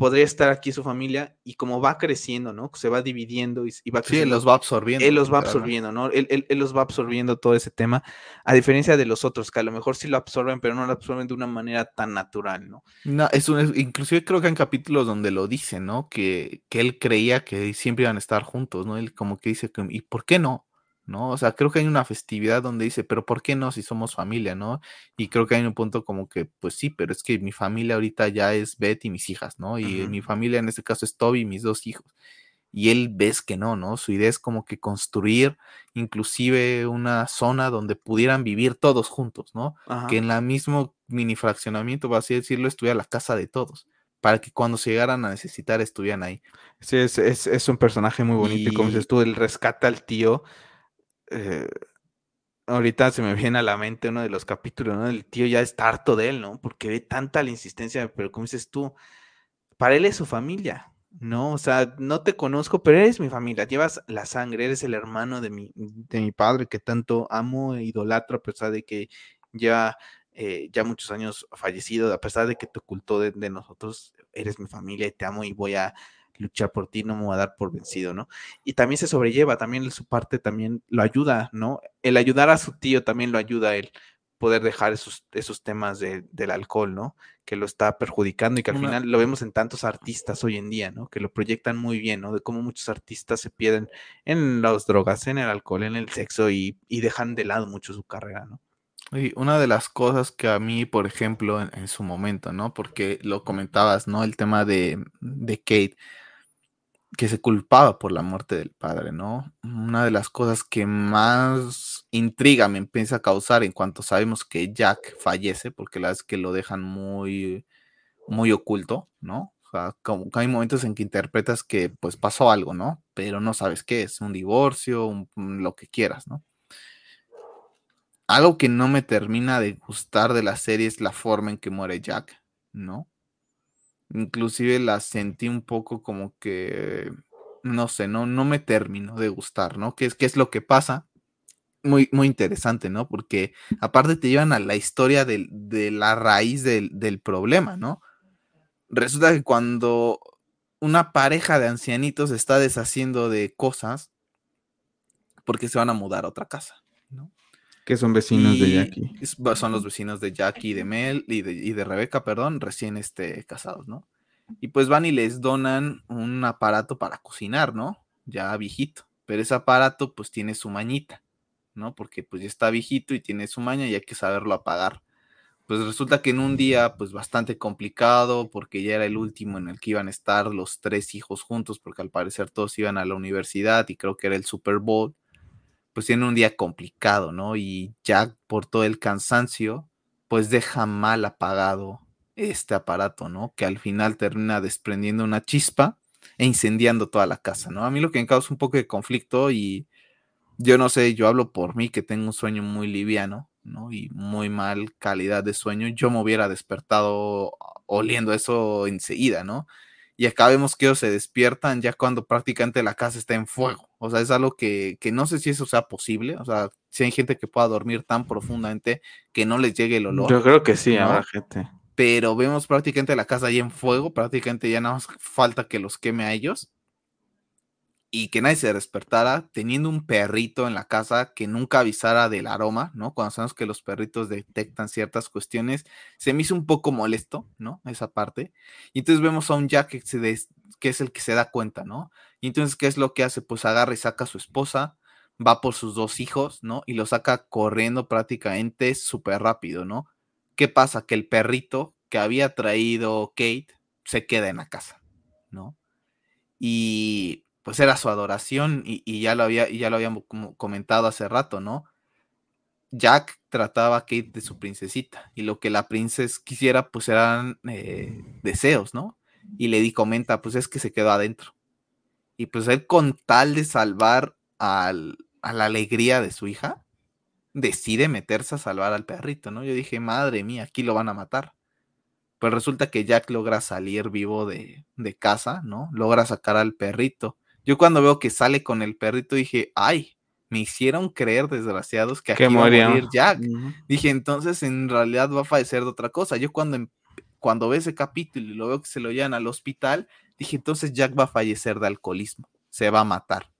podría estar aquí su familia y como va creciendo, ¿no? Se va dividiendo y, va creciendo. Sí, él los va absorbiendo. Él los va absorbiendo, ¿no? Él, él, los va absorbiendo todo ese tema, a diferencia de los otros, que a lo mejor sí lo absorben, pero no lo absorben de una manera tan natural, ¿no? No, es un, inclusive creo que hay capítulos donde lo dice, ¿no? Que, que él creía que siempre iban a estar juntos, ¿no? Él como que dice, ¿y por qué no? ¿No? O sea, creo que hay una festividad donde dice, pero ¿por qué no si somos familia, ¿no? Y creo que hay un punto como que, pues sí, pero es que mi familia ahorita ya es Beth y mis hijas, ¿no? Y mi familia en este caso es Toby y mis dos hijos. Y él ves que no, ¿no? Su idea es como que construir inclusive una zona donde pudieran vivir todos juntos, ¿no? Que en la mismo mini fraccionamiento, por así decirlo, estuviera la casa de todos para que cuando se llegaran a necesitar estuvieran ahí. Sí, es, es, un personaje muy bonito y como dices tú, él rescata al tío eh, ahorita se me viene a la mente uno de los capítulos, ¿no? El tío ya está harto de él, ¿no? Porque ve tanta la insistencia, pero como dices tú, para él es su familia, ¿no? O sea, no te conozco, pero eres mi familia, llevas la sangre, eres el hermano de mi, de mi padre que tanto amo e idolatro, a pesar de que ya, eh, ya muchos años fallecido, a pesar de que te ocultó de nosotros, eres mi familia y te amo y voy a luchar por ti, no me voy a dar por vencido, ¿no? Y también se sobrelleva, también su parte también lo ayuda, ¿no? El ayudar a su tío también lo ayuda a él poder dejar esos, esos temas del alcohol, ¿no? Que lo está perjudicando y que al final lo vemos en tantos artistas hoy en día, ¿no? Que lo proyectan muy bien, ¿no? De cómo muchos artistas se pierden en las drogas, en el alcohol, en el sexo y, dejan de lado mucho su carrera, ¿no? Y una de las cosas que a mí, por ejemplo, en, su momento, ¿no? Porque lo comentabas, ¿no? El tema de, de Kate que se culpaba por la muerte del padre, ¿no? Una de las cosas que más intriga me empieza a causar en cuanto sabemos que Jack fallece, porque la es que lo dejan muy, muy oculto, ¿no? O sea, hay momentos en que interpretas que pues pasó algo, ¿no? Pero no sabes qué es, un divorcio, lo que quieras, ¿no? Algo que no me termina de gustar de la serie es la forma en que muere Jack, ¿no? Inclusive la sentí un poco como que, no sé, no, no me terminó de gustar, ¿no? ¿Qué es, qué es lo que pasa? Muy, muy interesante, ¿no? Porque aparte te llevan a la historia de, la raíz del, del problema, ¿no? Resulta que cuando una pareja de ancianitos está deshaciendo de cosas, porque se van a mudar a otra casa. Que son vecinos de Jackie. Son los vecinos de Jackie, de Mel y de, y de Rebeca, perdón, recién este, casados, ¿no? Y pues van y les donan un aparato para cocinar, ¿no? Ya viejito. Pero ese aparato pues tiene su mañita, ¿no? Porque pues ya está viejito y tiene su maña y hay que saberlo apagar. Pues resulta que en un día pues bastante complicado porque ya era el último en el que iban a estar los tres hijos juntos porque al parecer todos iban a la universidad y creo que era el Super Bowl pues tiene un día complicado, ¿no? Y Jack por todo el cansancio, pues deja mal apagado este aparato, ¿no? Que al final termina desprendiendo una chispa e incendiando toda la casa, ¿no? A mí lo que me causa un poco de conflicto y yo no sé, yo hablo por mí que tengo un sueño muy liviano, ¿no? Y muy mal calidad de sueño, yo me hubiera despertado oliendo eso enseguida, ¿no? y acá vemos que ellos se despiertan ya cuando prácticamente la casa está en fuego. O sea, es algo que, no sé si eso sea posible. O sea, si hay gente que pueda dormir tan profundamente que no les llegue el olor. Yo creo que sí, habrá gente. Pero vemos prácticamente la casa ahí en fuego, prácticamente ya nada más falta que los queme a ellos. Y que nadie se despertara teniendo un perrito en la casa que nunca avisara del aroma, ¿no? Cuando sabemos que los perritos detectan ciertas cuestiones, se me hizo un poco molesto, ¿no? Esa parte. Y entonces vemos a un Jack que, se que es el que se da cuenta, ¿no? Y entonces, ¿qué es lo que hace? Pues agarra y saca a su esposa, va por sus dos hijos, ¿no? Y lo saca corriendo prácticamente súper rápido, ¿no? ¿Qué pasa? Que el perrito que había traído Kate se queda en la casa, ¿no? Y pues era su adoración y, ya lo había, ya lo habíamos comentado hace rato, ¿no? Jack trataba a Kate de su princesita y lo que la princesa quisiera pues eran eh, deseos, ¿no? Y Lady comenta, pues es que se quedó adentro. Y pues él con tal de salvar a la alegría de su hija, decide meterse a salvar al perrito, ¿no? Yo dije, madre mía, aquí lo van a matar. Pues resulta que Jack logra salir vivo de, de casa, ¿no? Logra sacar al perrito yo cuando veo que sale con el perrito dije, ay, me hicieron creer, desgraciados, que aquí va a morir Jack. Dije, entonces en realidad va a fallecer de otra cosa. Yo cuando, em, cuando ve ese capítulo y lo veo que se lo llevan al hospital, dije, entonces Jack va a fallecer de alcoholismo, se va a matar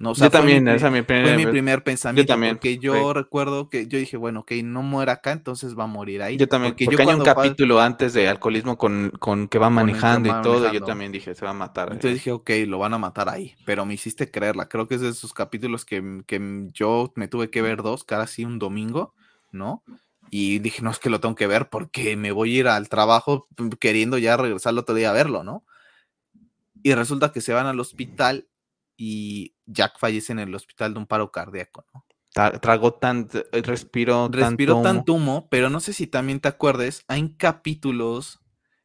yo también, esa mi primer, fue mi primer pensamiento. Yo también. Porque yo recuerdo que yo dije, bueno, ok, no muera acá, entonces va a morir ahí. Yo también, porque, hay un capítulo antes de alcoholismo con, con que va manejando y todo, yo también dije, se va a matar. Entonces dije, ok, lo van a matar ahí, pero me hiciste creerla. Creo que es de esos capítulos que, que yo me tuve que ver dos, cada sí un domingo, ¿no? Y dije, no es que lo tengo que ver porque me voy a ir al trabajo queriendo ya regresar el otro día a verlo, ¿no? Y resulta que se van al hospital y Jack fallece en el hospital de un paro cardíaco, ¿no? Tragó tanto, eh, respiró, tanto humo, pero no sé si también te acuerdes, hay capítulos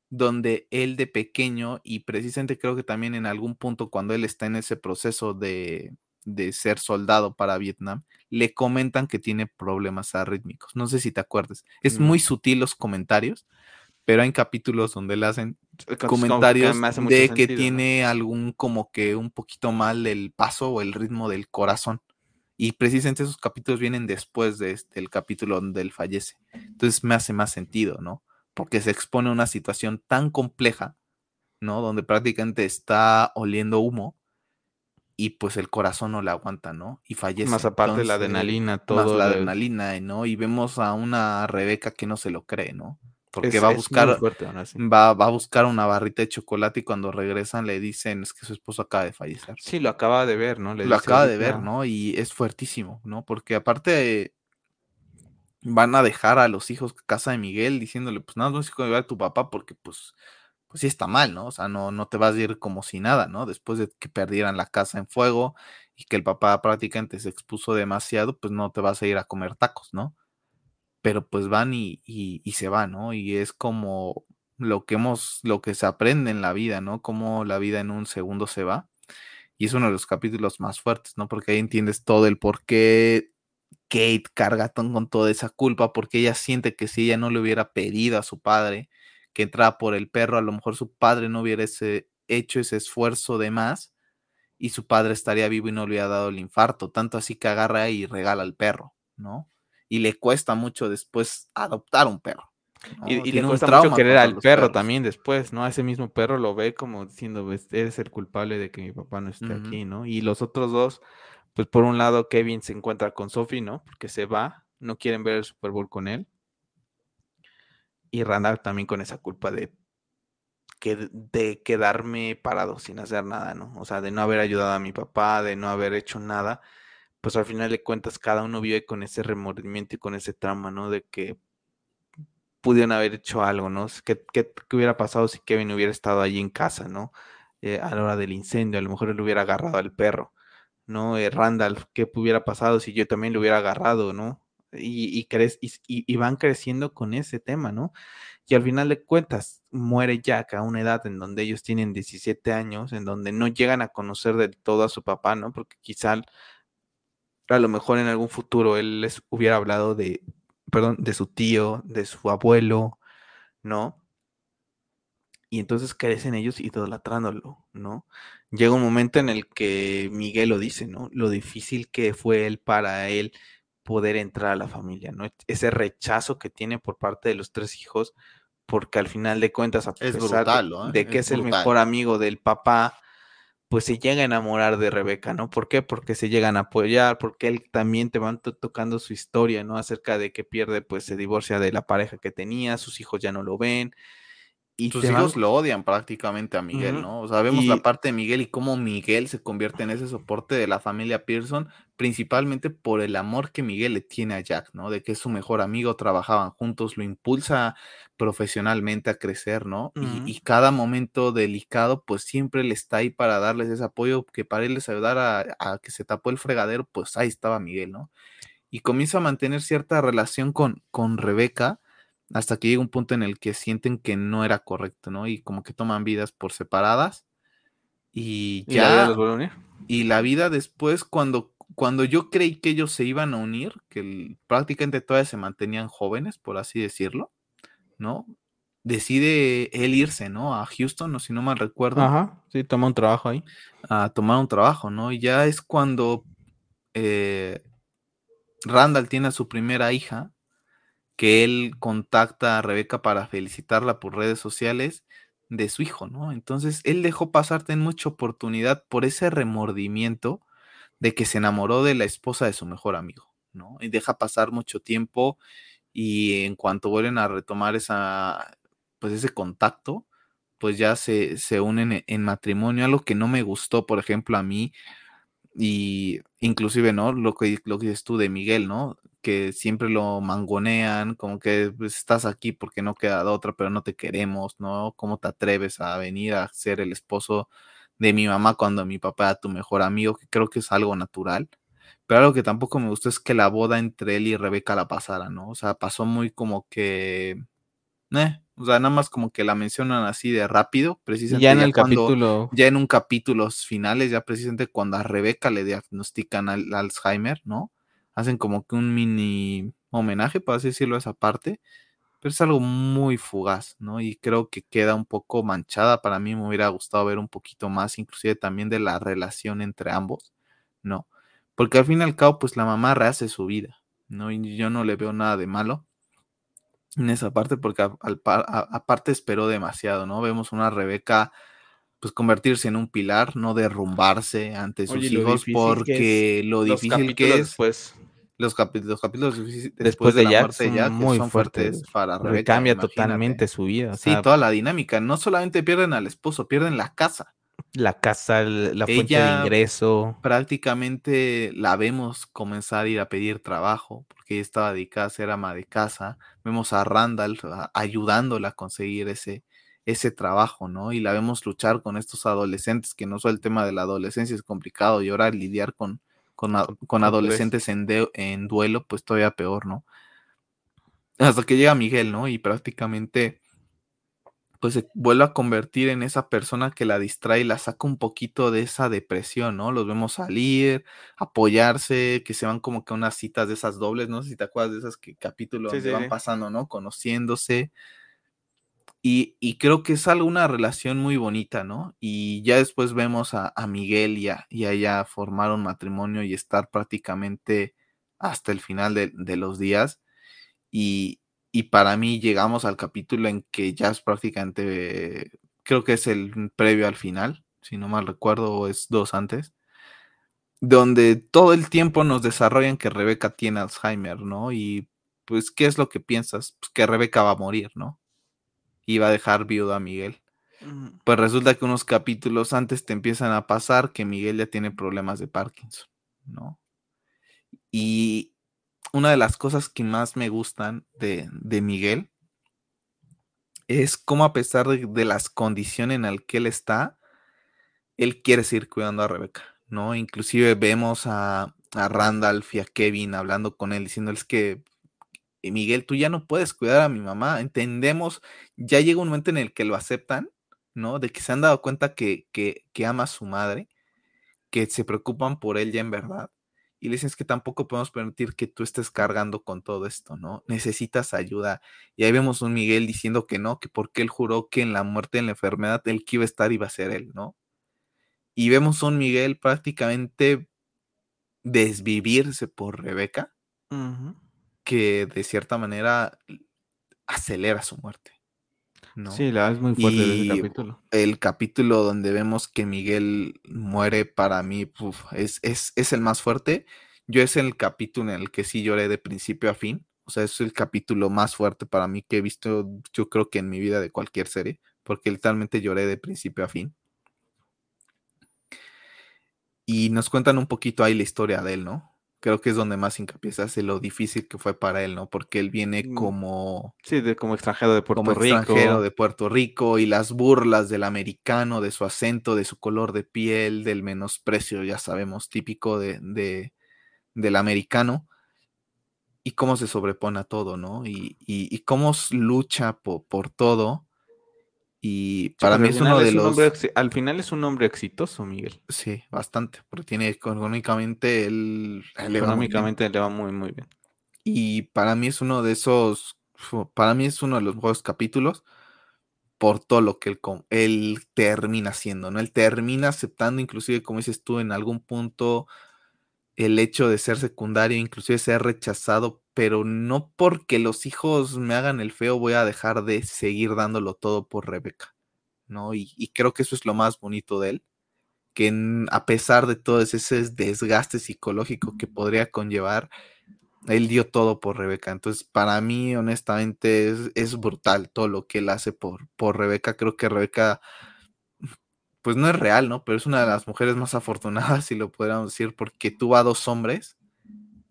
donde él de pequeño, y precisamente creo que también en algún punto cuando él está en ese proceso de, de ser soldado para Vietnam, le comentan que tiene problemas arrítmicos. No sé si te acuerdas. Es muy sutil los comentarios, pero hay capítulos donde le hacen comentarios de que tiene algún como que un poquito mal el paso o el ritmo del corazón. Y precisamente esos capítulos vienen después de este, del capítulo donde él fallece. Entonces me hace más sentido, ¿no? Porque se expone a una situación tan compleja, ¿no? Donde prácticamente está oliendo humo y pues el corazón no le aguanta, ¿no? Y fallece. Más aparte de la adrenalina, todo. Más la adrenalina, ¿no? Y vemos a una Rebeca que no se lo cree, ¿no? Porque va a buscar va, va, a buscar una barrita de chocolate y cuando regresan le dicen es que su esposo acaba de fallecer. Sí, lo acaba de ver, ¿no? lo acaba de ver, ¿no? Y es fuertísimo, ¿no? Porque aparte van a dejar a los hijos casa de Miguel diciéndole, pues nada, no es hijo de tu papá porque pues pues sí está mal, ¿no? O sea, no, no te vas a ir como si nada, ¿no? Después de que perdieran la casa en fuego y que el papá prácticamente se expuso demasiado, pues no te vas a ir a comer tacos, ¿no? Pero pues van y, se van, ¿no? Y es como lo que hemos, lo que se aprende en la vida, ¿no? Como la vida en un segundo se va. Y es uno de los capítulos más fuertes, ¿no? Porque ahí entiendes todo el por qué Kate carga con toda esa culpa, porque ella siente que si ella no le hubiera pedido a su padre que entrara por el perro, a lo mejor su padre no hubiera hecho ese esfuerzo de más y su padre estaría vivo y no le hubiera dado el infarto. Tanto así que agarra y regala al perro, ¿no? Y le cuesta mucho después adoptar un perro. Y, le cuesta mucho querer al perro también después, ¿no? A ese mismo perro lo ve como diciendo, eres el culpable de que mi papá no esté aquí, ¿no? Y los otros dos, pues por un lado Kevin se encuentra con Sophie, ¿no? Porque se va, no quieren ver el Super Bowl con él. Y Randall también con esa culpa de, que, de quedarme parado sin hacer nada, ¿no? O sea, de no haber ayudado a mi papá, de no haber hecho nada pues al final de cuentas cada uno vive con ese remordimiento y con ese trauma, ¿no? De que pudieron haber hecho algo, ¿no? ¿Qué, qué, hubiera pasado si Kevin hubiera estado allí en casa, ¿no? Eh, a la hora del incendio, a lo mejor él hubiera agarrado al perro, ¿no? Eh, Randall, ¿qué hubiera pasado si yo también lo hubiera agarrado, ¿no? Y, y, y, van creciendo con ese tema, ¿no? Y al final de cuentas, muere Jack a una edad en donde ellos tienen 17 años, en donde no llegan a conocer del todo a su papá, ¿no? Porque quizá a lo mejor en algún futuro él les hubiera hablado de, perdón, de su tío, de su abuelo, ¿no? Y entonces crecen ellos idolatrándolo, ¿no? Llega un momento en el que Miguel lo dice, ¿no? Lo difícil que fue él para él poder entrar a la familia, ¿no? Ese rechazo que tiene por parte de los tres hijos, porque al final de cuentas, a pesar de, que es, el mejor amigo del papá, pues se llega a enamorar de Rebeca, ¿no? ¿Por qué? Porque se llegan a apoyar, porque él también te van tocando su historia, ¿no? Acerca de que pierde, pues se divorcia de la pareja que tenía, sus hijos ya no lo ven, y Sus hijos lo odian prácticamente a Miguel, ¿no? O sea, vemos la parte de Miguel y cómo Miguel se convierte en ese soporte de la familia Pearson, principalmente por el amor que Miguel le tiene a Jack, ¿no? De que es su mejor amigo, trabajaban juntos, lo impulsa profesionalmente a crecer, ¿no? y, cada momento delicado, pues siempre le está ahí para darles ese apoyo, que para él les ayudar a, a que se tapó el fregadero, pues ahí estaba Miguel, ¿no? Y comienza a mantener cierta relación con, con Rebeca hasta que llega un punto en el que sienten que no era correcto, ¿no? Y como que toman vidas por separadas y ya... ¿Y la vida unir? Y la vida después, cuando, cuando yo creí que ellos se iban a unir, que prácticamente todavía se mantenían jóvenes, por así decirlo, ¿no? Decide él irse, ¿no? A Houston, o si no mal recuerdo. Ajá, sí, toma un trabajo ahí. A tomar un trabajo, ¿no? Y ya es cuando eh, Randall tiene a su primera hija, que él contacta a Rebeca para felicitarla por redes sociales de su hijo, ¿no? Entonces, él dejó pasarte en mucha oportunidad por ese remordimiento de que se enamoró de la esposa de su mejor amigo, ¿no? Y deja pasar mucho tiempo y en cuanto vuelven a retomar esa, pues ese contacto, pues ya se, se unen en matrimonio, algo que no me gustó, por ejemplo, a mí, y inclusive, ¿no? Lo que, lo que dices tú de Miguel, ¿no? que siempre lo mangonean, como que pues, estás aquí porque no queda otra, pero no te queremos, ¿no? ¿Cómo te atreves a venir a ser el esposo de mi mamá cuando mi papá era tu mejor amigo? Que creo que es algo natural. Pero algo que tampoco me gustó es que la boda entre él y Rebeca la pasara, ¿no? O sea, pasó muy como que... Eh, o sea, nada más como que la mencionan así de rápido, precisamente. Ya en el capítulo. Ya en un capítulo finales, ya precisamente cuando a Rebeca le diagnostican al Alzheimer, ¿no? hacen como que un mini homenaje, por así decirlo, a esa parte, pero es algo muy fugaz, ¿no? Y creo que queda un poco manchada. Para mí me hubiera gustado ver un poquito más, inclusive también de la relación entre ambos, ¿no? Porque al fin y al cabo, pues la mamá rehace su vida, ¿no? Y yo no le veo nada de malo en esa parte, porque aparte esperó demasiado, ¿no? Vemos una Rebeca pues convertirse en un pilar, no derrumbarse ante sus hijos, porque lo difícil que es, pues, los, capítulos después, de, la muerte de Jack muy son fuertes, para Rebeca. Cambia totalmente su vida. sí, toda la dinámica. No solamente pierden al esposo, pierden la casa. La casa, la fuente de ingreso. Prácticamente la vemos comenzar a ir a pedir trabajo, porque ella estaba dedicada a ser ama de casa. Vemos a Randall ayudándola a conseguir ese, ese trabajo, ¿no? Y la vemos luchar con estos adolescentes, que no solo el tema de la adolescencia es complicado, y ahora lidiar con, con, adolescentes en, en duelo, pues todavía peor, ¿no? Hasta que llega Miguel, ¿no? Y prácticamente pues se vuelve a convertir en esa persona que la distrae y la saca un poquito de esa depresión, ¿no? Los vemos salir, apoyarse, que se van como que a unas citas de esas dobles, no sé si te acuerdas de esas que capítulos que van pasando, ¿no? Conociéndose. Y, creo que es algo, una relación muy bonita, ¿no? Y ya después vemos a, Miguel y a, y ella formar un matrimonio y estar prácticamente hasta el final de, los días. Y, para mí llegamos al capítulo en que ya es prácticamente, creo que es el previo al final, si no mal recuerdo, o es dos antes, donde todo el tiempo nos desarrollan que Rebeca tiene Alzheimer, ¿no? Y pues, ¿qué es lo que piensas? Pues que Rebeca va a morir, ¿no? iba a dejar viudo a Miguel. Pues resulta que unos capítulos antes te empiezan a pasar que Miguel ya tiene problemas de Parkinson, ¿no? Y una de las cosas que más me gustan de, Miguel es cómo a pesar de, las condiciones en las que él está, él quiere seguir cuidando a Rebeca, ¿no? Inclusive vemos a, a Randolph y a Kevin hablando con él, diciéndoles que Miguel, tú ya no puedes cuidar a mi mamá. Entendemos, ya llega un momento en el que lo aceptan, ¿no? De que se han dado cuenta que, que, ama a su madre, que se preocupan por él ya en verdad. Y le dicen es que tampoco podemos permitir que tú estés cargando con todo esto, ¿no? Necesitas ayuda. Y ahí vemos un Miguel diciendo que no, que porque él juró que en la muerte, en la enfermedad, él que iba a estar iba a ser él, ¿no? Y vemos un Miguel prácticamente desvivirse por Rebeca que de cierta manera acelera su muerte. ¿No? Sí, la es muy fuerte y capítulo. El capítulo donde vemos que Miguel muere para mí es, es, es, el más fuerte. Yo es el capítulo en el que sí lloré de principio a fin. O sea, es el capítulo más fuerte para mí que he visto, yo creo que en mi vida de cualquier serie, porque literalmente lloré de principio a fin. Y nos cuentan un poquito ahí la historia de él, ¿no? Creo que es donde más hincapié se hace lo difícil que fue para él, ¿no? Porque él viene mm. como... Sí, de, como extranjero de Puerto como Rico. extranjero de Puerto Rico y las burlas del americano, de su acento, de su color de piel, del menosprecio, ya sabemos, típico de, de del americano. Y cómo se sobrepone a todo, ¿no? Y, y, y cómo lucha por todo y para mí es uno de los. al final es un hombre exitoso, Miguel. Sí, bastante, porque tiene económicamente él. económicamente le va muy, muy bien. Y para mí es uno de esos. Para mí es uno de los mejores capítulos por todo lo que él, él termina haciendo, ¿no? Él termina aceptando, inclusive, como dices tú, en algún punto, el hecho de ser secundario, inclusive ser rechazado pero no porque los hijos me hagan el feo voy a dejar de seguir dándolo todo por Rebeca, ¿no? Y, creo que eso es lo más bonito de él, que a pesar de todo ese desgaste psicológico que podría conllevar, él dio todo por Rebeca. Entonces, para mí, honestamente, es, brutal todo lo que él hace por, por Rebeca. Creo que Rebeca, pues no es real, ¿no? Pero es una de las mujeres más afortunadas, si lo pudiéramos decir, porque tuvo a dos hombres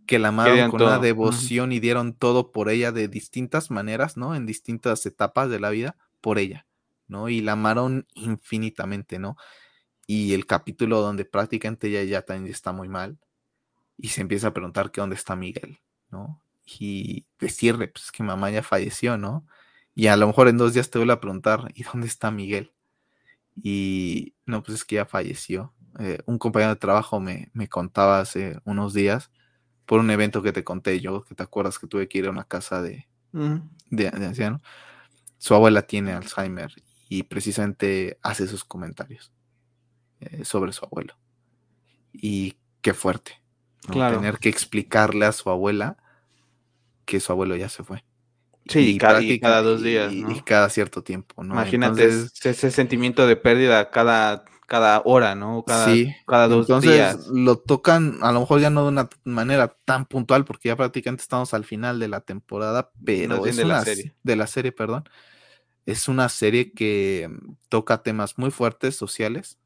que la amaron con una devoción y dieron todo por ella de distintas maneras, ¿no? En distintas etapas de la vida, por ella, ¿no? Y la amaron infinitamente, ¿no? Y el capítulo donde prácticamente ella ya también está muy mal y se empieza a preguntar que dónde está Miguel, ¿no? Y decirle, pues que mamá ya falleció, ¿no? Y a lo mejor en dos días te vuelvo a preguntar, ¿y dónde está Miguel? Y no, pues es que ya falleció. Eh, un compañero de trabajo me, me contaba hace unos días por un evento que te conté yo, que te acuerdas que tuve que ir a una casa de, de, anciano. Su abuela tiene Alzheimer y precisamente hace esos comentarios eh, sobre su abuelo. Y qué fuerte. Tener que explicarle a su abuela que su abuelo ya se fue. Sí, y cada, cada, dos días. Y, cada cierto tiempo. ¿no? Imagínate ese sentimiento de pérdida cada cada hora, ¿no? Cada, sí. cada dos Entonces lo tocan, a lo mejor ya no de una manera tan puntual, porque ya prácticamente estamos al final de la temporada, pero es de la serie. De la serie, perdón. Es una serie que toca temas muy fuertes sociales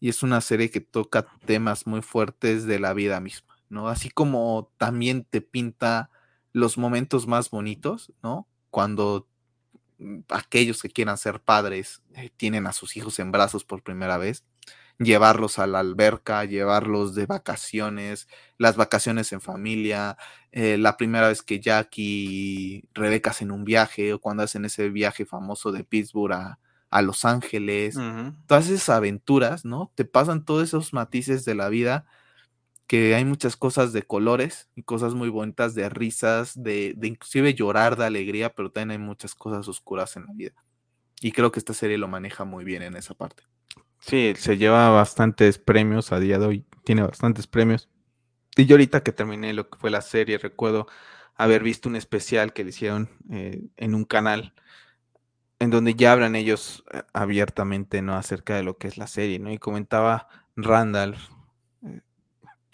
y es una serie que toca temas muy fuertes de la vida misma, ¿no? Así como también te pinta los momentos más bonitos, ¿no? Cuando aquellos que quieran ser padres eh, tienen a sus hijos en brazos por primera vez, llevarlos a la alberca, llevarlos de vacaciones, las vacaciones en familia, eh, la primera vez que Jack y Rebeca hacen un viaje o cuando hacen ese viaje famoso de Pittsburgh a, Los Ángeles, todas esas aventuras, ¿no? Te pasan todos esos matices de la vida que hay muchas cosas de colores y cosas muy bonitas, de risas, de, inclusive llorar de alegría, pero también hay muchas cosas oscuras en la vida. Y creo que esta serie lo maneja muy bien en esa parte. Sí, se lleva bastantes premios a día de hoy, tiene bastantes premios. Y yo ahorita que terminé lo que fue la serie, recuerdo haber visto un especial que le hicieron eh, en un canal en donde ya hablan ellos eh, abiertamente, ¿no? Acerca de lo que es la serie, ¿no? Y comentaba Randall,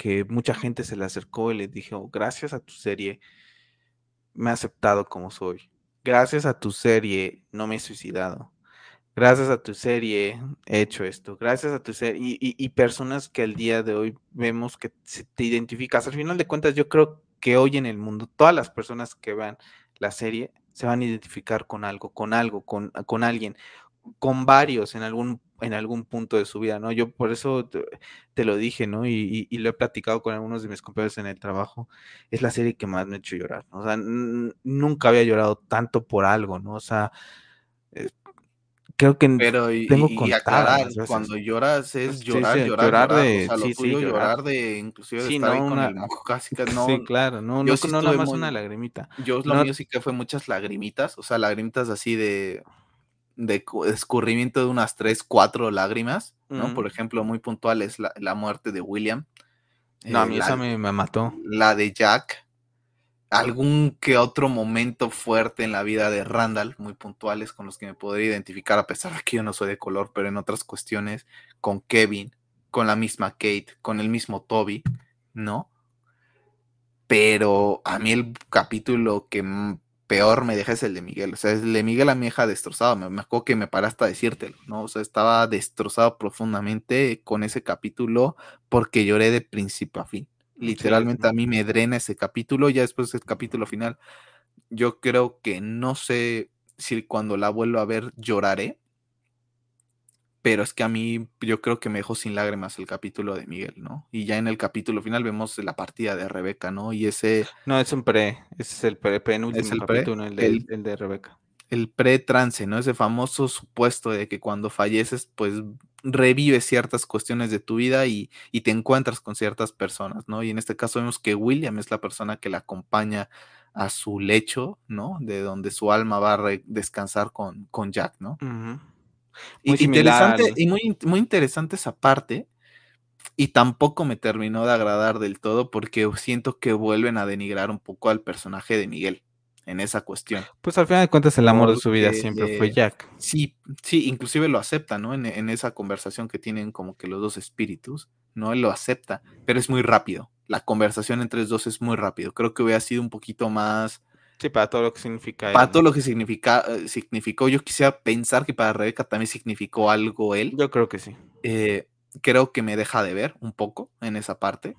que mucha gente se le acercó y le dijo, gracias a tu serie me he aceptado como soy. Gracias a tu serie no me he suicidado. Gracias a tu serie he hecho esto. Gracias a tu serie. Y, personas que al día de hoy vemos que te identificas. Al final de cuentas, yo creo que hoy en el mundo, todas las personas que vean la serie se van a identificar con algo, con algo, con, con alguien con varios en algún, en algún punto de su vida, ¿no? Yo por eso te, lo dije, ¿no? Y, lo he platicado con algunos de mis compañeros en el trabajo. Es la serie que más me ha hecho llorar, ¿no? O sea, nunca había llorado tanto por algo, ¿no? O sea, eh, creo que Pero tengo y, aclarar, cuando lloras es llorar, llorar, llorar, de, o sea, sí, sí, llorar. de inclusive de estar no, con el casi no, sí, claro, no, no, no nada más una lagrimita. Yo lo mío sí que fue muchas lagrimitas, o sea, lagrimitas así de de escurrimiento de unas tres, cuatro lágrimas, ¿no? Por ejemplo, muy puntual es la, muerte de William. No, a mí eh, esa me, mató. La de Jack. algún que otro momento fuerte en la vida de Randall, muy puntuales con los que me podría identificar, a pesar de que yo no soy de color, pero en otras cuestiones, con Kevin, con la misma Kate, con el mismo Toby, ¿no? Pero a mí el capítulo que peor me deja es el de Miguel. O sea, el de Miguel a mi hija destrozado. Me, me acuerdo que me para hasta decírtelo, ¿no? O sea, estaba destrozado profundamente con ese capítulo porque lloré de principio a fin. Literalmente a mí me drena ese capítulo, ya después del capítulo final. Yo creo que no sé si cuando la vuelvo a ver lloraré, pero es que a mí yo creo que me dejó sin lágrimas el capítulo de Miguel, ¿no? Y ya en el capítulo final vemos la partida de Rebeca, ¿no? Y ese... No, es un pre, ese es el pre, penúltimo es el capítulo, el, de, el, de Rebeca. El pre-trance, ¿no? Ese famoso supuesto de que cuando falleces, pues revives ciertas cuestiones de tu vida y, te encuentras con ciertas personas, ¿no? Y en este caso vemos que William es la persona que la acompaña a su lecho, ¿no? De donde su alma va a descansar con, con, Jack, ¿no? Y, interesante, y muy, muy interesante esa parte. Y tampoco me terminó de agradar del todo porque siento que vuelven a denigrar un poco al personaje de Miguel en esa cuestión. Pues al final de cuentas el amor de su vida siempre fue Jack. Sí, sí, inclusive lo acepta, ¿no? En, esa conversación que tienen como que los dos espíritus, ¿no? Él lo acepta, pero es muy rápido. La conversación entre los dos es muy rápido. Creo que hubiera sido un poquito más... Sí, para todo lo que significa. Para todo lo que significa, eh, significó. Yo quisiera pensar que para Rebeca también significó algo él. Yo creo que sí. Eh, creo que me deja de ver un poco en esa parte,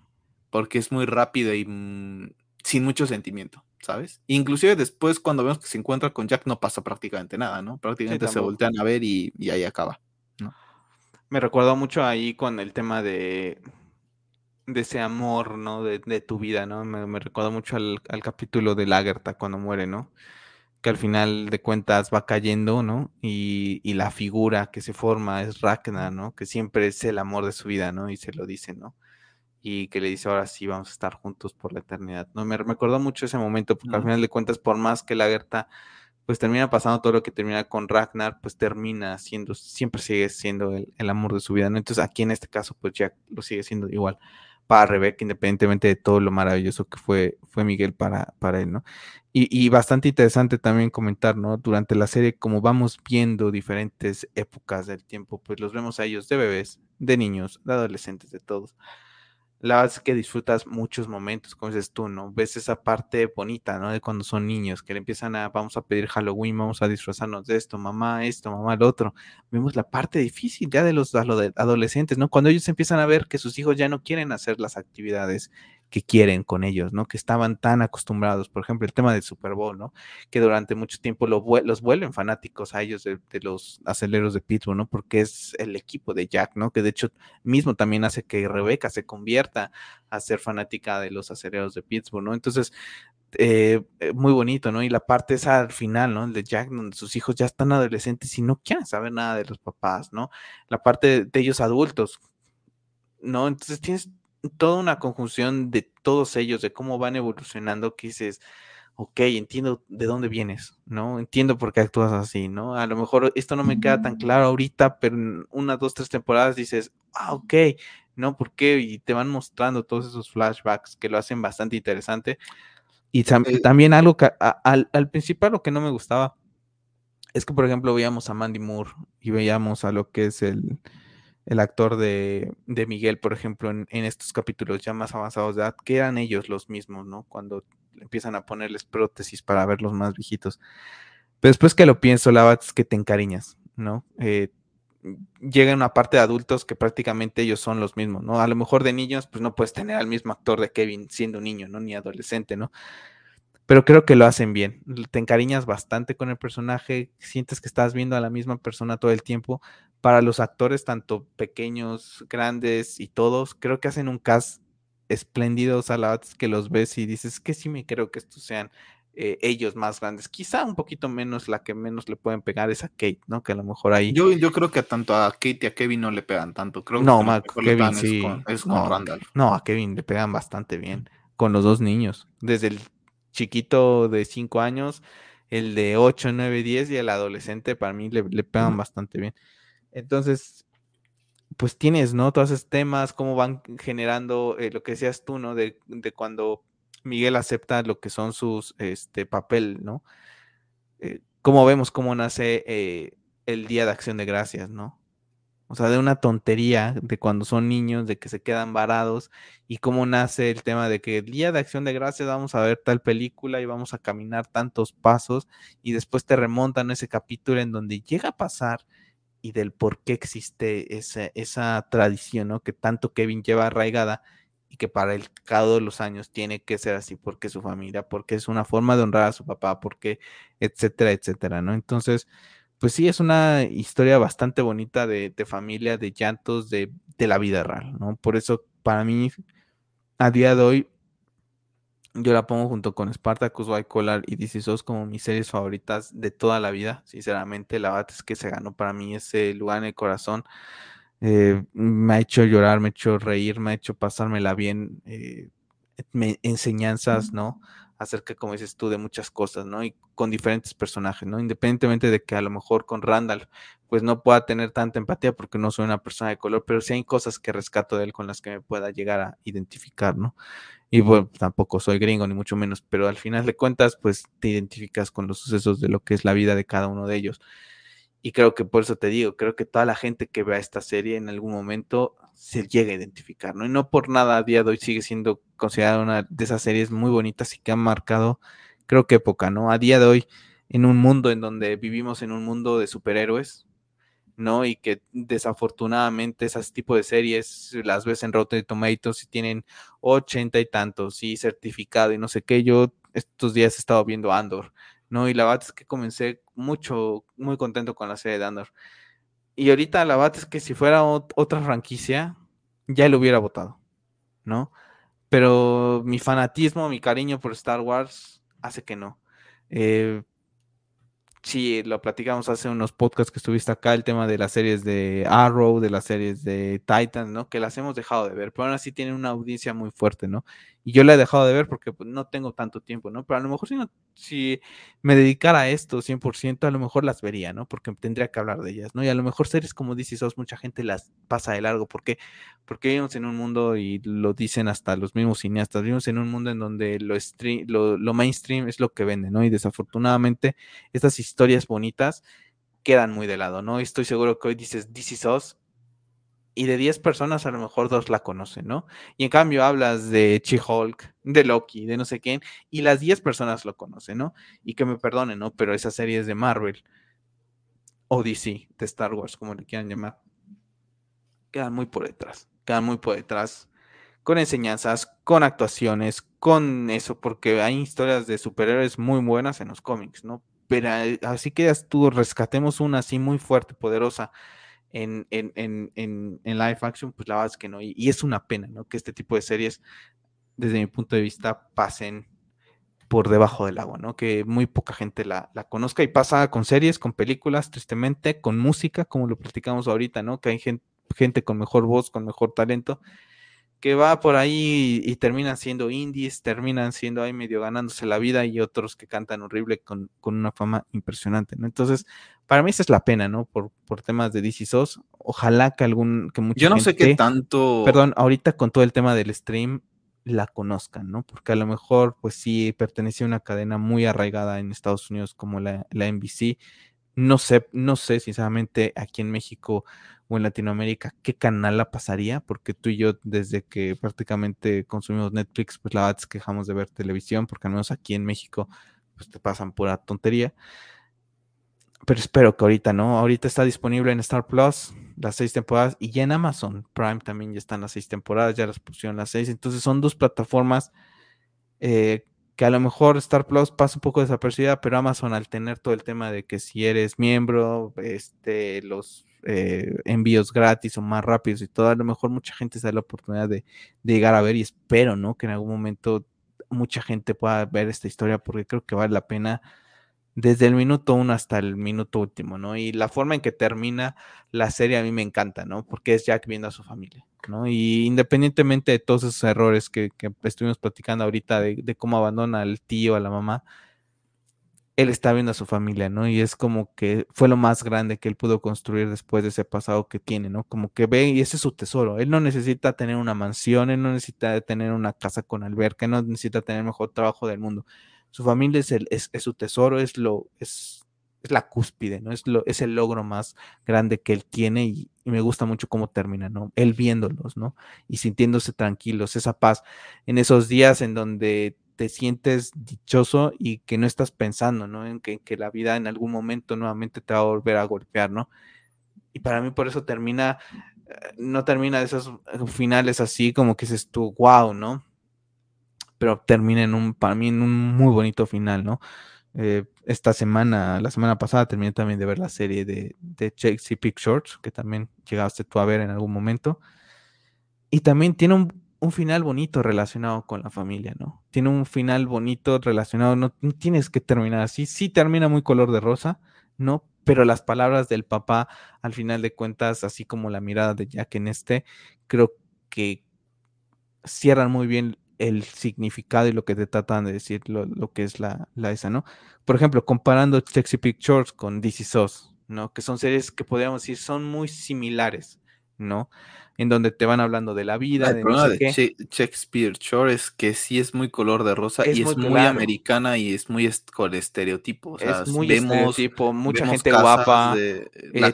porque es muy rápido y mm, sin mucho sentimiento. ¿sabes? Inclusive después cuando vemos que se encuentra con Jack no pasa prácticamente nada, ¿no? Prácticamente se voltean a ver y, ahí acaba, ¿no? Me recuerdo mucho ahí con el tema de, de ese amor, ¿no? De, tu vida, ¿no? Me, me recuerdo mucho al, capítulo de Lagerta cuando muere, ¿no? Que al final de cuentas va cayendo, ¿no? Y, y la figura que se forma es Ragnar, ¿no? Que siempre es el amor de su vida, ¿no? Y se lo dice, ¿no? y que le dice ahora sí vamos a estar juntos por la eternidad. No me, acordó mucho ese momento porque al final de cuentas por más que la Gerta pues termina pasando todo lo que termina con Ragnar, pues termina siendo, siempre sigue siendo el, amor de su vida, ¿no? Entonces aquí en este caso, pues Jack lo sigue siendo igual para Rebeca, independientemente de todo lo maravilloso que fue, fue Miguel para, para él, ¿no? Y, y, bastante interesante también comentar, ¿no? Durante la serie, como vamos viendo diferentes épocas del tiempo, pues los vemos a ellos de bebés, de niños, de adolescentes, de todos la verdad es que disfrutas muchos momentos, como dices tú, ¿no? Ves esa parte bonita, ¿no? De cuando son niños, que le empiezan a, vamos a pedir Halloween, vamos a disfrazarnos de esto, mamá esto, mamá lo otro. Vemos la parte difícil ya de los adolescentes, ¿no? Cuando ellos empiezan a ver que sus hijos ya no quieren hacer las actividades que quieren con ellos, ¿no? Que estaban tan acostumbrados, por ejemplo, el tema del Super Bowl, ¿no? Que durante mucho tiempo los vuelven fanáticos a ellos de, los aceleros de Pittsburgh, ¿no? Porque es el equipo de Jack, ¿no? Que de hecho mismo también hace que Rebeca se convierta a ser fanática de los aceleros de Pittsburgh, ¿no? Entonces, eh, eh, muy bonito, ¿no? Y la parte esa al final, ¿no? El de Jack, donde sus hijos ya están adolescentes y no quieren saber nada de los papás, ¿no? La parte de ellos adultos, ¿no? Entonces tienes toda una conjunción de todos ellos, de cómo van evolucionando, que dices, ok, entiendo de dónde vienes, ¿no? Entiendo por qué actúas así, ¿no? A lo mejor esto no me queda tan claro ahorita, pero en una, dos, tres temporadas dices, ah, ok, ¿no? ¿Por qué? Y te van mostrando todos esos flashbacks que lo hacen bastante interesante. Y eh, también algo que al, al principal lo que no me gustaba es que, por ejemplo, veíamos a Mandy Moore y veíamos a lo que es el, el actor de, Miguel, por ejemplo, en, estos capítulos ya más avanzados de edad, que eran ellos los mismos, ¿no? Cuando empiezan a ponerles prótesis para verlos más viejitos. Pero después que lo pienso, la verdad es que te encariñas, ¿no? Eh, llega una parte de adultos que prácticamente ellos son los mismos, ¿no? A lo mejor de niños, pues no puedes tener al mismo actor de Kevin siendo niño, ¿no? Ni adolescente, ¿no? Pero creo que lo hacen bien. Te encariñas bastante con el personaje, sientes que estás viendo a la misma persona todo el tiempo. Para los actores, tanto pequeños, grandes y todos, creo que hacen un cast espléndido, a la que los ves y dices que sí me creo que estos sean eh, ellos más grandes. Quizá un poquito menos, la que menos le pueden pegar es a Kate, ¿no? Que a lo mejor ahí. Yo, yo creo que tanto a Kate y a Kevin no le pegan tanto. Creo no, que Kevin sí. Es con, no, No, a Kevin le pegan bastante bien. Con los dos niños. Desde el chiquito de 5 años, el de 8, 9, 10 y el adolescente para mí le, pegan bastante bien. Entonces, pues tienes, ¿no? Todos esos temas, cómo van generando eh, lo que decías tú, ¿no? De, de, cuando Miguel acepta lo que son sus, este, papel, ¿no? Eh, cómo vemos cómo nace eh, el Día de Acción de Gracias, ¿no? O sea, de una tontería de cuando son niños, de que se quedan varados y cómo nace el tema de que el día de acción de gracias vamos a ver tal película y vamos a caminar tantos pasos y después te remontan ese capítulo en donde llega a pasar y del por qué existe esa, esa tradición, ¿no? Que tanto Kevin lleva arraigada y que para el cada de los años tiene que ser así porque su familia, porque es una forma de honrar a su papá, porque etcétera, etcétera, ¿no? Entonces, pues sí, es una historia bastante bonita de, familia, de llantos, de, la vida real, ¿no? Por eso, para mí, a día de hoy, yo la pongo junto con Spartacus, White Collar y DC SOS como mis series favoritas de toda la vida. Sinceramente, la verdad es que se ganó para mí ese lugar en el corazón. Eh, me ha hecho llorar, me ha hecho reír, me ha hecho pasármela bien, eh, enseñanzas, ¿no? Acerca, como dices tú, de muchas cosas, ¿no? Y con diferentes personajes, ¿no? Independientemente de que a lo mejor con Randall, pues no pueda tener tanta empatía porque no soy una persona de color, pero sí hay cosas que rescato de él con las que me pueda llegar a identificar, ¿no? Y bueno, tampoco soy gringo, ni mucho menos, pero al final de cuentas, pues te identificas con los sucesos de lo que es la vida de cada uno de ellos. Y creo que por eso te digo, creo que toda la gente que vea esta serie en algún momento se llega a identificar, ¿no? Y no por nada a día de hoy sigue siendo considerada una de esas series muy bonitas y que han marcado, creo que época, ¿no? A día de hoy, en un mundo en donde vivimos en un mundo de superhéroes, ¿no? Y que desafortunadamente esas tipos de series las ves en Rotten Tomatoes y tienen ochenta y tantos y certificado y no sé qué. Yo estos días he estado viendo Andor, ¿no? Y la verdad es que comencé mucho, muy contento con la serie de Andor. Y ahorita la verdad es que si fuera otra franquicia, ya lo hubiera votado, ¿no? Pero mi fanatismo, mi cariño por Star Wars hace que no. Eh, sí, lo platicamos hace unos podcasts que estuviste acá, el tema de las series de Arrow, de las series de Titan, ¿no? Que las hemos dejado de ver, pero aún así tienen una audiencia muy fuerte, ¿no? Y yo la he dejado de ver porque pues, no tengo tanto tiempo, ¿no? Pero a lo mejor si, no, si me dedicara a esto 100%, a lo mejor las vería, ¿no? Porque tendría que hablar de ellas, ¿no? Y a lo mejor series como DC SOS, mucha gente las pasa de largo. ¿Por qué? Porque vivimos en un mundo, y lo dicen hasta los mismos cineastas, vivimos en un mundo en donde lo, lo, lo mainstream es lo que vende, ¿no? Y desafortunadamente estas historias bonitas quedan muy de lado, ¿no? Y estoy seguro que hoy dices DC SOS y de 10 personas a lo mejor dos la conocen, ¿no? Y en cambio hablas de She-Hulk, de Loki, de no sé quién, y las 10 personas lo conocen, ¿no? Y que me perdonen, ¿no? Pero esa serie es de Marvel o de Star Wars, como le quieran llamar. Quedan muy por detrás, quedan muy por detrás con enseñanzas, con actuaciones, con eso, porque hay historias de superhéroes muy buenas en los cómics, ¿no? Pero eh, así que tú rescatemos una así muy fuerte, poderosa, en, en, en, en, live action, pues la verdad es que no. Y, es una pena, ¿no? Que este tipo de series, desde mi punto de vista, pasen por debajo del agua, ¿no? Que muy poca gente la, la, conozca y pasa con series, con películas, tristemente, con música, como lo platicamos ahorita, ¿no? Que hay gente, gente con mejor voz, con mejor talento, que va por ahí y, terminan siendo indies, terminan siendo ahí medio ganándose la vida y otros que cantan horrible con, una fama impresionante, ¿no? Entonces, para mí esa es la pena, ¿no? Por, por temas de DC SOS. Ojalá que algún, que mucha Yo no sé qué tanto... Perdón, ahorita con todo el tema del stream la conozcan, ¿no? Porque a lo mejor, pues sí, pertenecía a una cadena muy arraigada en Estados Unidos como la, la NBC. No sé, no sé, sinceramente, aquí en México o en Latinoamérica, ¿qué canal la pasaría? Porque tú y yo, desde que prácticamente consumimos Netflix, pues la verdad es que de ver televisión, porque al menos aquí en México, pues te pasan pura tontería. Pero espero que ahorita, ¿no? Ahorita está disponible en Star Plus las seis temporadas y ya en Amazon Prime también ya están las seis temporadas, ya las pusieron las seis. Entonces son dos plataformas eh, que a lo mejor Star Plus pasa un poco desapercibida, pero Amazon al tener todo el tema de que si eres miembro, este, los eh, envíos gratis o más rápidos y todo, a lo mejor mucha gente se da la oportunidad de, llegar a ver y espero, ¿no? Que en algún momento mucha gente pueda ver esta historia porque creo que vale la pena desde el minuto uno hasta el minuto último, ¿no? Y la forma en que termina la serie a mí me encanta, ¿no? Porque es Jack viendo a su familia, ¿no? Y independientemente de todos esos errores que, estuvimos platicando ahorita de, de, cómo abandona al tío, a la mamá, él está viendo a su familia, ¿no? Y es como que fue lo más grande que él pudo construir después de ese pasado que tiene, ¿no? Como que ve y ese es su tesoro. Él no necesita tener una mansión, él no necesita tener una casa con alberca, él no necesita tener el mejor trabajo del mundo. Su familia es, su tesoro, es lo, es, la cúspide, ¿no? Es, lo, es el logro más grande que él tiene y me gusta mucho cómo termina, ¿no? Él viéndolos, ¿no? Y sintiéndose tranquilos, esa paz en esos días en donde te sientes dichoso y que no estás pensando, ¿no? En que, la vida en algún momento nuevamente te va a volver a golpear, ¿no? Y para mí por eso termina, eh, no termina de esos eh, finales así como que dices tú, wow, ¿no? Pero termina en un, para mí en un muy bonito final, ¿no? Eh, esta semana, la semana pasada terminé también de ver la serie de, de Pictures, que también llegaste tú a ver en algún momento. Y también tiene un, un final bonito relacionado con la familia, ¿no? Tiene un final bonito relacionado, no, tienes que terminar así, sí termina muy color de rosa, ¿no? Pero las palabras del papá, al final de cuentas, así como la mirada de Jack en este, creo que cierran muy bien el significado y lo que te tratan de decir, lo, que es la, la, esa, ¿no? Por ejemplo, comparando Sexy Pictures con DC SOS, ¿no? Que son series que podríamos decir son muy similares, ¿no? En donde te van hablando de la vida. El problema de Shakespeare Shore es que sí es muy color de rosa y es muy americana y es muy con estereotipos. es muy estereotipo, mucha gente guapa. Eh,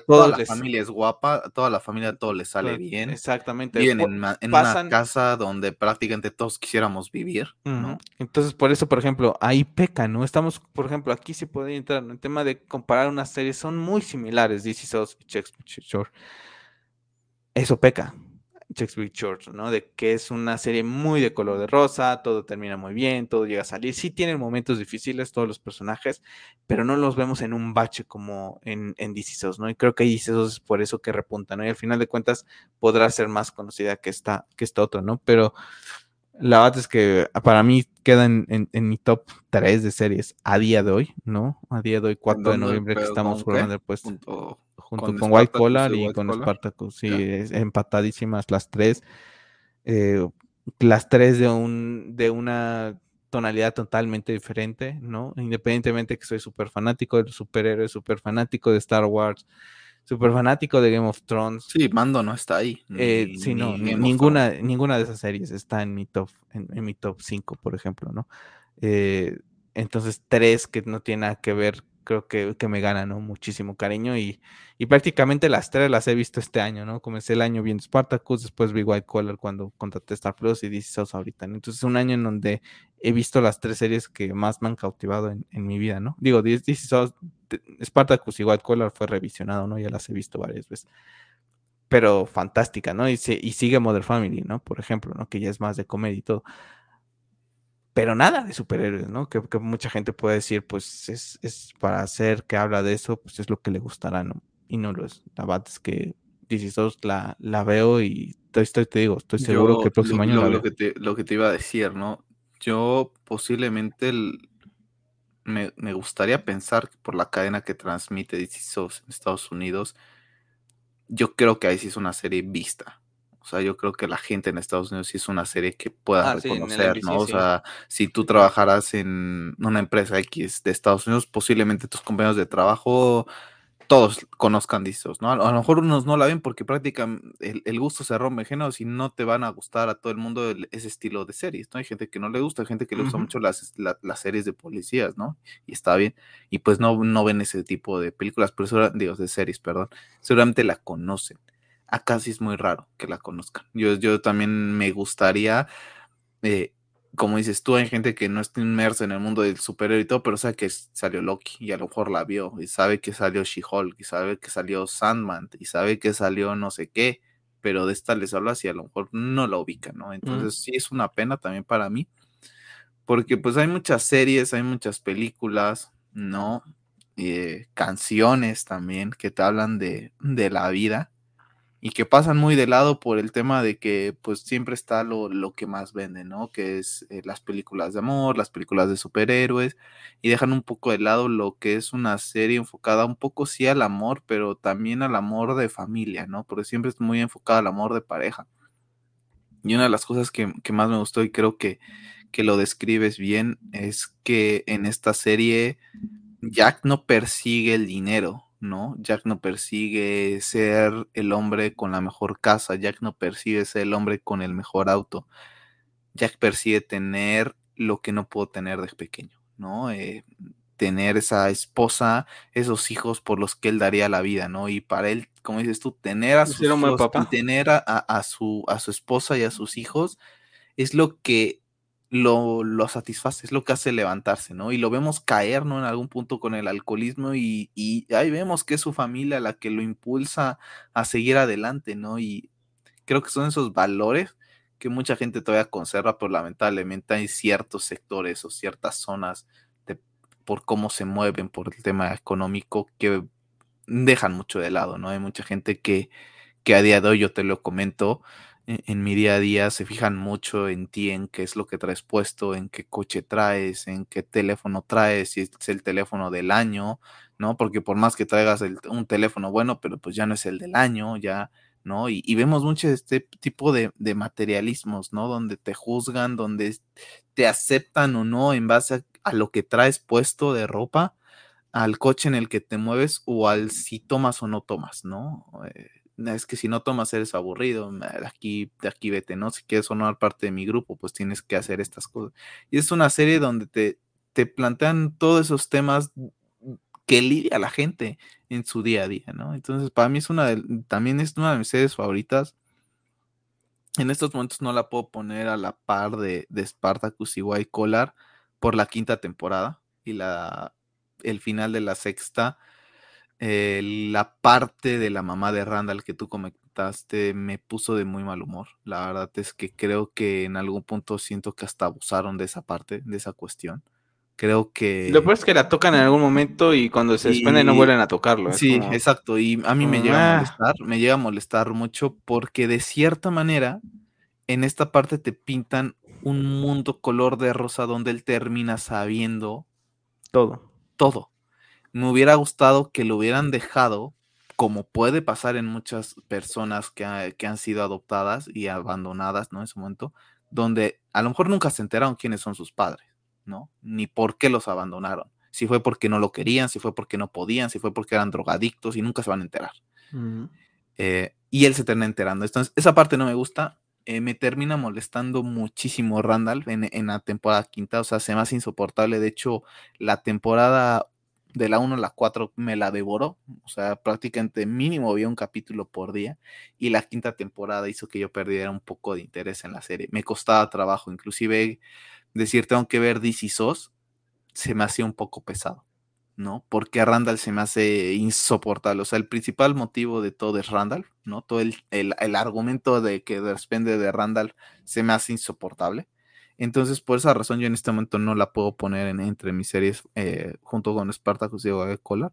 toda la familia es guapa, toda la familia todo le sale bien. Exactamente. Viven en, una casa donde prácticamente todos quisiéramos vivir. Entonces, por eso, por ejemplo, ahí peca, ¿no? Estamos, por ejemplo, aquí se puede entrar en el tema de comparar unas series, son muy similares, DC y Shakespeare Shore eso peca. Shakespeare Church, ¿no? De que es una serie muy de color de rosa, todo termina muy bien, todo llega a salir. Sí tienen momentos difíciles todos los personajes, pero no los vemos en un bache como en, en DC ¿no? Y creo que DC es por eso que repunta, ¿no? Y al final de cuentas podrá ser más conocida que esta, que esta otra, ¿no? Pero la verdad es que para mí queda en, mi top 3 de series a día de hoy, ¿no? A día de hoy, 4 de noviembre que estamos jugando el puesto junto con, White Collar y, con Spartacus. Sí, empatadísimas las tres. Eh, las tres de, un, de una tonalidad totalmente diferente, ¿no? Independientemente que soy súper fanático de superhéroes, súper fanático de Star Wars, súper fanático de Game of Thrones. Sí, Mando no está ahí. Eh, sí, no, ninguna, ninguna de esas series está en mi top, en, mi top 5, por ejemplo, ¿no? Eh, entonces, tres que no tienen nada que ver creo que, que me ganan, ¿no? Muchísimo cariño y, y, prácticamente las tres las he visto este año, ¿no? Comencé el año viendo Spartacus, después vi White Collar cuando contraté Star Plus y DC Souls ahorita. Entonces es un año en donde he visto las tres series que más me han cautivado en, en mi vida, ¿no? Digo, DC Souls, Spartacus y White Collar fue revisionado, ¿no? Ya las he visto varias veces. Pero fantástica, ¿no? Y, y sigue Mother Family, ¿no? Por ejemplo, ¿no? Que ya es más de comedia y todo pero nada de superhéroes, ¿no? Que, mucha gente puede decir, pues es, para hacer que habla de eso, pues es lo que le gustará, ¿no? Y no lo es. La verdad es que DC la, la veo y estoy, te digo, estoy seguro que el próximo año lo, que te, lo que te iba a decir, ¿no? Yo posiblemente me, me, gustaría pensar que por la cadena que transmite DC en Estados Unidos, yo creo que ahí sí es una serie vista. O sea, yo creo que la gente en Estados Unidos sí es una serie que pueda ah, reconocer, ¿no? O sea, si tú trabajaras en una empresa X de Estados Unidos, posiblemente tus compañeros de trabajo todos conozcan discos, ¿no? A lo mejor unos no la ven porque prácticamente el, gusto se rompe géneros y no te van a gustar a todo el mundo ese estilo de series, ¿no? Hay gente que no le gusta, hay gente que le gusta mucho las, las series de policías, ¿no? Y está bien. Y pues no, no ven ese tipo de películas, pero digo, de series, perdón. Seguramente la conocen acá sí es muy raro que la conozcan. Yo, yo también me gustaría, eh, como dices tú, hay gente que no está inmersa en el mundo del superhéroe y todo, pero sabe que salió Loki y a lo mejor la vio, y sabe que salió She-Hulk, y sabe que salió Sandman, y sabe que salió no sé qué, pero de esta les hablas y a lo mejor no la ubican, ¿no? Entonces sí es una pena también para mí, porque pues hay muchas series, hay muchas películas, ¿no? Eh, canciones también que te hablan de, de la vida y que pasan muy de lado por el tema de que pues siempre está lo, lo que más vende, ¿no? Que es eh, las películas de amor, las películas de superhéroes y dejan un poco de lado lo que es una serie enfocada un poco sí al amor, pero también al amor de familia, ¿no? Porque siempre es muy enfocada al amor de pareja. Y una de las cosas que, que más me gustó y creo que, que lo describes bien es que en esta serie Jack no persigue el dinero, ¿no? Jack no persigue ser el hombre con la mejor casa, Jack no persigue ser el hombre con el mejor auto. Jack persigue tener lo que no puedo tener desde pequeño, ¿no? Eh, tener esa esposa, esos hijos por los que él daría la vida, ¿no? Y para él, como dices tú, tener a sus hijos y tener a, su, a su esposa y a sus hijos es lo que lo, lo, satisface, es lo que hace levantarse, ¿no? Y lo vemos caer, ¿no? En algún punto con el alcoholismo y, y ahí vemos que es su familia la que lo impulsa a seguir adelante, ¿no? Y creo que son esos valores que mucha gente todavía conserva, pero lamentablemente hay ciertos sectores o ciertas zonas por cómo se mueven, por el tema económico, que dejan mucho de lado, ¿no? Hay mucha gente que, que a día de hoy, yo te lo comento, en, mi día a día se fijan mucho en ti, en qué es lo que traes puesto, en qué coche traes, en qué teléfono traes, si es el teléfono del año, ¿no? Porque por más que traigas un teléfono bueno, pero pues ya no es el del año, ya ¿no? Y, vemos mucho este tipo de, materialismos, ¿no? Donde te juzgan, donde te aceptan o no en base a, lo que traes puesto de ropa, al coche en el que te mueves o al si tomas o no tomas, ¿no? Eh, es que si no tomas eres aburrido, de aquí, de aquí vete, ¿no? Si quieres formar parte de mi grupo, pues tienes que hacer estas cosas. Y es una serie donde te, te plantean todos esos temas que lidia la gente en su día a día, ¿no? Entonces, para mí es una de, también es una de mis series favoritas. En estos momentos no la puedo poner a la par de, de Spartacus y White Collar por la quinta temporada y la, el final de la sexta. Eh, la parte de la mamá de Randall que tú comentaste me puso de muy mal humor. La verdad es que creo que en algún punto siento que hasta abusaron de esa parte, de esa cuestión. Creo que. Lo peor es que la tocan en algún momento y cuando se desprende no vuelven a tocarlo. Sí, exacto. Y a mí me llega a ah". molestar, me llega a molestar mucho porque de cierta manera en esta parte te pintan un mundo color de rosa donde él termina sabiendo todo. Todo. Me hubiera gustado que lo hubieran dejado, como puede pasar en muchas personas que, que han sido adoptadas y abandonadas, ¿no? En su momento, donde a lo mejor nunca se enteraron quiénes son sus padres ¿no? Ni por qué los abandonaron. Si fue porque no lo querían, si fue porque no podían, si fue porque eran drogadictos y nunca se van a enterar. Eh, y él se termina enterando. Entonces, esa parte no me gusta. Eh, me termina molestando muchísimo Randall en, en, la temporada quinta. O sea, se me hace insoportable. De hecho, la temporada de la 1 a la 4 me la devoró. O sea, prácticamente mínimo había un capítulo por día. Y la quinta temporada hizo que yo perdiera un poco de interés en la serie. Me costaba trabajo. Inclusive decir tengo que ver DC SOS se me hacía un poco pesado, ¿no? Porque a Randall se me hace insoportable. O sea, el principal motivo de todo es Randall, ¿no? Todo el, el, argumento de que depende de Randall se me hace insoportable. Entonces, por esa razón, yo en este momento no la puedo poner en, entre mis series eh, junto con Spartacus y Cola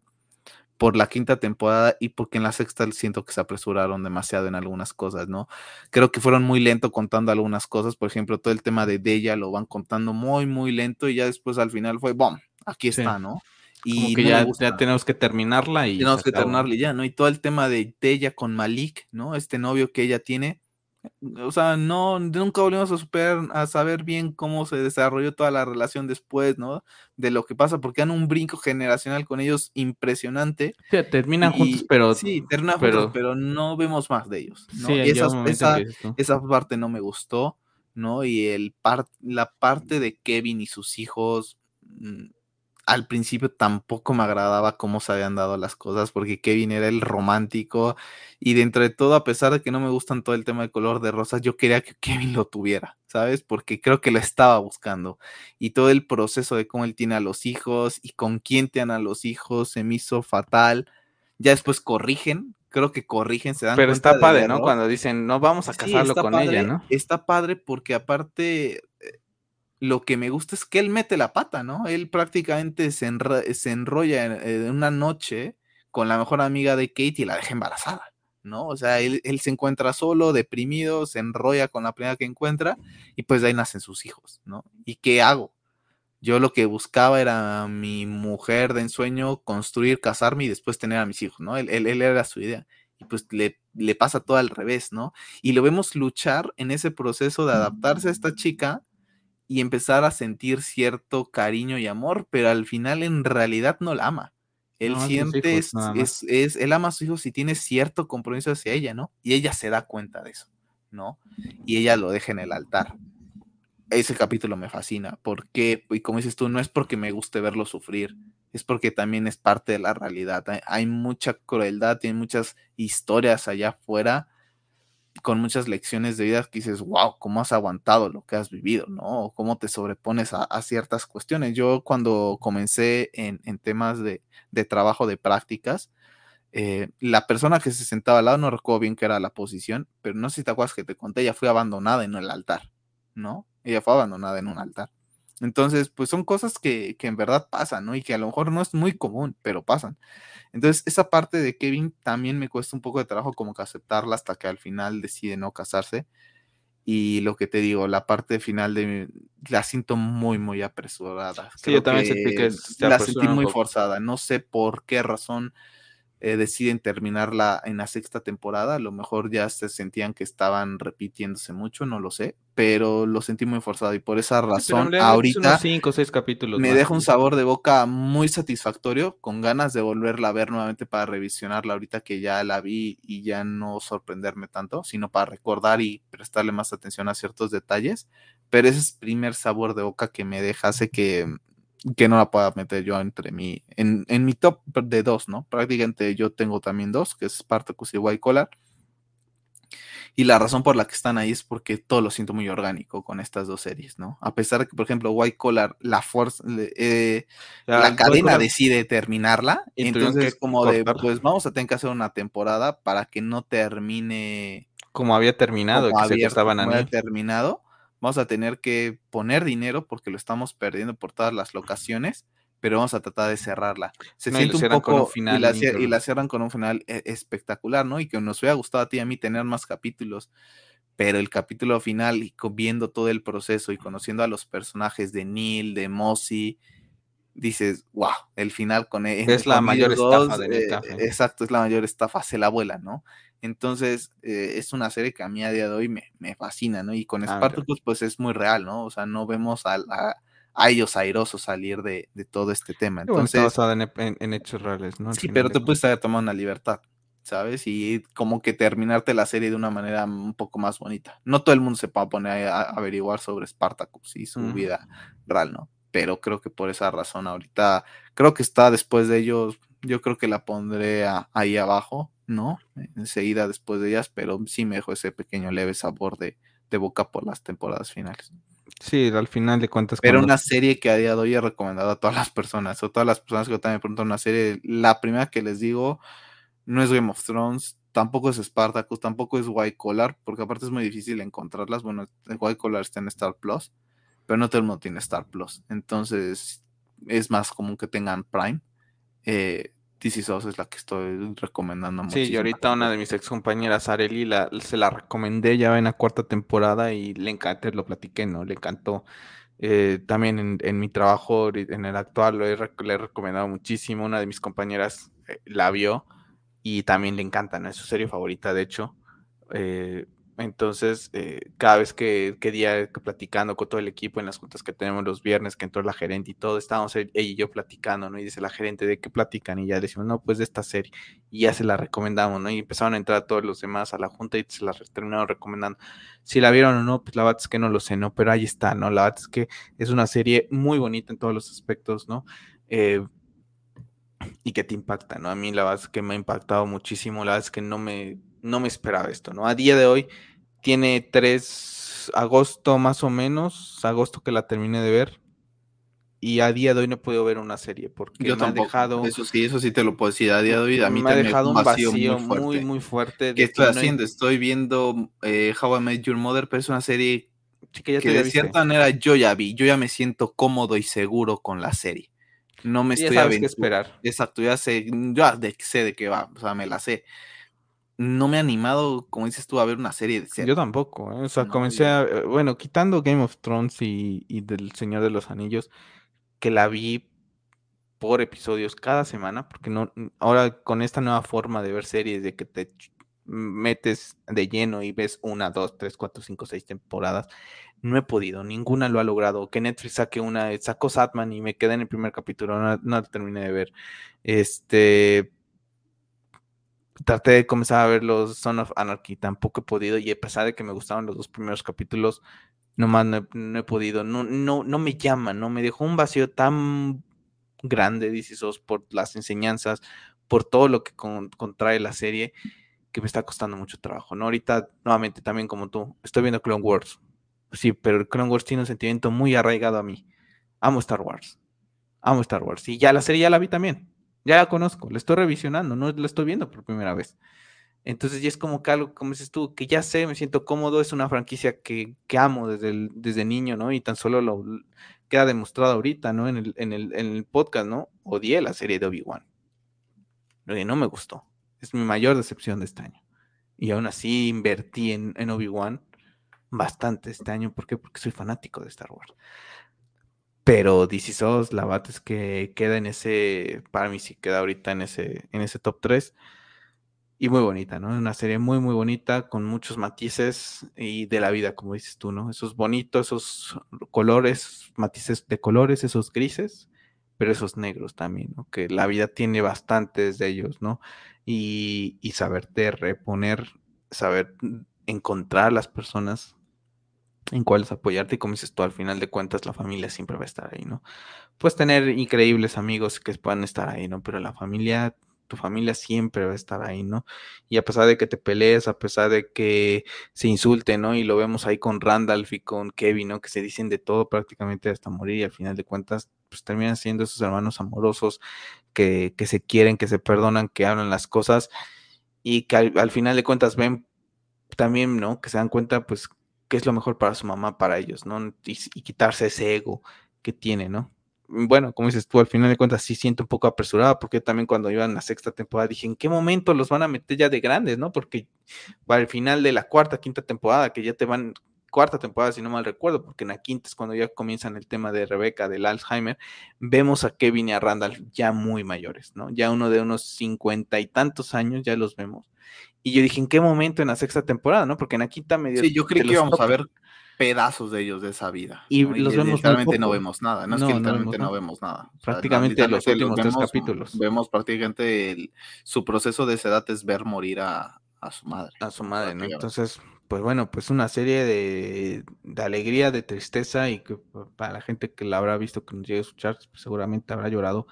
por la quinta temporada y porque en la sexta siento que se apresuraron demasiado en algunas cosas, ¿no? Creo que fueron muy lento contando algunas cosas, por ejemplo, todo el tema de Deya lo van contando muy, muy lento y ya después al final fue, ¡bom! Aquí está, ¿no? Y que ya, ya, tenemos que terminarla y... Tenemos que terminarla ya, ¿no? Y todo el tema de Deya con Malik, ¿no? Este novio que ella tiene, o sea, no, nunca volvimos a superar, a saber bien cómo se desarrolló toda la relación después, ¿no? De lo que pasa, porque han un brinco generacional con ellos impresionante. Sí, terminan juntos, pero. Sí, terminan pero... juntos, pero no vemos más de ellos. ¿no? y esa, esa, parte no me gustó, ¿no? Y el la parte de Kevin y sus hijos. Al principio tampoco me agradaba cómo se habían dado las cosas, porque Kevin era el romántico y dentro de todo, a pesar de que no me gustan todo el tema de color de rosas, yo quería que Kevin lo tuviera, ¿sabes? Porque creo que lo estaba buscando y todo el proceso de cómo él tiene a los hijos y con quién tiene a los hijos se me hizo fatal. Ya después corrigen, creo que corrigen, se dan Pero está padre, ¿no? Cuando dicen, no vamos a casarlo con ella, ¿no? Está padre porque aparte lo que me gusta es que él mete la pata, ¿no? Él prácticamente se, enrolla en, una noche con la mejor amiga de Kate y la deja embarazada, ¿no? O sea, él, se encuentra solo, deprimido, se enrolla con la primera que encuentra y pues de ahí nacen sus hijos, ¿no? ¿Y qué hago? Yo lo que buscaba era mi mujer de ensueño, construir, casarme y después tener a mis hijos, ¿no? Él, era su idea. Y pues le, le pasa todo al revés, ¿no? Y lo vemos luchar en ese proceso de adaptarse a esta chica y empezar a sentir cierto cariño y amor, pero al final en realidad no la ama. Él siente, es, es, él ama a su hijo si tiene cierto compromiso hacia ella, ¿no? Y ella se da cuenta de eso, ¿no? Y ella lo deja en el altar. Ese capítulo me fascina, porque, y como dices tú, no es porque me guste verlo sufrir, es porque también es parte de la realidad. Hay, mucha crueldad, hay muchas historias allá afuera con muchas lecciones de vida que dices, wow, ¿cómo has aguantado lo que has vivido? ¿No? ¿Cómo te sobrepones a, ciertas cuestiones? Yo cuando comencé en, temas de, trabajo de prácticas, eh, la persona que se sentaba al lado, no recuerdo bien qué era la posición, pero no sé si te acuerdas que te conté, ella fue abandonada en el altar, ¿no? Ella fue abandonada en un altar. Entonces, pues son cosas que, que en verdad pasan, ¿no? Y que a lo mejor no es muy común, pero pasan. Entonces, esa parte de Kevin también me cuesta un poco de trabajo como que aceptarla hasta que al final decide no casarse. Y lo que te digo, la parte final de la siento muy, muy apresurada. Sí, yo también sentí que la sentí muy forzada. No sé por qué razón eh, deciden terminarla en la sexta temporada. A lo mejor ya se sentían que estaban repitiéndose mucho, no lo sé, pero lo sentí muy forzado y por esa razón ahorita cinco, seis capítulos me deja un sabor de boca muy satisfactorio, con ganas de volverla a ver nuevamente para revisionarla ahorita que ya la vi y ya no sorprenderme tanto, sino para recordar y prestarle más atención a ciertos detalles. Pero ese primer sabor de boca que me deja hace que que no la pueda meter yo entre mi, en, en mi top de dos, ¿no? Prácticamente yo tengo también dos, que es Spartacus y White Collar. Y la razón por la que están ahí es porque todo lo siento muy orgánico con estas dos series, ¿no? A pesar de que, por ejemplo, White Collar, la fuerza, eh, la cadena decide terminarla, entonces es como de, pues vamos a tener que hacer una temporada para que no termine como había terminado, como que estaban había terminado vamos a tener que poner dinero porque lo estamos perdiendo por todas las locaciones, pero vamos a tratar de cerrarla. Se siente un poco final, y, la, cierran con un final eh, espectacular, ¿no? Y que nos hubiera gustado a ti y a mí tener más capítulos, pero el capítulo final y viendo todo el proceso y conociendo a los personajes de Neil, de Mossy, dices, wow, el final con él. Es la mayor estafa de eh, Exacto, es la mayor estafa, se la abuela, ¿no? Entonces, eh, es una serie que a mí a día de hoy me, fascina, ¿no? Y con ah, Spartacus, pues es muy real, ¿no? O sea, no vemos a, ellos airosos salir de, todo este tema. Entonces, está basada en, hechos reales, ¿no? sí, pero te puedes haber tomado una libertad, ¿sabes? Y como que terminarte la serie de una manera un poco más bonita. No todo el mundo se puede poner a, averiguar sobre Spartacus y su vida real, ¿no? Pero creo que por esa razón ahorita, creo que está después de ellos, yo creo que la pondré ahí abajo ¿no? Enseguida después de ellas, pero sí me dejó ese pequeño leve sabor de, boca por las temporadas finales. Sí, al final de cuentas. Pero una serie que a día de hoy he recomendado a todas las personas, o todas las personas que también me preguntan una serie, la primera que les digo no es Game of Thrones, tampoco es Spartacus, tampoco es White Collar, porque aparte es muy difícil encontrarlas. Bueno, White Collar está en Star Plus, pero no todo el mundo tiene Star Plus, entonces es más común que tengan Prime. Eh, DC SOS es la que estoy recomendando mucho. Sí, y ahorita una de mis ex compañeras, Areli, la, se la recomendé ya en la cuarta temporada y le encantó, lo platiqué, ¿no? Le encantó. Eh, también en, mi trabajo, en el actual, lo he, le he recomendado muchísimo. Una de mis compañeras eh, la vio y también le encanta, ¿no? Es su serie favorita, de hecho. Eh, entonces, eh, cada vez que, que día platicando con todo el equipo en las juntas que tenemos los viernes, que entró la gerente y todo, estábamos ella y yo platicando, ¿no? Y dice la gerente, ¿de qué platican? Y ya decimos, no, pues de esta serie. Y ya se la recomendamos, ¿no? Y empezaron a entrar todos los demás a la junta y se la terminaron recomendando. Si la vieron o no, pues la verdad es que no lo sé, ¿no? Pero ahí está, ¿no? La verdad es que es una serie muy bonita en todos los aspectos, ¿no? Eh, y que te impacta, ¿no? A mí la verdad es que me ha impactado muchísimo, la verdad es que no me no me esperaba esto, ¿no? A día de hoy tiene 3 agosto más o menos, agosto que la terminé de ver. Y a día de hoy no he podido ver una serie porque me ha dejado. Eso sí, eso sí te lo puedo decir. A día de hoy a mí me ha dejado un vacío, muy, muy, fuerte. ¿Qué estoy haciendo? Estoy viendo eh, How I Met Your Mother, pero es una serie que, de cierta manera yo ya vi. Yo ya me siento cómodo y seguro con la serie. No me estoy a esperar. Exacto, ya sé, ya sé de qué va, o sea, me la sé no me ha animado, como dices tú, a ver una serie de serie. Yo tampoco, ¿eh? o sea, comencé a, bueno, quitando Game of Thrones y, y, del Señor de los Anillos, que la vi por episodios cada semana, porque no, ahora con esta nueva forma de ver series, de que te metes de lleno y ves una, dos, tres, cuatro, cinco, seis temporadas. No he podido, ninguna lo ha logrado. Que Netflix saque una, sacó Satman y me quedé en el primer capítulo, no, no terminé de ver. Este, traté de comenzar a ver los Son of Anarchy, tampoco he podido, y a pesar de que me gustaban los dos primeros capítulos, no he, no he podido, no, no, no me llama, no me dejó un vacío tan grande, dices, por las enseñanzas, por todo lo que contrae la serie, que me está costando mucho trabajo, ¿no? Ahorita, nuevamente, también como tú, estoy viendo Clone Wars, sí, pero Clone Wars tiene un sentimiento muy arraigado a mí. Amo Star Wars, amo Star Wars, y ya la serie ya la vi también, ya la conozco, la estoy revisionando, no la estoy viendo por primera vez. Entonces ya es como que algo, como dices tú, que ya sé, me siento cómodo, es una franquicia que, que amo desde, desde niño, ¿no? Y tan solo lo queda demostrado ahorita, ¿no? En el, en el, en el podcast, ¿no? Odié la serie de Obi-Wan. No me gustó. Es mi mayor decepción de este año. Y aún así invertí en, en Obi-Wan bastante este año. ¿Por qué? Porque soy fanático de Star Wars. Pero DC SOS, la bat que queda en ese, para mí sí queda ahorita en ese, en ese top 3. Y muy bonita, ¿no? Una serie muy, muy bonita, con muchos matices y de la vida, como dices tú, ¿no? Esos bonitos, esos colores, matices de colores, esos grises, pero esos negros también, ¿no? Que la vida tiene bastantes de ellos, ¿no? Y, y saberte reponer, saber encontrar las personas en cuáles apoyarte y como dices tú, al final de cuentas la familia siempre va a estar ahí, ¿no? Puedes tener increíbles amigos que puedan estar ahí, ¿no? Pero la familia, tu familia siempre va a estar ahí, ¿no? Y a pesar de que te pelees, a pesar de que se insulten, ¿no? Y lo vemos ahí con Randolph y con Kevin, ¿no? Que se dicen de todo prácticamente hasta morir y al final de cuentas, pues terminan siendo esos hermanos amorosos que, que se quieren, que se perdonan, que hablan las cosas y que al, al final de cuentas ven también, ¿no? Que se dan cuenta, pues, qué es lo mejor para su mamá, para ellos, ¿no? Y, quitarse ese ego que tiene, ¿no? Bueno, como dices tú, al final de cuentas sí siento un poco apresurado, porque también cuando iba en la sexta temporada dije, ¿en qué momento los van a meter ya de grandes, no? Porque para el final de la cuarta, quinta temporada, que ya te van, cuarta temporada, si no mal recuerdo, porque en la quinta es cuando ya comienzan el tema de Rebeca, del Alzheimer, vemos a Kevin y a Randall ya muy mayores, ¿no? Ya uno de unos cincuenta y tantos años, ya los vemos. Y yo dije, ¿en qué momento en la sexta temporada, no? Porque en la quinta medio. Sí, yo creí que íbamos a ver pedazos de ellos de esa vida. Y los vemos literalmente no vemos nada. No, es que literalmente no vemos, nada. Prácticamente los últimos tres capítulos. Vemos prácticamente su proceso de esa edad es ver morir a, su madre. A su madre, ¿no? Entonces, pues bueno, pues una serie de, de, alegría, de tristeza y que para la gente que la habrá visto, que nos llegue a escuchar, pues seguramente habrá llorado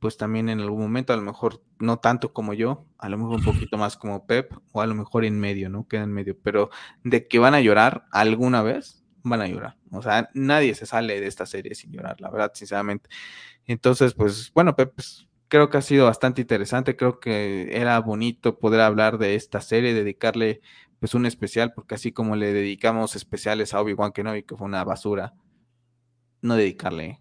pues también en algún momento, a lo mejor no tanto como yo, a lo mejor un poquito más como Pep, o a lo mejor en medio, ¿no? Queda en medio, pero de que van a llorar alguna vez, van a llorar. O sea, nadie se sale de esta serie sin llorar, la verdad, sinceramente. Entonces, pues bueno, Pep, pues, creo que ha sido bastante interesante, creo que era bonito poder hablar de esta serie, dedicarle pues un especial, porque así como le dedicamos especiales a Obi-Wan Kenobi, que fue una basura, no dedicarle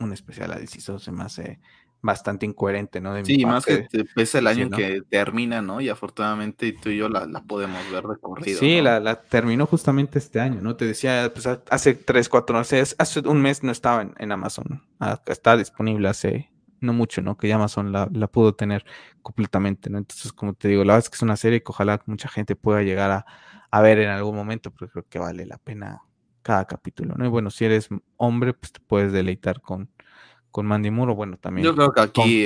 un especial a DC se me hace bastante incoherente, ¿no? De sí, más que pese el año que termina, ¿no? Y afortunadamente tú y yo la, podemos ver recorrido. Sí, la, terminó justamente este año, ¿no? Te decía, pues hace tres, cuatro, no sé, hace un mes no estaba en, Amazon, ah, está disponible hace no mucho, ¿no? Que ya Amazon la, pudo tener completamente, ¿no? Entonces, como te digo, la verdad es que es una serie que ojalá mucha gente pueda llegar a, a ver en algún momento, porque creo que vale la pena cada capítulo, ¿no? Y bueno, si eres hombre, pues te puedes deleitar con, con Mandy Moore, bueno, también. Yo creo que aquí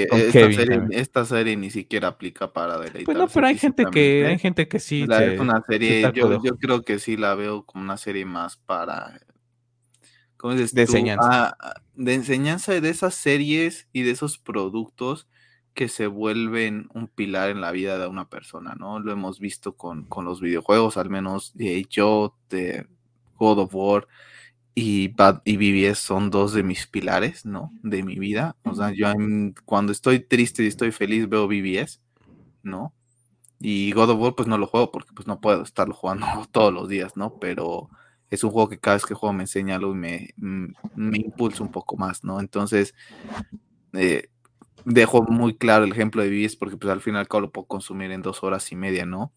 esta, serie, ni siquiera aplica para deleitar. Pues no, pero hay gente que, hay gente que sí. es una serie, yo, creo que sí la veo como una serie más para. ¿Cómo dices de enseñanza. Ah, de enseñanza de esas series y de esos productos que se vuelven un pilar en la vida de una persona, ¿no? Lo hemos visto con, con los videojuegos, al menos de yo, de God of War y Bad y BBS son dos de mis pilares, ¿no? De mi vida. O sea, yo cuando estoy triste y estoy feliz veo BBS, ¿no? Y God of War pues no lo juego porque pues no puedo estarlo jugando todos los días, ¿no? Pero es un juego que cada vez que juego me enseña algo y me, mm, me impulsa un poco más, ¿no? Entonces, eh, dejo muy claro el ejemplo de BBS porque pues al final lo puedo consumir en dos horas y media, ¿no?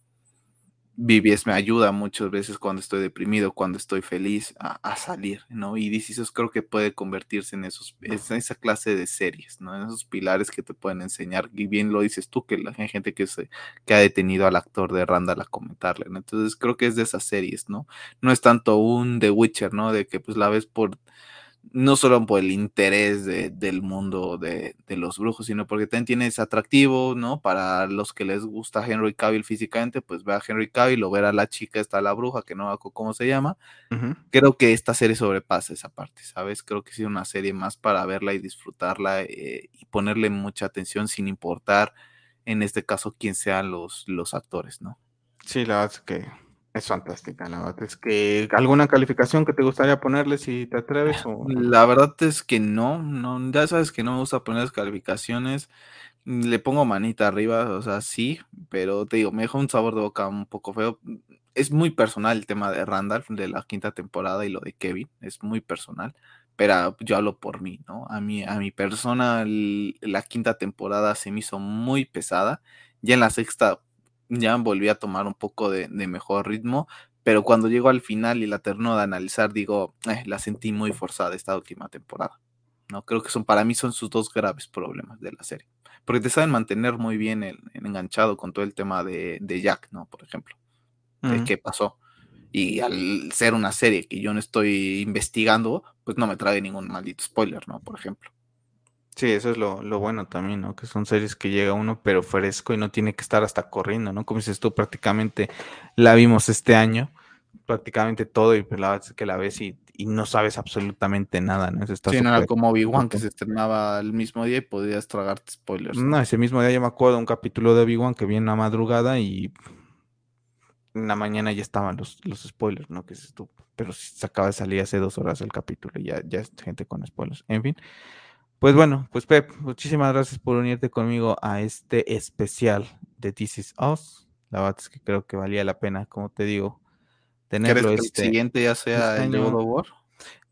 BBS me ayuda muchas veces cuando estoy deprimido, cuando estoy feliz a, salir, ¿no? Y This creo que puede convertirse en, esos, en esa clase de series, ¿no? En esos pilares que te pueden enseñar. Y bien lo dices tú, que la, hay gente que, se, que ha detenido al actor de Randall a comentarle, ¿no? Entonces creo que es de esas series, ¿no? No es tanto un The Witcher, ¿no? De que pues la ves por no solo por el interés del mundo de, los brujos, sino porque también tiene ese atractivo, ¿no? Para los que les gusta Henry Cavill físicamente, pues ve a Henry Cavill o ver a la chica, está la bruja, que no sé cómo se llama. Creo que esta serie sobrepasa esa parte, ¿sabes? Creo que es una serie más para verla y disfrutarla eh, y ponerle mucha atención sin importar, en este caso, quién sean los, los actores, ¿no? Sí, la verdad es que es fantástica, la verdad es que ¿alguna calificación que te gustaría ponerle si te atreves? O... La verdad es que no, no, ya sabes que no me gusta poner calificaciones. Le pongo manita arriba, o sea, sí, pero te digo, me deja un sabor de boca un poco feo. Es muy personal el tema de Randall, de la quinta temporada y lo de Kevin, es muy personal, pero yo hablo por mí, ¿no? A mí, a mi persona, la quinta temporada se me hizo muy pesada. Ya en la sexta ya volví a tomar un poco de, mejor ritmo, pero cuando llego al final y la termino de analizar, digo, eh, la sentí muy forzada esta última temporada. ¿no? Creo que son, para mí son sus dos graves problemas de la serie. Porque te saben mantener muy bien el, enganchado con todo el tema de, Jack, ¿no? Por ejemplo. De qué pasó. Y al ser una serie que yo no estoy investigando, pues no me trae ningún maldito spoiler, ¿no? Por ejemplo. Sí, eso es lo, bueno también, ¿no? Que son series que llega uno pero fresco y no tiene que estar hasta corriendo, ¿no? Como dices tú, prácticamente la vimos este año, prácticamente todo y pues la verdad es que la ves y, no sabes absolutamente nada, ¿no? Eso sí, nada como Obi-Wan que se estrenaba el mismo día y podías tragarte spoilers. ¿no? ese mismo día yo me acuerdo un capítulo de Obi-Wan que viene a madrugada y en la mañana ya estaban los, los spoilers, ¿no? Que es tú, pero se acaba de salir hace dos horas el capítulo y ya, ya es gente con spoilers. En fin. Pues bueno, pues Pep, muchísimas gracias por unirte conmigo a este especial de This Is Us. La verdad es que creo que valía la pena, como te digo, tenerlo. ¿Quieres que el este siguiente ya sea este el God of War?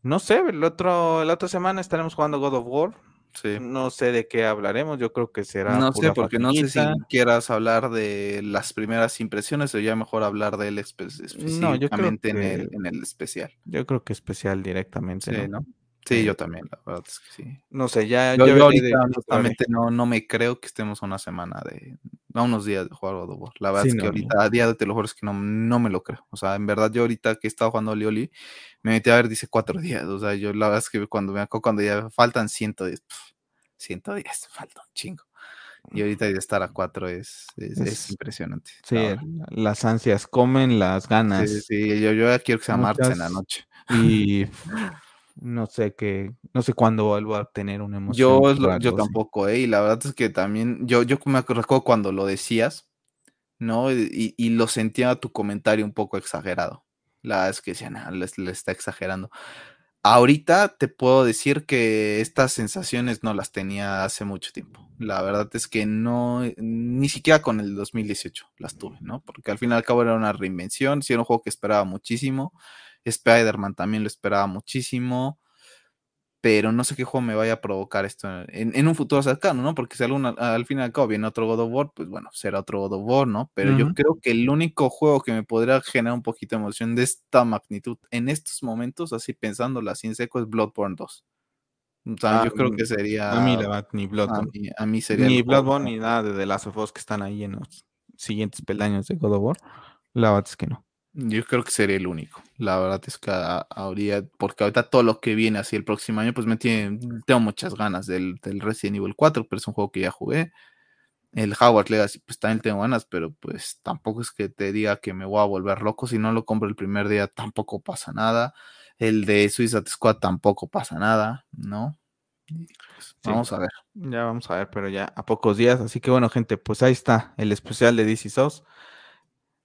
No sé, el otro, la otra semana estaremos jugando God of War. Sí. No sé de qué hablaremos, yo creo que será. No sé, porque no sé si quieras hablar de las primeras impresiones o ya mejor hablar de él específicamente en, el, en el especial. Yo creo que especial directamente. Sí, ¿no? Sí, yo también, la verdad es que sí. No sé, ya. Yo, ahorita, honestamente, no, no me creo que estemos una semana de. A unos días de jugar God of War. La verdad es que ahorita, a día de te lo juro, es que no, no me lo creo. O sea, en verdad, yo ahorita que he estado jugando Oli Oli, me metí a ver, dice cuatro días. O sea, yo la verdad es que cuando me acuerdo, cuando ya faltan 110, 110, falta un chingo. Y ahorita de estar a cuatro es, es, impresionante. Sí, las ansias comen las ganas. Sí, sí, yo, yo ya quiero que sea martes en la noche. Y no sé qué, no sé cuándo vuelvo a tener una emoción. Yo, yo tampoco, ¿eh? Y la verdad es que también, yo, yo me acuerdo cuando lo decías, ¿no? Y, y lo sentía tu comentario un poco exagerado. La verdad es que decía, le, está exagerando. Ahorita te puedo decir que estas sensaciones no las tenía hace mucho tiempo. La verdad es que no, ni siquiera con el 2018 las tuve, ¿no? Porque al fin y al cabo era una reinvención, sí era un juego que esperaba muchísimo Spider-Man también lo esperaba muchísimo. Pero no sé qué juego me vaya a provocar esto en, un futuro cercano, ¿no? Porque si alguna, al fin y al cabo viene otro God of War, pues bueno, será otro God of War, ¿no? Pero yo creo que el único juego que me podría generar un poquito de emoción de esta magnitud en estos momentos, así pensándolo así en seco, es Bloodborne 2. O sea, yo creo ah, que sería. A mí, ni Bloodborne. A mí, sería. Ni Bloodborne ni nada de The Last of Us que están ahí en los siguientes peldaños de God of War. La verdad es que no. Yo creo que sería el único. La verdad es que habría, porque ahorita todo lo que viene así el próximo año, pues me tiene, tengo muchas ganas del, del Resident Evil 4, pero es un juego que ya jugué. El Howard Legacy, pues también tengo ganas, pero pues tampoco es que te diga que me voy a volver loco. Si no lo compro el primer día, tampoco pasa nada. El de Suicide Squad tampoco pasa nada, ¿no? Pues, vamos a ver. Ya vamos a ver, pero ya a pocos días. Así que bueno, gente, pues ahí está el especial de DC Souls.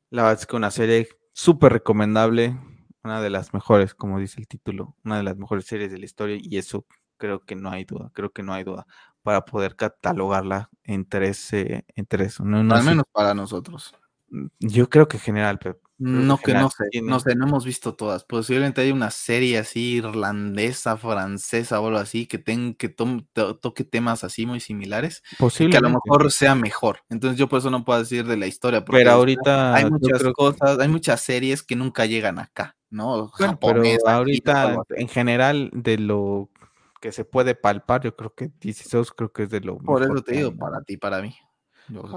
La verdad es que una serie súper recomendable, una de las mejores, como dice el título, una de las mejores series de la historia y eso creo que no hay duda, creo que no hay duda para poder catalogarla entre ese, entre eso. No, Al menos para nosotros. Yo creo que en general, No, que no sé, no sé, no hemos visto todas. Posiblemente hay una serie así irlandesa, francesa o algo así que, ten, que toque temas así muy similares. Que a lo mejor sea mejor. Entonces yo por eso no puedo decir de la historia. Porque pero ahorita hay muchas cosas, hay muchas series que nunca llegan acá, ¿no? pero ahorita en general de lo que se puede palpar, yo creo que DC creo que es de lo Por eso te digo, para ti, para mí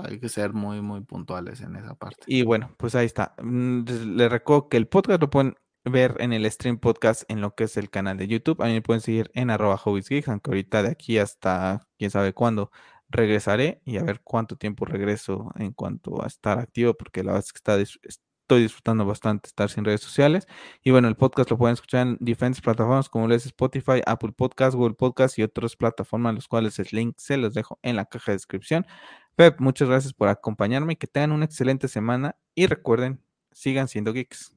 hay que ser muy, muy puntuales en esa parte. Y bueno, pues ahí está. Mm, les recuerdo que el podcast lo pueden ver en el stream podcast en lo que es el canal de YouTube. A mí me pueden seguir en arroba hobbiesgeek, aunque ahorita de aquí hasta quién sabe cuándo regresaré y a ver cuánto tiempo regreso en cuanto a estar activo, porque la verdad es que estoy disfrutando bastante estar sin redes sociales. Y bueno, el podcast lo pueden escuchar en diferentes plataformas como es Spotify, Apple Podcast, Google Podcast y otras plataformas, los cuales el link se los dejo en la caja de descripción. Pep, muchas gracias por acompañarme, que tengan una excelente semana y recuerden, sigan siendo geeks.